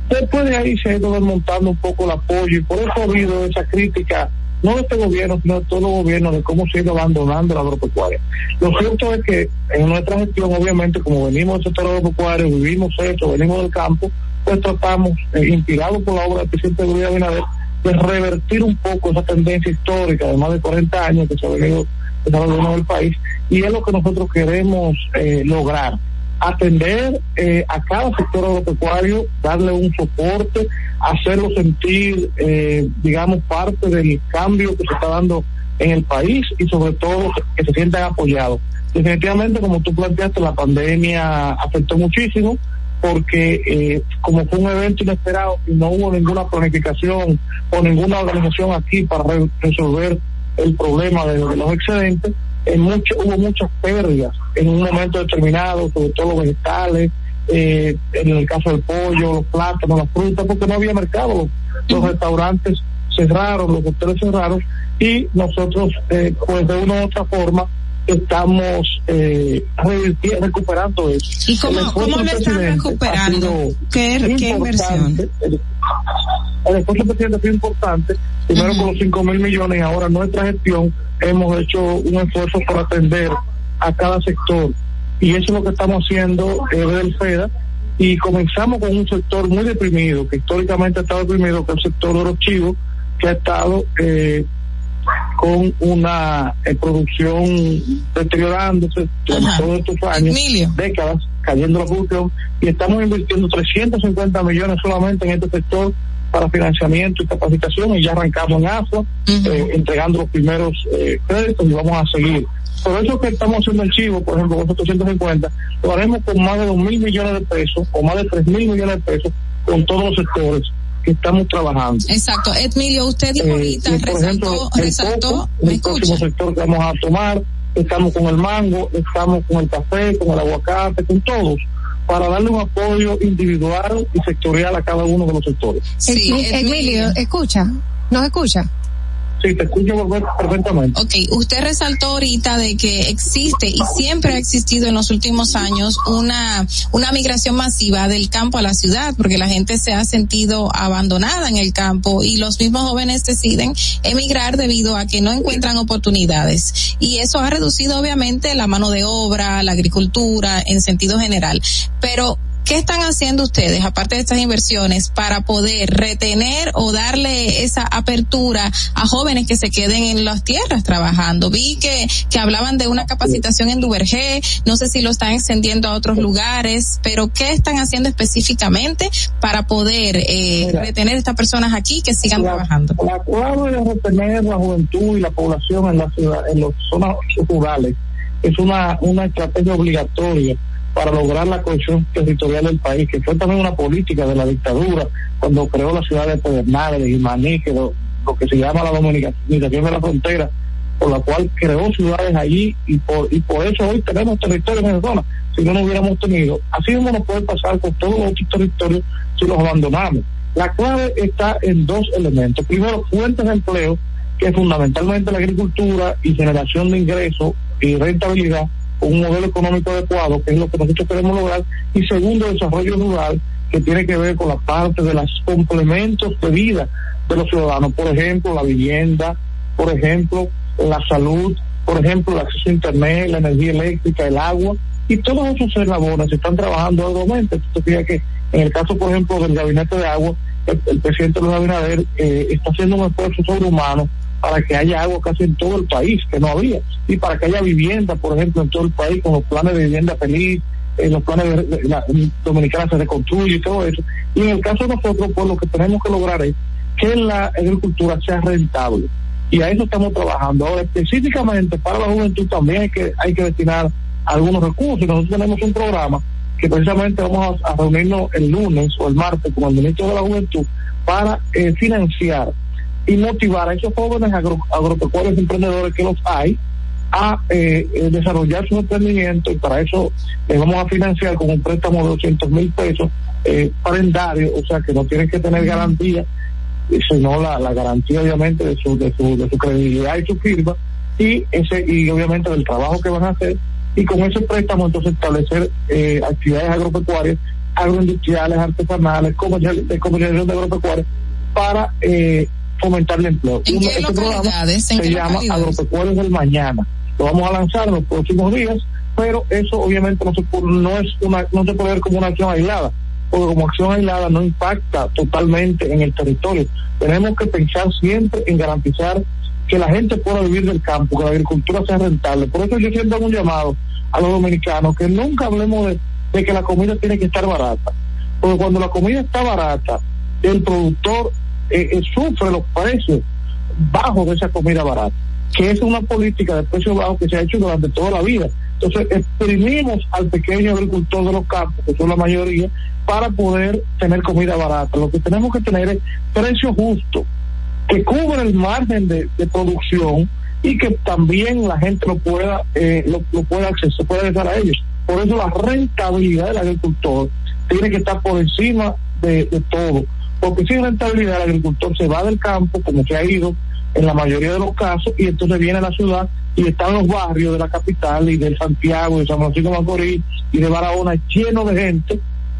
después de ahí se ha ido desmontando un poco el apoyo y por eso ha habido esa crítica no de este gobierno, sino de todos los gobiernos, de cómo se ha ido abandonando la agropecuaria. Lo cierto es que en nuestra gestión, obviamente, como venimos del sector agropecuario, vivimos esto, venimos del campo, pues tratamos, eh, inspirados por la obra del presidente Luis Abinader, de revertir un poco esa tendencia histórica de más de 40 años que se ha venido desarrollando en el país, y es lo que nosotros queremos eh, lograr. Atender eh, a cada sector agropecuario, darle un soporte, hacerlo sentir, eh, digamos, parte del cambio que se está dando en el país y sobre todo que se sientan apoyados. Definitivamente, como tú planteaste, la pandemia afectó muchísimo porque eh, como fue un evento inesperado y no hubo ninguna planificación o ninguna organización aquí para resolver el problema de, los excedentes, en mucho, hubo muchas pérdidas en un momento determinado, sobre todo los vegetales, eh, en el caso del pollo, los plátanos, las frutas, porque no había mercado. Los, restaurantes cerraron, los hoteles cerraron y nosotros, eh, pues de una u otra forma, estamos eh, recuperando eso. ¿Y cómo, cómo lo están recuperando? ¿Qué, ¿Qué, inversión? El, esfuerzo presidente fue importante, primero con los 5 mil millones ahora nuestra gestión hemos hecho un esfuerzo para atender a cada sector. Y eso es lo que estamos haciendo eh, el FEDA. Y comenzamos con un sector muy deprimido, que históricamente ha estado deprimido, que el sector de los chivos, que ha estado eh, con una eh, producción deteriorándose todos estos años, décadas, cayendo la producción, y estamos invirtiendo 350 millones solamente en este sector para financiamiento y capacitación, y ya arrancamos en AFA, eh, entregando los primeros eh, créditos y vamos a seguir. Por eso que estamos haciendo el chivo, por ejemplo, con estos 350, lo haremos con más de 2 mil millones de pesos, o más de 3 mil millones de pesos, con todos los sectores que estamos trabajando. Exacto. Edmilio, usted dijo eh, ahorita, resaltó, resaltó, el próximo sector que vamos a tomar, estamos con el mango, estamos con el café, con el aguacate, con todos para darle un apoyo individual y sectorial a cada uno de los sectores. Sí, Edmilio, escucha, ¿nos escucha? Sí, te escucho perfectamente. Ok, usted resaltó ahorita de que existe y siempre ha existido en los últimos años una, una migración masiva del campo a la ciudad, porque la gente se ha sentido abandonada en el campo y los mismos jóvenes deciden emigrar debido a que no encuentran oportunidades. Y eso ha reducido obviamente la mano de obra, la agricultura en sentido general. Pero ¿Qué están haciendo ustedes, aparte de estas inversiones, para poder retener o darle esa apertura a jóvenes que se queden en las tierras trabajando? Vi que, que hablaban de una capacitación en Duvergé, no sé si lo están extendiendo a otros lugares, pero ¿qué están haciendo específicamente para poder eh, retener a estas personas aquí que sigan trabajando? La clave de retener la juventud y la población en la ciudad, en las zonas rurales, es una, una estrategia obligatoria para lograr la cohesión territorial del país, que fue también una política de la dictadura cuando creó la ciudad de Pedernales, de Imaní, que lo, que se llama la dominicación de la frontera, por la cual creó ciudades allí y por, y por eso hoy tenemos territorios en esa zona. Si no, no hubiéramos tenido. Así mismo nos puede pasar con todos los otros territorios si los abandonamos. La clave está en dos elementos. Primero, fuentes de empleo, que es fundamentalmente la agricultura y generación de ingresos y rentabilidad un modelo económico adecuado, que es lo que nosotros queremos lograr, y segundo, desarrollo rural, que tiene que ver con la parte de los complementos de vida de los ciudadanos, por ejemplo, la vivienda, por ejemplo, la salud, por ejemplo, el acceso a Internet, la energía eléctrica, el agua, y todos esos eslabones están trabajando arduamente. Entonces, fíjate que en el caso, por ejemplo, del gabinete de agua, el, presidente Luis Abinader eh, está haciendo un esfuerzo sobrehumano para que haya agua casi en todo el país, que no había, y para que haya vivienda, por ejemplo, en todo el país, con los planes de vivienda feliz, en los planes de, la dominicana se reconstruye y todo eso. Y en el caso de nosotros, pues lo que tenemos que lograr es que la agricultura sea rentable. Y a eso estamos trabajando. Ahora, específicamente para la juventud también hay que, hay que destinar algunos recursos. Nosotros tenemos un programa que precisamente vamos a, reunirnos el lunes o el martes con el ministro de la Juventud para eh, financiar y motivar a esos jóvenes agropecuarios emprendedores que los hay a eh, eh, desarrollar su emprendimiento y para eso les vamos a financiar con un préstamo de 200 mil pesos eh, parendario, o sea que no tienen que tener garantía, sino la, la garantía obviamente de su, de su, de su credibilidad y su firma y ese y obviamente del trabajo que van a hacer y con ese préstamo entonces establecer eh, actividades agropecuarias, agroindustriales, artesanales, comercialización de agropecuarias para eh, fomentar el empleo. ¿En qué este programa se llama Agropecuarios del Mañana. Lo vamos a lanzar en los próximos días, pero eso obviamente no se, no es una, no se puede ver como una acción aislada, porque como acción aislada no impacta totalmente en el territorio. Tenemos que pensar siempre en garantizar que la gente pueda vivir del campo, que la agricultura sea rentable. Por eso yo siento un llamado a los dominicanos que nunca hablemos de de que la comida tiene que estar barata. Porque cuando la comida está barata, el productor eh, eh, sufre los precios bajos de esa comida barata, que es una política de precios bajos que se ha hecho durante toda la vida. Entonces, exprimimos al pequeño agricultor de los campos, que son la mayoría, para poder tener comida barata. Lo que tenemos que tener es precio justo, que cubra el margen de, producción y que también la gente lo pueda eh, lo, pueda acceder, pueda a ellos. Por eso la rentabilidad del agricultor tiene que estar por encima de todo. Porque sin rentabilidad el agricultor se va del campo, como se ha ido en la mayoría de los casos, y entonces viene a la ciudad y están los barrios de la capital y de Santiago, de San Francisco de Macorís y de Barahona llenos de gente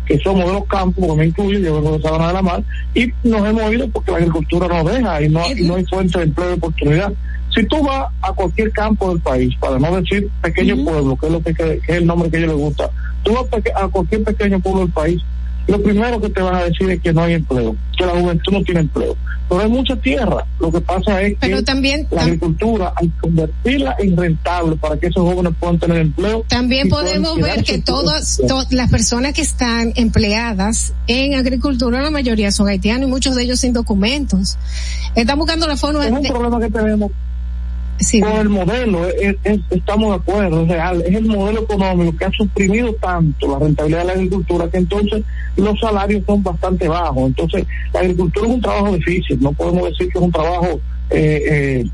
que somos de los campos, como me incluye, yo vengo de Sabana de la Mar, y nos hemos ido porque la agricultura nos deja y no, y no hay fuente de empleo de oportunidad. Si tú vas a cualquier campo del país, para no decir pequeño pueblo, que es lo que, que, es el nombre que a ellos les gusta, tú vas a cualquier pequeño pueblo del país, lo primero que te van a decir es que no hay empleo, que la juventud no tiene empleo. Pero hay mucha tierra. Lo que pasa es que también, la agricultura, al convertirla en rentable para que esos jóvenes puedan tener empleo. También podemos ver que todas, las personas que están empleadas en agricultura, la mayoría son haitianos y muchos de ellos sin documentos. Están buscando la forma Es un problema que tenemos Sí. Con el modelo, estamos de acuerdo, es real, es el modelo económico que ha suprimido tanto la rentabilidad de la agricultura que entonces los salarios son bastante bajos. Entonces, la agricultura es un trabajo difícil, no podemos decir que es un trabajo eh, eh,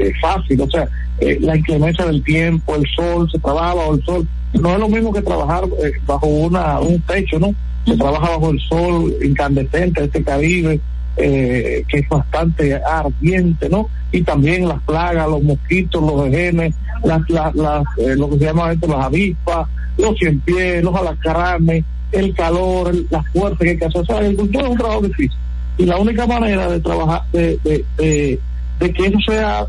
eh fácil, o sea, eh, la inclemencia del tiempo, el sol, se trabaja bajo el sol, no es lo mismo que trabajar eh, bajo una un techo, ¿no? Se trabaja bajo el sol incandescente de este Caribe, eh, que es bastante ardiente, ¿no? Y también las plagas, los mosquitos, los genes, las, las, las eh, lo que se llama esto, las avispas, los cien pies, los alacranes, el calor, la fuerza que hay que hacer. O sea, la agricultura es un trabajo difícil. Y la única manera de trabajar, de, de, de, de que eso sea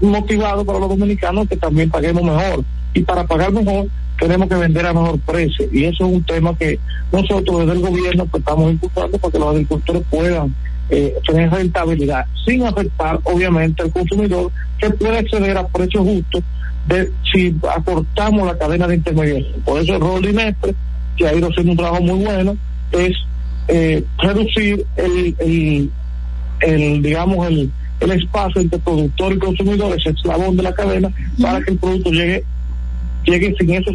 motivado para los dominicanos es que también paguemos mejor. Y para pagar mejor tenemos que vender a mejor precio. Y eso es un tema que nosotros desde el gobierno estamos impulsando para que los agricultores puedan eh, tener rentabilidad, sin afectar obviamente al consumidor que puede acceder a precios justos de si acortamos la cadena de intermediación. Por eso el rol de Inestre, que ha ido haciendo un trabajo muy bueno, es eh, reducir el, el, el digamos, el, el espacio entre productor y consumidor, ese eslabón de la cadena, para que el producto llegue llegue sin esos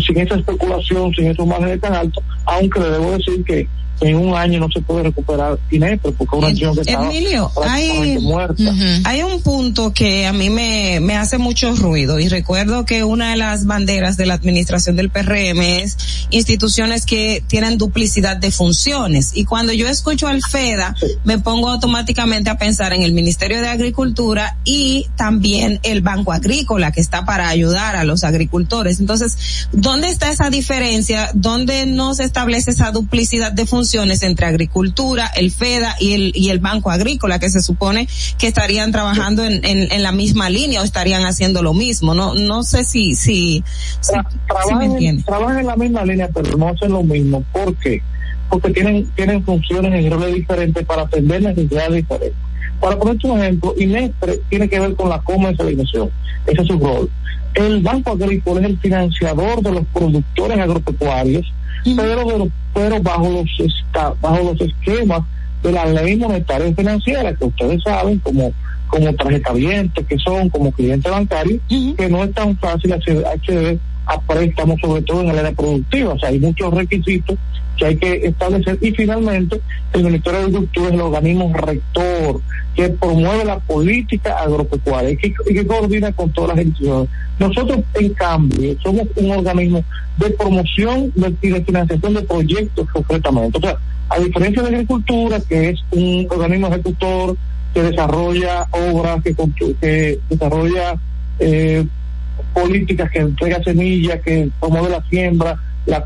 sin esa especulación, sin esos márgenes tan altos, aunque le debo decir que en un año no se puede recuperar Inepre porque una acción que está Emilio, hay, hay un punto que a mí me, me hace mucho ruido y recuerdo que una de las banderas de la administración del PRM es instituciones que tienen duplicidad de funciones y cuando yo escucho al FEDA me pongo automáticamente a pensar en el Ministerio de Agricultura y también el Banco Agrícola que está para ayudar a los agricultores. Entonces, ¿dónde está esa diferencia? ¿Dónde no se establece esa duplicidad de funciones? entre agricultura, el FEDA y el, y el Banco Agrícola, que se supone que estarían trabajando en, en, la misma línea o estarían haciendo lo mismo. No, no sé si, si, trabajan, en la misma línea, pero no hacen lo mismo. ¿Por qué? Porque tienen, tienen funciones en roles diferentes para atender necesidades diferentes. Para poner un ejemplo, INESPRE tiene que ver con la comercialización. Ese es su rol. El Banco Agrícola es el financiador de los productores agropecuarios pero, pero bajo los bajo los esquemas de la ley monetaria financiera que ustedes saben como como tarjetavientes que son como clientes bancarios que no es tan fácil acceder a préstamos sobre todo en el área productiva o sea hay muchos requisitos que hay que establecer y finalmente el Ministerio de Agricultura es el organismo rector que promueve la política agropecuaria y que, coordina con todas las instituciones. Nosotros, en cambio, somos un organismo de promoción y de financiación de proyectos concretamente. O sea, a diferencia de agricultura, que es un organismo ejecutor que desarrolla obras, que, que desarrolla eh, políticas, que entrega semillas, que promueve la siembra, la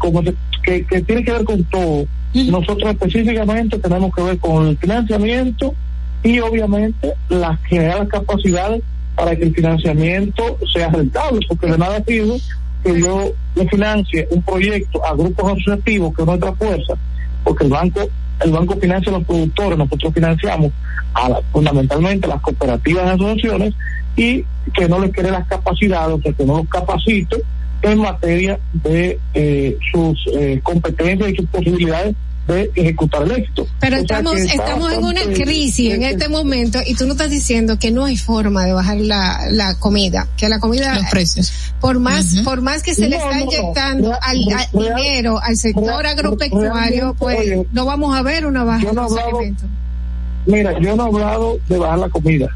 que, que tiene que ver con todo. Nosotros específicamente tenemos que ver con el financiamiento y obviamente las generar las capacidades para que el financiamiento sea rentable, porque de nada sirve que yo le financie un proyecto a grupos asociativos que es nuestra fuerza, porque el banco el banco financia a los productores, nosotros financiamos a fundamentalmente a las cooperativas y asociaciones y que no les quede las capacidades, o sea, que no los capacite en materia de eh, sus eh, competencias y sus posibilidades de ejecutar el éxito. Pero estamos, estamos en una crisis en este momento y tú no estás diciendo que no hay forma de bajar la, la comida, que la comida, los precios, por más, por más que se le está inyectando al, dinero al sector agropecuario, pues no vamos a ver una baja no Mira, yo no he hablado de bajar la comida.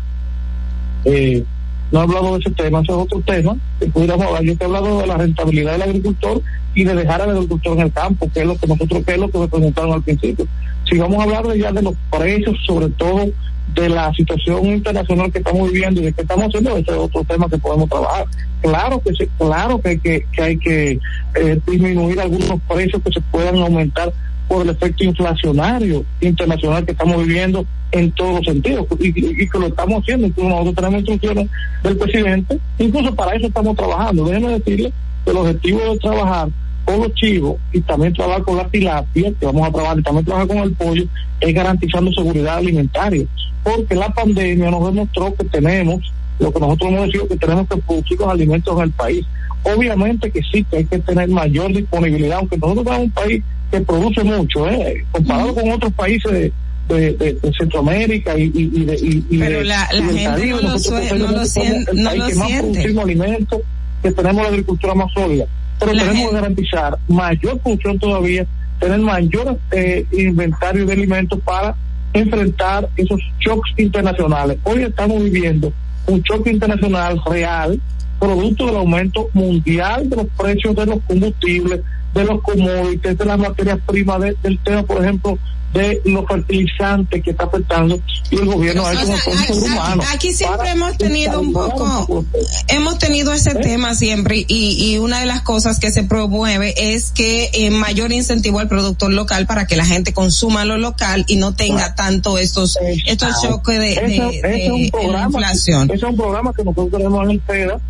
Eh, no he hablado de ese tema, ese es otro tema que pudiéramos hablar. Yo te he hablado de la rentabilidad del agricultor y de dejar al agricultor en el campo, que es lo que nosotros, que es lo que me preguntaron al principio. Si vamos a hablar de ya de los precios, sobre todo de la situación internacional que estamos viviendo y de qué estamos haciendo, ese es otro tema que podemos trabajar. Claro que sí, claro que hay que, que, hay que eh, disminuir algunos precios que se puedan aumentar por el efecto inflacionario internacional que estamos viviendo en todos los sentidos y, que lo estamos haciendo. Incluso nosotros tenemos instrucciones del presidente, incluso para eso estamos trabajando. Déjenme decirle que el objetivo de trabajar con los chivos y también trabajar con la tilapia, que vamos a trabajar y también trabajar con el pollo, es garantizando seguridad alimentaria. Porque la pandemia nos demostró que tenemos, lo que nosotros hemos decidido, que tenemos que producir los alimentos en el país. Obviamente que sí, que hay que tener mayor disponibilidad, aunque nosotros somos un país que produce mucho, ¿eh? comparado con otros países de, de, de Centroamérica y, y, de, y, Pero la, la gente no lo, suele, no lo, siente, no lo que más producimos alimentos, que tenemos la agricultura más sólida. Pero tenemos que garantizar mayor función todavía, tener mayor eh, inventario de alimentos para enfrentar esos shocks internacionales. Hoy estamos viviendo un choque internacional real, producto del aumento mundial de los precios de los combustibles, de los commodities, de las materias primas, del tema, por ejemplo, de los fertilizantes que está afectando y el gobierno ha hecho un humano. Aquí siempre hemos tenido un poco, hemos tenido ese ¿Eh? tema siempre y, y una de las cosas que se promueve es que eh, mayor incentivo al productor local para que la gente consuma lo local y no tenga tanto estos estos choques de, de, inflación. Ese es un programa que nosotros tenemos en el FEDA,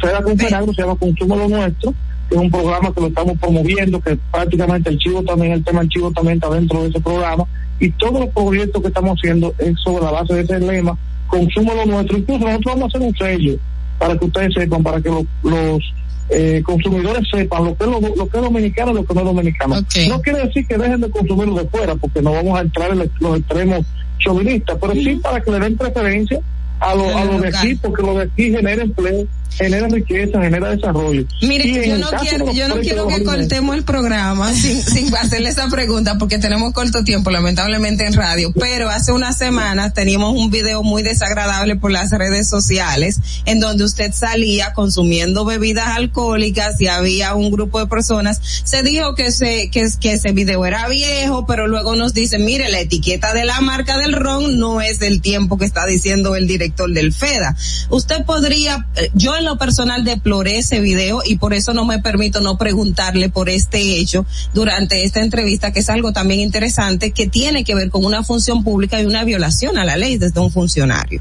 FEDA con se llama Consumo lo Nuestro, es un programa que lo estamos promoviendo, que prácticamente el chivo también, el tema del chivo también está dentro de ese programa, y todos los proyectos que estamos haciendo es sobre la base de ese lema, consumo lo nuestro, incluso nosotros vamos a hacer un sello para que ustedes sepan, para que los eh, consumidores sepan lo que, es lo, lo, que es dominicano y lo que no es dominicano. No quiere decir que dejen de consumirlo de fuera, porque no vamos a entrar en los extremos chauvinistas, pero sí para que le den preferencia a lo, a lo de aquí, porque lo de aquí genera empleo genera riqueza, genera desarrollo. Mire, yo no, quiero, yo no quiero que cortemos el programa sin, sin hacerle esa pregunta porque tenemos corto tiempo, lamentablemente en radio, pero hace unas semanas teníamos un video muy desagradable por las redes sociales en donde usted salía consumiendo bebidas alcohólicas y había un grupo de personas. Se dijo que ese, que, que ese video era viejo, pero luego nos dice, mire, la etiqueta de la marca del ron no es del tiempo que está diciendo el director del FEDA. Usted podría, eh, yo en lo personal deploré ese video y por eso no me permito no preguntarle por este hecho durante esta entrevista, que es algo también interesante que tiene que ver con una función pública y una violación a la ley desde un funcionario.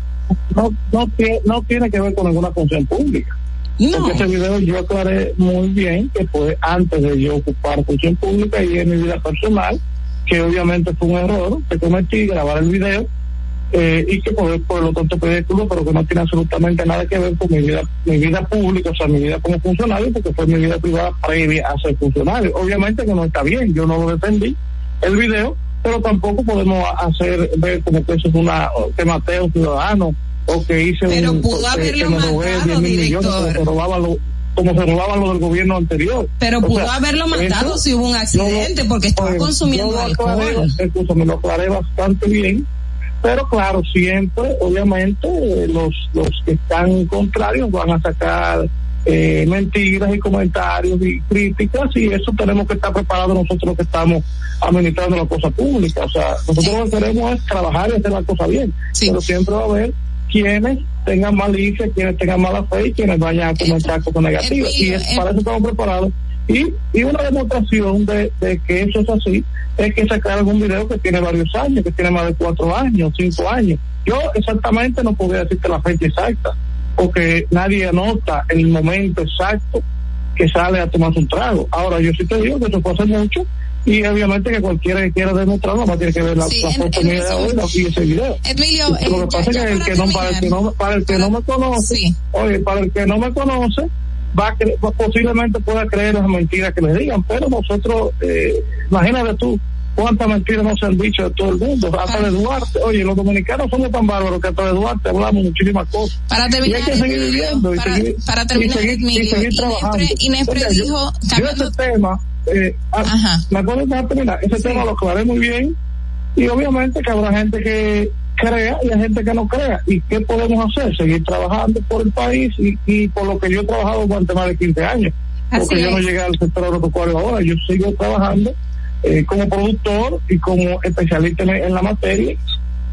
No, no, no tiene que ver con ninguna función pública. No. Porque ese video yo aclaré muy bien que fue antes de yo ocupar función pública y en mi vida personal, que obviamente fue un error que cometí, grabar el video eh, y que por, por lo tanto pedí pero que no tiene absolutamente nada que ver con mi vida, mi vida pública, o sea, mi vida como funcionario, porque fue mi vida privada previa a ser funcionario. Obviamente que no está bien, yo no lo defendí, el video, pero tampoco podemos hacer ver como que eso es una, que Mateo ciudadano, o que hice pero un, pudo haberlo matado, director. como se robaban lo del gobierno anterior. Pero pudo haberlo matado si hubo un accidente, porque estaba pues, consumiendo alcohol. Me lo aclaré bastante bien pero claro, siempre, obviamente, los, los que están contrarios van a sacar eh, mentiras y comentarios y críticas y eso tenemos que estar preparados nosotros que estamos administrando la cosa pública. O sea, nosotros lo que queremos es trabajar y hacer la cosa bien, pero siempre va a haber quienes tengan malicia, quienes tengan mala fe y quienes vayan a comentar cosas negativas. y es, para eso estamos preparados. Y, y una demostración de, de que eso es así es que sacaron un video que tiene varios años, que tiene más de cuatro años, cinco años. Yo exactamente no podría decirte la fecha exacta, porque nadie anota el momento exacto que sale a tomar un trago. Ahora, yo sí te digo que eso hace mucho, y obviamente que cualquiera que quiera demostrarlo va a tener que ver la, foto mía de hoy y ese video. Emilio, lo que eh, pasa es que, el que no, para el que no, para el que no me conoce, oye, para el que no me conoce, va, posiblemente pueda creer las mentiras que le digan, pero nosotros, eh, imagínate tú, cuántas mentiras nos han dicho de todo el mundo, hasta de Duarte. Oye, los dominicanos somos tan bárbaros que hasta de Duarte hablamos muchísimas cosas. Para terminar, y hay que seguir viviendo para, y seguir, para terminar, y seguir, y seguir trabajando. Oiga, dijo, yo, yo ese tema, eh, ah, me acuerdo de terminar, ese sí. tema lo aclaré muy bien y obviamente que habrá gente que crea y hay gente que no crea. ¿Y qué podemos hacer? Seguir trabajando por el país y, y por lo que yo he trabajado durante más de 15 años. Así porque yo no llegué al sector agropecuario ahora, yo sigo trabajando eh, como productor y como especialista en, en, la materia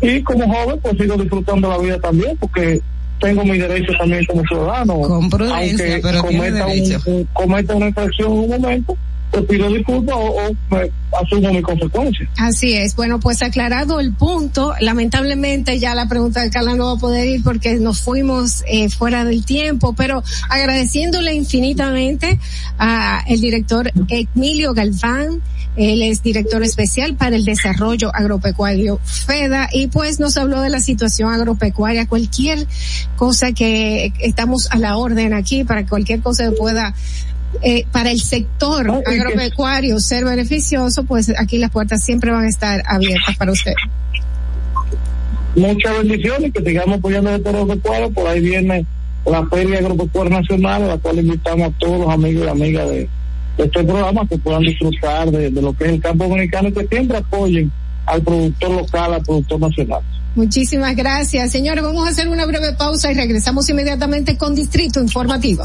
y como joven pues sigo disfrutando la vida también porque tengo mis derechos también como ciudadano Con prudencia, aunque pero cometa, derecho. un, un- cometa una infracción en un momento pues pido disculpas o, me asumo mis consecuencias Así es. Bueno, pues aclarado el punto, lamentablemente ya la pregunta de Carla no va a poder ir porque nos fuimos eh, fuera del tiempo, pero agradeciéndole infinitamente a el director Emilio Galván, él es director especial para el desarrollo agropecuario FEDA y pues nos habló de la situación agropecuaria, cualquier cosa que estamos a la orden aquí para cualquier cosa que pueda eh, para el sector No, que- agropecuario ser beneficioso, pues aquí las puertas siempre van a estar abiertas para usted. muchas bendiciones que sigamos apoyando el sector agropecuario por ahí viene la Feria Agropecuaria Nacional a la cual invitamos a todos los amigos y amigas de, de este programa que puedan disfrutar de, de lo que es el campo dominicano y que siempre apoyen al productor local, al productor nacional. Muchísimas gracias. Señores, vamos a hacer una breve pausa y regresamos inmediatamente con Distrito Informativo.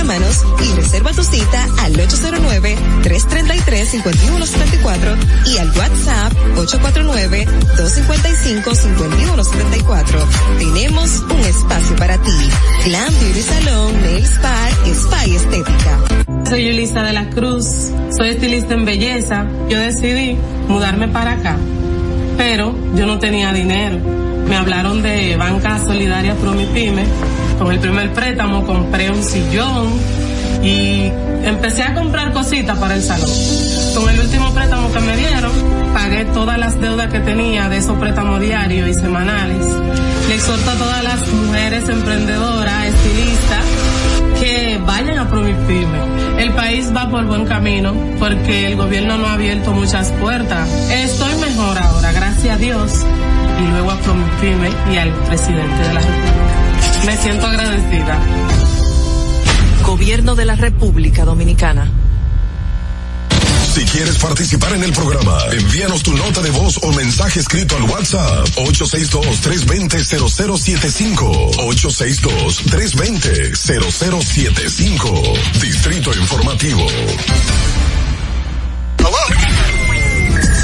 Llámanos y reserva tu cita al 809-333-5174 y al WhatsApp 849-255-5174. Tenemos un espacio para ti. Glam Beauty Salon, Nails Bar, Spa y Estética. Soy Yulisa de la Cruz, soy estilista en belleza. Yo decidí mudarme para acá, pero yo no tenía dinero. Me hablaron de Banca Solidaria Promipyme. Con el primer préstamo compré un sillón y empecé a comprar cositas para el salón. Con el último préstamo que me dieron, pagué todas las deudas que tenía de esos préstamos diarios y semanales. Le exhorto a todas las mujeres emprendedoras, estilistas, que vayan a Promipyme. El país va por buen camino porque el gobierno no ha abierto muchas puertas. Estoy mejor ahora, gracias a Dios, y luego a Promipyme y al presidente de la República. Me siento agradecida. Gobierno de la República Dominicana. Si quieres participar en el programa, envíanos tu nota de voz o mensaje escrito al WhatsApp 862-320-0075. 862-320-0075. Distrito Informativo.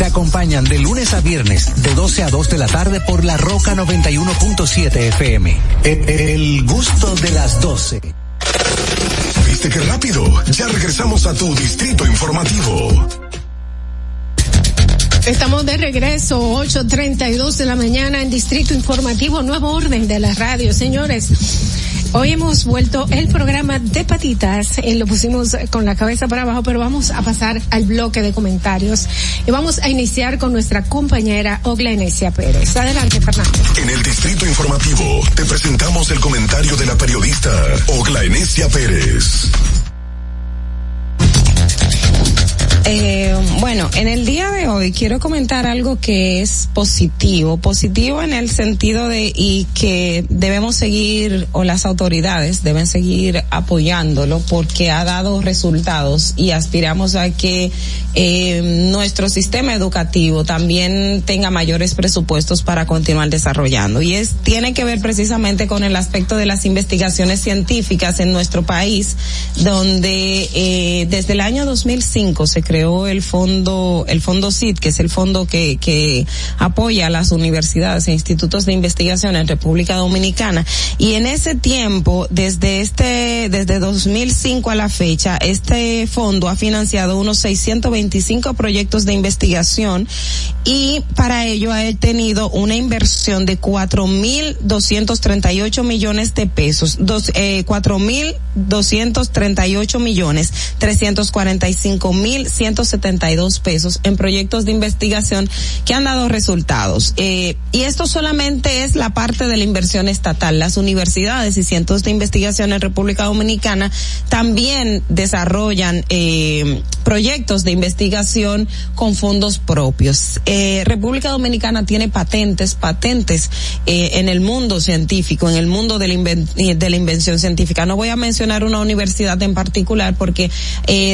Te acompañan de lunes a viernes, de 12 a 2 de la tarde por La Roca 91.7 FM. El, el gusto de las 12. ¿Viste qué rápido? Ya regresamos a tu distrito informativo. Estamos de regreso, 8.32 de la mañana en Distrito Informativo, nuevo orden de la radio, señores. Hoy hemos vuelto el programa de patitas, eh, lo pusimos con la cabeza para abajo, pero vamos a pasar al bloque de comentarios y vamos a iniciar con nuestra compañera Ogla Enesia Pérez. Adelante, Fernando. En el Distrito Informativo te presentamos el comentario de la periodista Ogla Enesia Pérez. Eh, bueno, en el día de hoy quiero comentar algo que es positivo, positivo en el sentido de y que debemos seguir o las autoridades deben seguir apoyándolo porque ha dado resultados y aspiramos a que eh, nuestro sistema educativo también tenga mayores presupuestos para continuar desarrollando. Y es tiene que ver precisamente con el aspecto de las investigaciones científicas en nuestro país donde eh, desde el año 2005 se creó el fondo, el fondo CID, que es el fondo que, que apoya a las universidades e institutos de investigación en República Dominicana. Y en ese tiempo, desde este, desde 2005 a la fecha, este fondo ha financiado unos 625 proyectos de investigación y para ello ha tenido una inversión de 4.238 millones de pesos, dos, eh, 4.238 millones 345 mil 172 pesos en proyectos de investigación que han dado resultados. Eh, y esto solamente es la parte de la inversión estatal. Las universidades y cientos de investigación en República Dominicana también desarrollan eh, proyectos de investigación con fondos propios. Eh, República Dominicana tiene patentes, patentes en el mundo científico, en el mundo de la, de la invención científica. No voy a mencionar una universidad en particular porque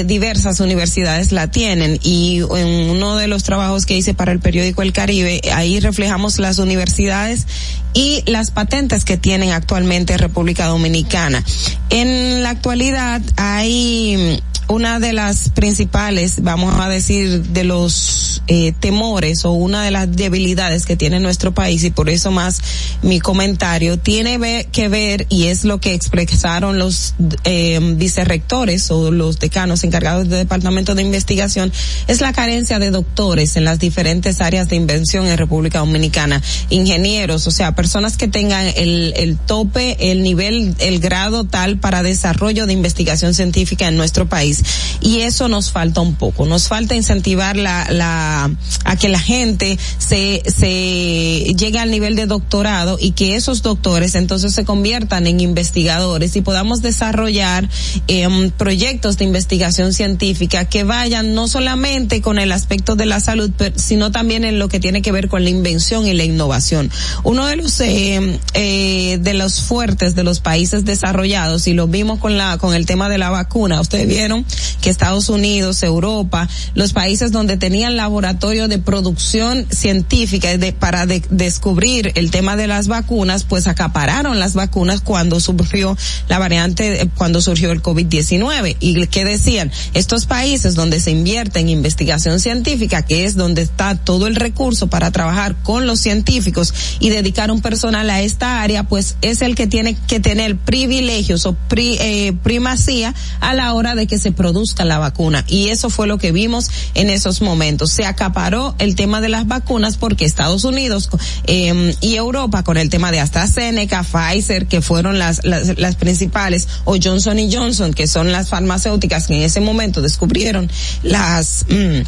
diversas universidades la tienen y en uno de los trabajos que hice para el periódico El Caribe, ahí reflejamos las universidades y las patentes que tienen actualmente República Dominicana. En la actualidad hay una de las principales, vamos a decir, de los eh, temores o una de las debilidades que tiene nuestro país y por eso más mi comentario tiene que ver y es lo que expresaron los eh, vicerrectores o los decanos encargados del departamento de investigación es la carencia de doctores en las diferentes áreas de invención en República Dominicana, ingenieros, o sea, personas que tengan el, el tope, el nivel, el grado tal para desarrollo de investigación científica en nuestro país y eso nos falta un poco. Nos falta incentivar la, la, a que la gente se, se llegue al nivel de doctorado y que esos doctores entonces se conviertan en investigadores y podamos desarrollar eh, proyectos de investigación científica que vayan no solamente con el aspecto de la salud, sino también en lo que tiene que ver con la invención y la innovación. Uno de los eh, eh, de los fuertes de los países desarrollados y lo vimos con la con el tema de la vacuna. Ustedes vieron que Estados Unidos, Europa, los países donde tenían laboratorio de producción científica para de, descubrir el tema de las vacunas, pues acapararon las vacunas cuando surgió la variante, cuando surgió el COVID-19. Y que decían, estos países donde se invierte en investigación científica, que es donde está todo el recurso para trabajar con los científicos y dedicar un personal a esta área, pues es el que tiene que tener privilegios o pri, eh, primacía a la hora de que se produzcan la vacuna. Y eso fue lo que vimos en esos momentos. Se acaparó el tema de las vacunas porque Estados Unidos eh, y Europa con el tema de AstraZeneca, Pfizer, que fueron las, las, las principales, o Johnson y Johnson, que son las farmacéuticas que en ese momento descubrieron las... Mm,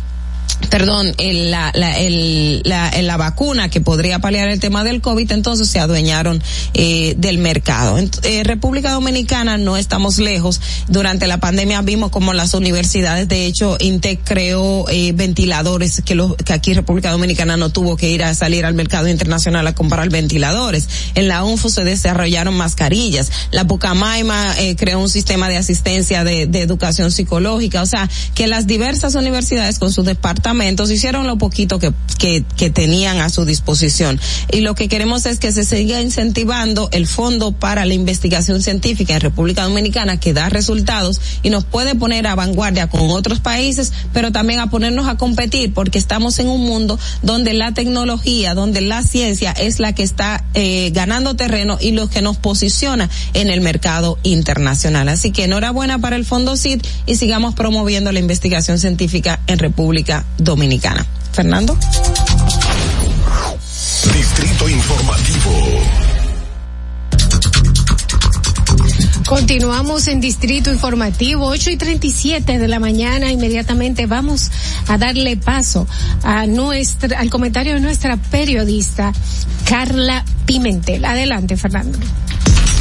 perdón, el, la, la, la, la, vacuna que podría paliar el tema del COVID, entonces se adueñaron eh, del mercado. En eh, República Dominicana no estamos lejos. Durante la pandemia vimos como las universidades, de hecho, INTEC creó eh, ventiladores que, los, que aquí República Dominicana no tuvo que ir a salir al mercado internacional a comprar ventiladores. En la UNFO se desarrollaron mascarillas. La Pucamaima eh, creó un sistema de asistencia de, de educación psicológica. O sea, que las diversas universidades con sus departamentos hicieron lo poquito que, que, que tenían a su disposición. Y lo que queremos es que se siga incentivando el fondo para la investigación científica en República Dominicana que da resultados y nos puede poner a vanguardia con otros países, pero también a ponernos a competir porque estamos en un mundo donde la tecnología, donde la ciencia es la que está eh, ganando terreno y lo que nos posiciona en el mercado internacional. Así que enhorabuena para el Fondo CID y sigamos promoviendo la investigación científica en República Dominicana. Fernando. Distrito Informativo. Continuamos en Distrito Informativo, 8 y 37 de la mañana. Inmediatamente vamos a darle paso a nuestra, al comentario de nuestra periodista, Carla Pimentel. Adelante, Fernando.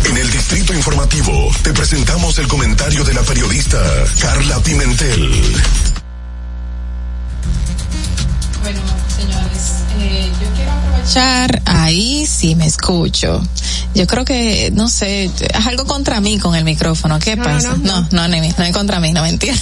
En el Distrito Informativo te presentamos el comentario de la periodista Carla Pimentel. Bueno, señores, eh, yo quiero aprovechar, ahí sí me escucho. Yo creo que, no sé, es algo contra mí con el micrófono. ¿Qué No, pasa? no, No, no. no, no, contra mí, no mentira.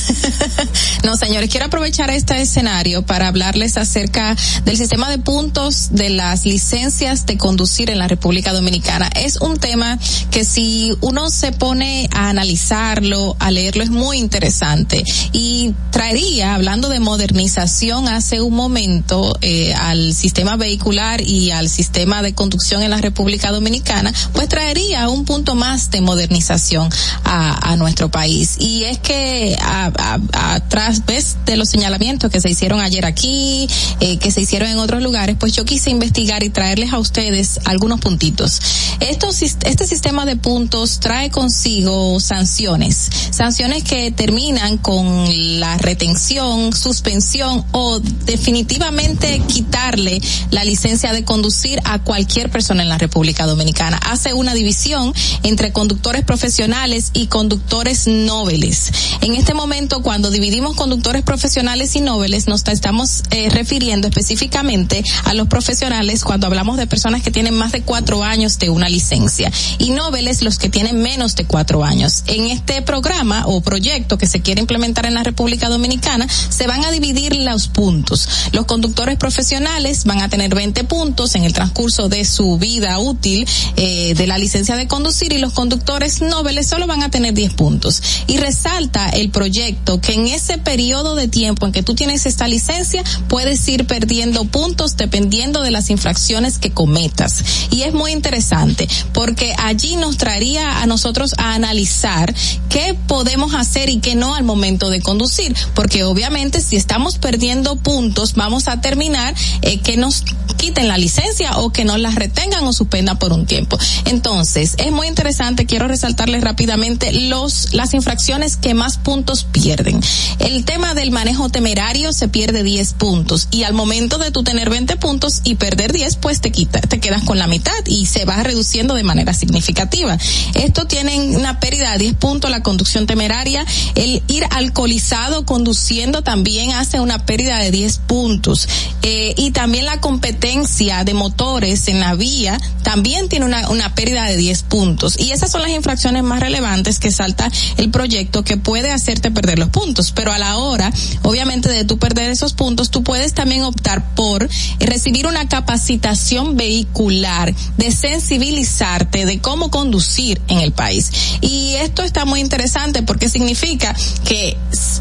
no, señores, quiero aprovechar este escenario para hablarles acerca del sistema de puntos de las licencias de conducir en la República Dominicana. Es un tema que si uno se pone a analizarlo, a leerlo, es muy interesante. Y traería, hablando de modernización hace un momento, eh, al sistema vehicular y al sistema de conducción en la República Dominicana, pues traería un punto más de modernización a, nuestro país. Y es que a, a, a través de los señalamientos que se hicieron ayer aquí, eh, que se hicieron en otros lugares, pues yo quise investigar y traerles a ustedes algunos puntitos. Estos, este sistema de puntos trae consigo sanciones, sanciones que terminan con la retención, suspensión o definitivamente quitarle la licencia de conducir a cualquier persona en la República Dominicana. Hace una división entre conductores profesionales y conductores nobles. En este momento, cuando dividimos conductores profesionales y nobles, nos estamos eh, refiriendo específicamente a los profesionales cuando hablamos de personas que tienen más de cuatro años de una licencia y nobles los que tienen menos de cuatro años. En este programa o proyecto que se quiere implementar en la República Dominicana, se van a dividir los puntos. Los conductores profesionales van a tener 20 puntos en el transcurso de su vida útil eh, de la licencia de conducir y los conductores nobles solo van a tener 10 puntos. Y resalta el proyecto que en ese periodo de tiempo en que tú tienes esta licencia puedes ir perdiendo puntos dependiendo de las infracciones que cometas. Y es muy interesante porque allí nos traería a nosotros a analizar qué podemos hacer y qué no al momento de conducir. Porque obviamente si estamos perdiendo puntos vamos a terminar eh, que nos quiten la licencia o que nos la retengan o suspendan por un tiempo. Entonces, es muy interesante, quiero resaltarles rápidamente los, las infracciones que más puntos pierden. El tema del manejo temerario se pierde 10 puntos y al momento de tú tener 20 puntos y perder 10, pues te quita, te quedas con la mitad y se va reduciendo de manera significativa. Esto tiene una pérdida de 10 puntos la conducción temeraria, el ir alcoholizado conduciendo también hace una pérdida de 10 puntos. Eh, y también la competencia de motores en la vía también tiene una, una pérdida de 10 puntos. Y esas son las infracciones más relevantes que salta el proyecto que puede hacerte perder los puntos. Pero a la hora, obviamente, de tú perder esos puntos, tú puedes también optar por recibir una capacitación vehicular, de sensibilizarte de cómo conducir en el país. Y esto está muy interesante porque significa que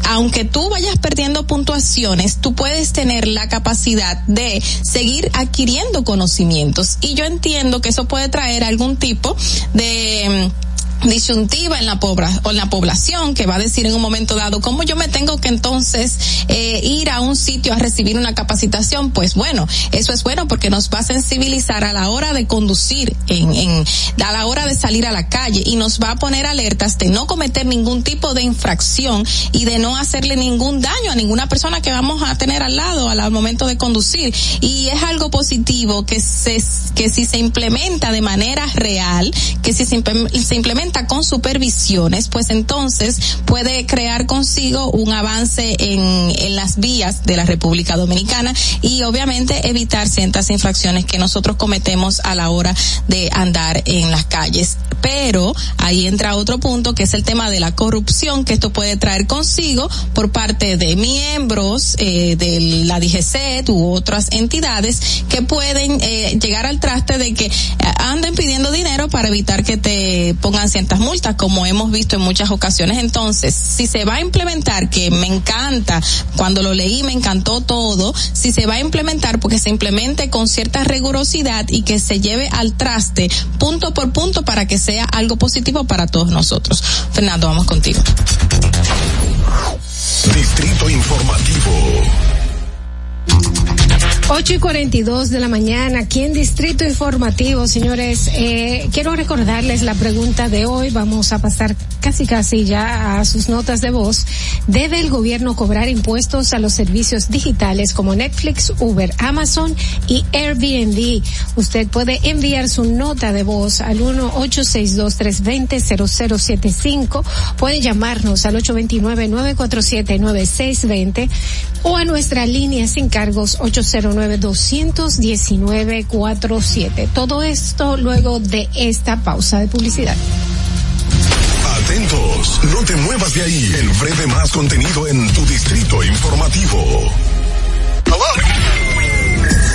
aunque tú vayas perdiendo puntuaciones, tú puedes tener la capacidad de seguir adquiriendo conocimientos. Y yo entiendo que eso puede traer algún tipo de disyuntiva en la, o en la población que va a decir en un momento dado cómo yo me tengo que entonces eh, ir a un sitio a recibir una capacitación pues bueno eso es bueno porque nos va a sensibilizar a la hora de conducir en, en a la hora de salir a la calle y nos va a poner alertas de no cometer ningún tipo de infracción y de no hacerle ningún daño a ninguna persona que vamos a tener al lado al, momento de conducir. Y es algo positivo que se que si se implementa de manera real que si se, se con supervisiones, pues entonces puede crear consigo un avance en, en las vías de la República Dominicana y obviamente evitar ciertas infracciones que nosotros cometemos a la hora de andar en las calles. Pero ahí entra otro punto que es el tema de la corrupción que esto puede traer consigo por parte de miembros eh, de la DGC u otras entidades que pueden eh, llegar al traste de que eh, anden pidiendo dinero para evitar que te pongan ciertas multas, como hemos visto en muchas ocasiones. Entonces, si se va a implementar, que me encanta, cuando lo leí me encantó todo, si se va a implementar, porque se implemente con cierta rigurosidad y que se lleve al traste punto por punto para que sea algo positivo para todos nosotros. Fernando, vamos contigo. Distrito Informativo. 8 y 42 de la mañana, aquí en Distrito Informativo, señores. Eh, quiero recordarles la pregunta de hoy. Vamos a pasar casi casi ya a sus notas de voz. ¿Debe el gobierno cobrar impuestos a los servicios digitales como Netflix, Uber, Amazon y Airbnb? Usted puede enviar su nota de voz al 1-862-320-0075. Puede llamarnos al 829-947-9620 o a nuestra línea sin cargos 809 219 Todo esto luego de esta pausa de publicidad. Atentos, no te muevas de ahí. El breve más contenido en tu distrito informativo.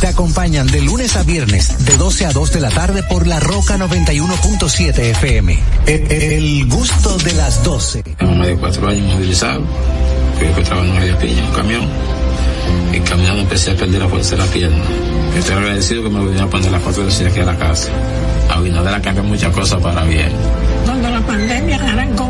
Te acompañan de lunes a viernes, de 12 a 2 de la tarde por La Roca 91.7 FM. El, el, gusto de las 12. Tengo más de cuatro años movilizado. Fui que trabajo en media piña, un camión. Y caminando empecé a perder la fuerza de la pierna. Estoy agradecido que me volvieron a poner la foto de aquí a la casa. A Abinader cambiado muchas cosas para bien. Cuando la pandemia arrancó,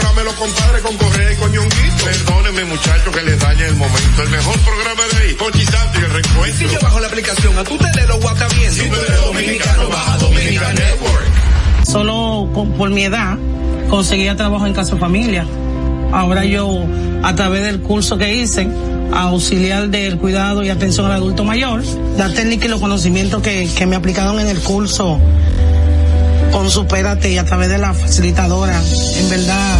programa de los compadres con Correa y Coñonguito. Perdónenme muchachos que les dañe el momento. El mejor programa de ahí, Conchi Santo y el recuento. Si yo bajo la aplicación, a tú te de lo WhatsApp bien. Si tú eres dominicano, baja Dominica Network. Solo por, por mi edad conseguía trabajo en casa familia. Ahora yo, a través del curso que hice, auxiliar del cuidado y atención al adulto mayor, la técnica y los conocimientos que, que me aplicaron en el curso con Supérate y a través de la facilitadora, en verdad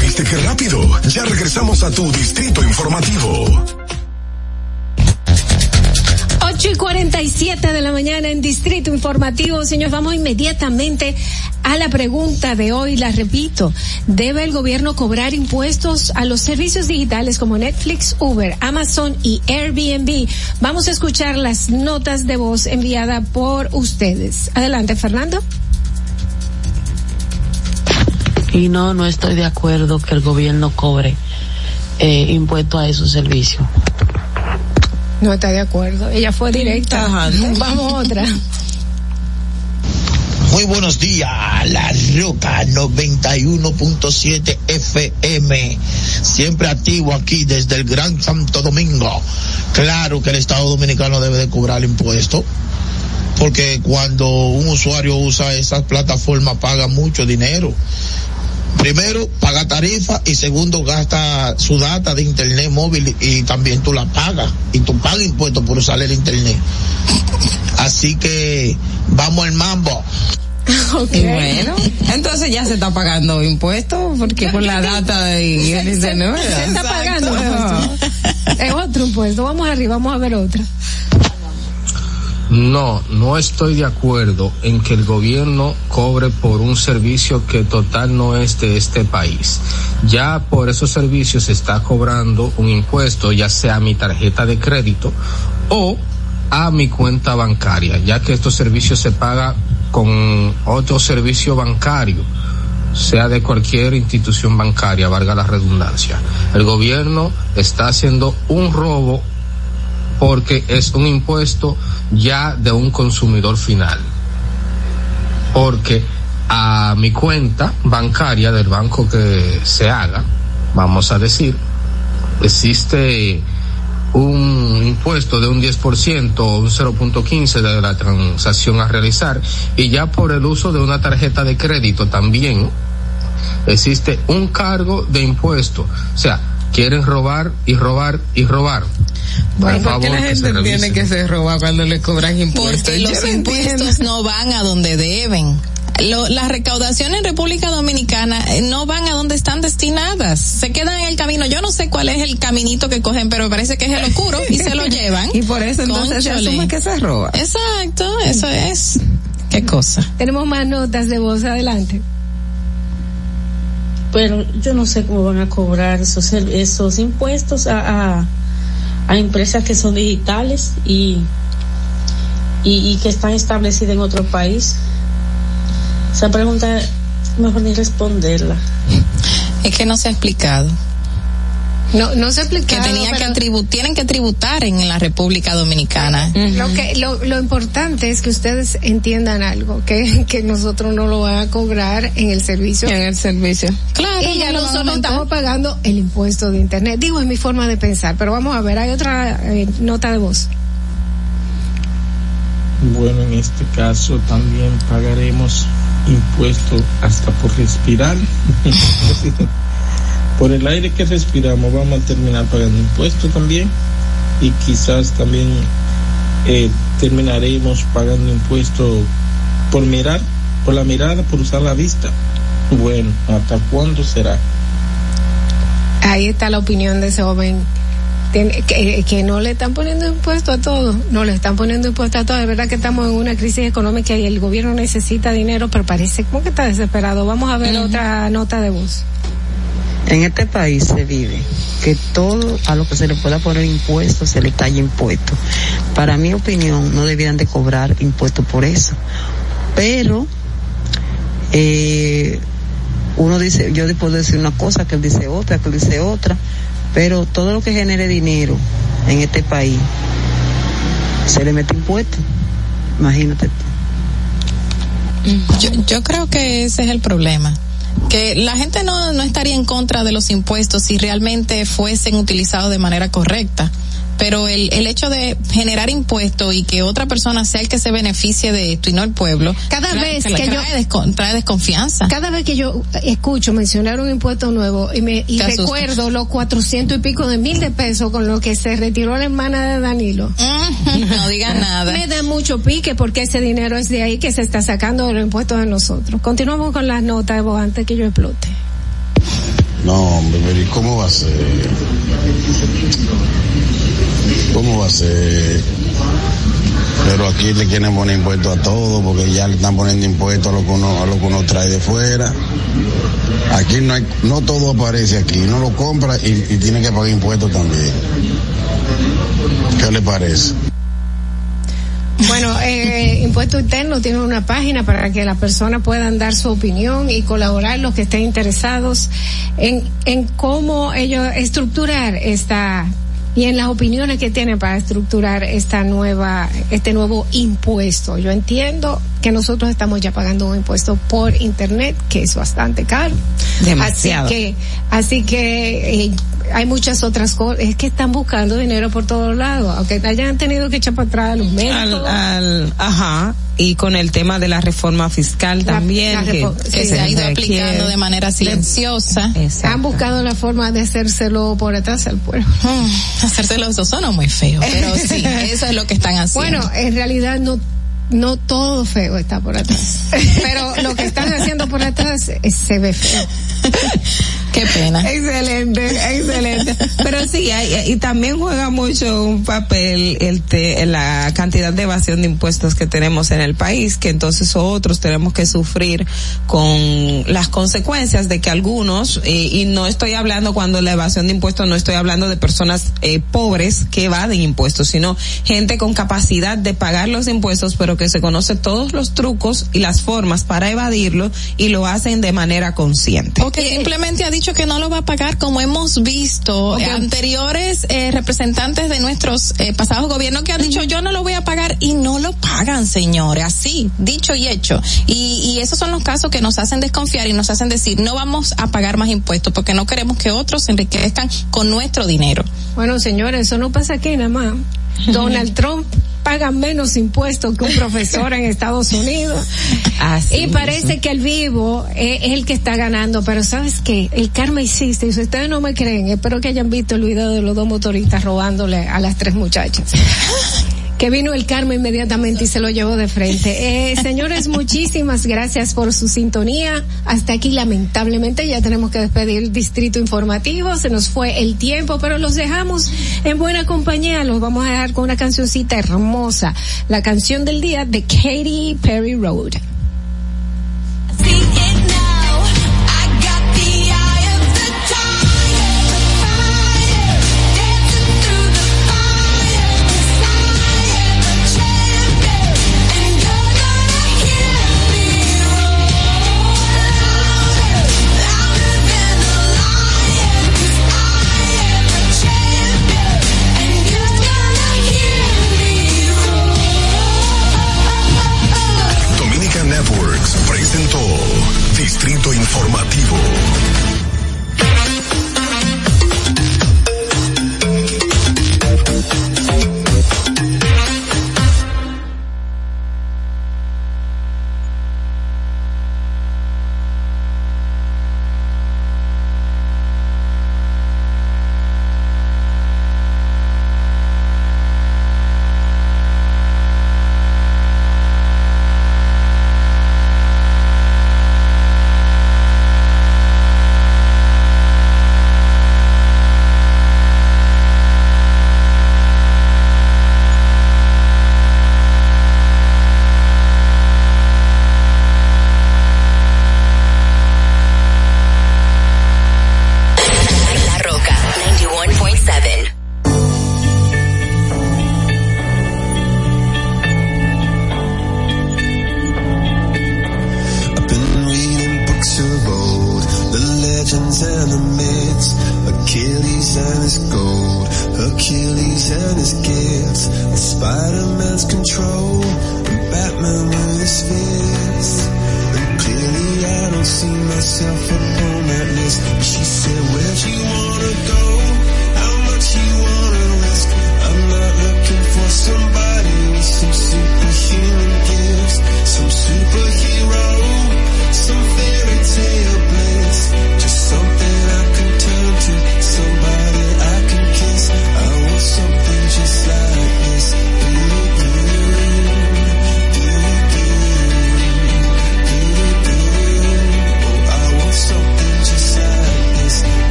¿Viste qué rápido? Ya regresamos a tu distrito informativo. 8 y 47 de la mañana en Distrito Informativo. Señores, vamos inmediatamente a la pregunta de hoy. La repito. ¿Debe el gobierno cobrar impuestos a los servicios digitales como Netflix, Uber, Amazon y Airbnb? Vamos a escuchar las notas de voz enviadas por ustedes. Adelante, Fernando. Y no, no estoy de acuerdo que el gobierno cobre eh, impuestos a esos servicios. No está de acuerdo. Ella fue directa. Vamos a otra. Muy buenos días, La Roca 91.7 FM, siempre activo aquí desde el Gran Santo Domingo. Claro que el Estado Dominicano debe de cobrar impuestos, porque cuando un usuario usa esas plataformas paga mucho dinero. Primero, paga tarifa y segundo, gasta su data de internet móvil y también tú la pagas y tú pagas impuestos por usar el internet. Así que vamos al mambo. Y bueno, entonces ya se está pagando impuestos porque por la data de el internet. Se está pagando impuestos. Es otro impuesto. Vamos arriba, vamos a ver otra. No, no estoy de acuerdo en que el gobierno cobre por un servicio que total no es de este país. Ya por esos servicios se está cobrando un impuesto, ya sea a mi tarjeta de crédito o a mi cuenta bancaria, ya que estos servicios se pagan con otro servicio bancario sea de cualquier institución bancaria, valga la redundancia. El gobierno está haciendo un robo porque es un impuesto ya de un consumidor final. Porque a mi cuenta bancaria del banco que se haga, vamos a decir, existe un impuesto de un 10% o un 0.15 de la transacción a realizar y ya por el uso de una tarjeta de crédito también existe un cargo de impuesto. O sea, quieren robar y robar y robar. Bueno, Por ¿por qué favor, la que gente tiene que se roba cuando le cobran impuestos? Porque los impuestos no van a donde deben. Lo, la recaudación en República Dominicana eh, no van a donde están destinadas. Se quedan en el camino. Yo no sé cuál es el caminito que cogen, pero parece que es el oscuro y se lo llevan. Y por eso entonces se asume que se roba. Exacto, eso es. Qué cosa. Tenemos más notas de voz. Adelante. Pero yo no sé cómo van a cobrar esos esos impuestos a, a, a empresas que son digitales y, y y que están establecidas en otro país. Esa pregunta mejor ni responderla. Es que no se ha explicado. No, no se ha explicado. Que tenía pero- que tienen que tributar en la República Dominicana. Lo que lo, lo importante es que ustedes entiendan algo, que, que nosotros no lo van a cobrar en el servicio. En el servicio. Claro, y ya no nosotros estamos pagando el impuesto de internet. Digo, es mi forma de pensar, pero vamos a ver, hay otra eh, nota de voz. Bueno, en este caso también pagaremos impuestos hasta por respirar. por el aire que respiramos vamos a terminar pagando impuestos también y quizás también eh, terminaremos pagando impuestos por mirar, por la mirada, por usar la vista. Bueno, ¿hasta cuándo será? Ahí está la opinión de ese joven. que, que, no le están poniendo impuesto a todo, no le están poniendo impuesto a todo. Es verdad que estamos en una crisis económica y el gobierno necesita dinero, pero parece como que está desesperado. Vamos a ver otra nota de voz. En este país se vive que todo a lo que se le pueda poner impuestos se le talle impuesto. Para mi opinión, no debieran de cobrar impuestos por eso. Pero, eh, uno dice, yo puedo decir una cosa, que él dice otra, que él dice otra, pero todo lo que genere dinero en este país se le mete impuestos. Imagínate. Yo, yo creo que ese es el problema que la gente no, no estaría en contra de los impuestos si realmente fuesen utilizados de manera correcta pero el, el hecho de generar impuestos y que otra persona sea el que se beneficie de esto y no el pueblo, cada vez que, yo trae desconfianza. Cada vez que yo escucho mencionar un impuesto nuevo y me y recuerdo los cuatrocientos y pico de mil de pesos con lo que se retiró la hermana de Danilo. no diga nada. Me da mucho pique porque ese dinero es de ahí que se está sacando de los impuestos de nosotros. Continuamos con las notas vos antes que yo explote. No, hombre, ¿y cómo va a ser? ¿Cómo va a ser? Pero aquí le quieren poner impuestos a todo porque ya le están poniendo impuestos a lo que uno, a lo que uno trae de fuera. Aquí no hay, no todo aparece aquí, uno lo compra y, y tiene que pagar impuestos también. ¿Qué le parece? Bueno, eh, Impuesto Interno tiene una página para que las personas puedan dar su opinión y colaborar los que estén interesados en, en cómo ellos estructurar esta y en las opiniones que tienen para estructurar esta nueva, este nuevo impuesto. Yo entiendo que nosotros estamos ya pagando un impuesto por internet que es bastante caro. Demasiado. Así que, así que eh, hay muchas otras cosas. Es que están buscando dinero por todos lados, aunque hayan tenido que echar para atrás a los médicos. Al, ajá. Y con el tema de la reforma fiscal también, que, se, ha ido aplicando de manera silenciosa. Han buscado la forma de hacérselo por atrás al pueblo. Hmm, hacérselo, eso suena muy feo, pero sí, eso es lo que están haciendo. Bueno, en realidad no no todo feo está por atrás. Pero lo que están haciendo por atrás se ve feo. Qué pena. Excelente, excelente. Pero sí, hay, y también juega mucho un papel el te, la cantidad de evasión de impuestos que tenemos en el país, que entonces otros tenemos que sufrir con las consecuencias de que algunos, y no estoy hablando cuando la evasión de impuestos, no estoy hablando de personas eh, pobres que evaden impuestos, sino gente con capacidad de pagar los impuestos, pero que se conoce todos los trucos y las formas para evadirlo y lo hacen de manera consciente. O que simplemente ha dicho que no lo va a pagar como hemos visto. Anteriores eh, representantes de nuestros eh, pasados gobiernos que han dicho yo no lo voy a pagar y no lo pagan señores. Así dicho y hecho. Y, y esos son los casos que nos hacen desconfiar y nos hacen decir no vamos a pagar más impuestos porque no queremos que otros se enriquezcan con nuestro dinero bueno señores eso no pasa aquí nada más Donald Trump paga menos impuestos que un profesor en Estados Unidos. y parece que el vivo es, el que está ganando, pero ¿sabes qué? El karma existe y si ustedes no me creen, espero que hayan visto el video de los dos motoristas robándole a las tres muchachas que vino el karma inmediatamente y se lo llevó de frente. Eh, señores, muchísimas gracias por su sintonía. Hasta aquí, lamentablemente, ya tenemos que despedir el distrito informativo. Se nos fue el tiempo, pero los dejamos en buena compañía. Los vamos a dejar con una cancioncita hermosa. La canción del día de Katy Perry Road.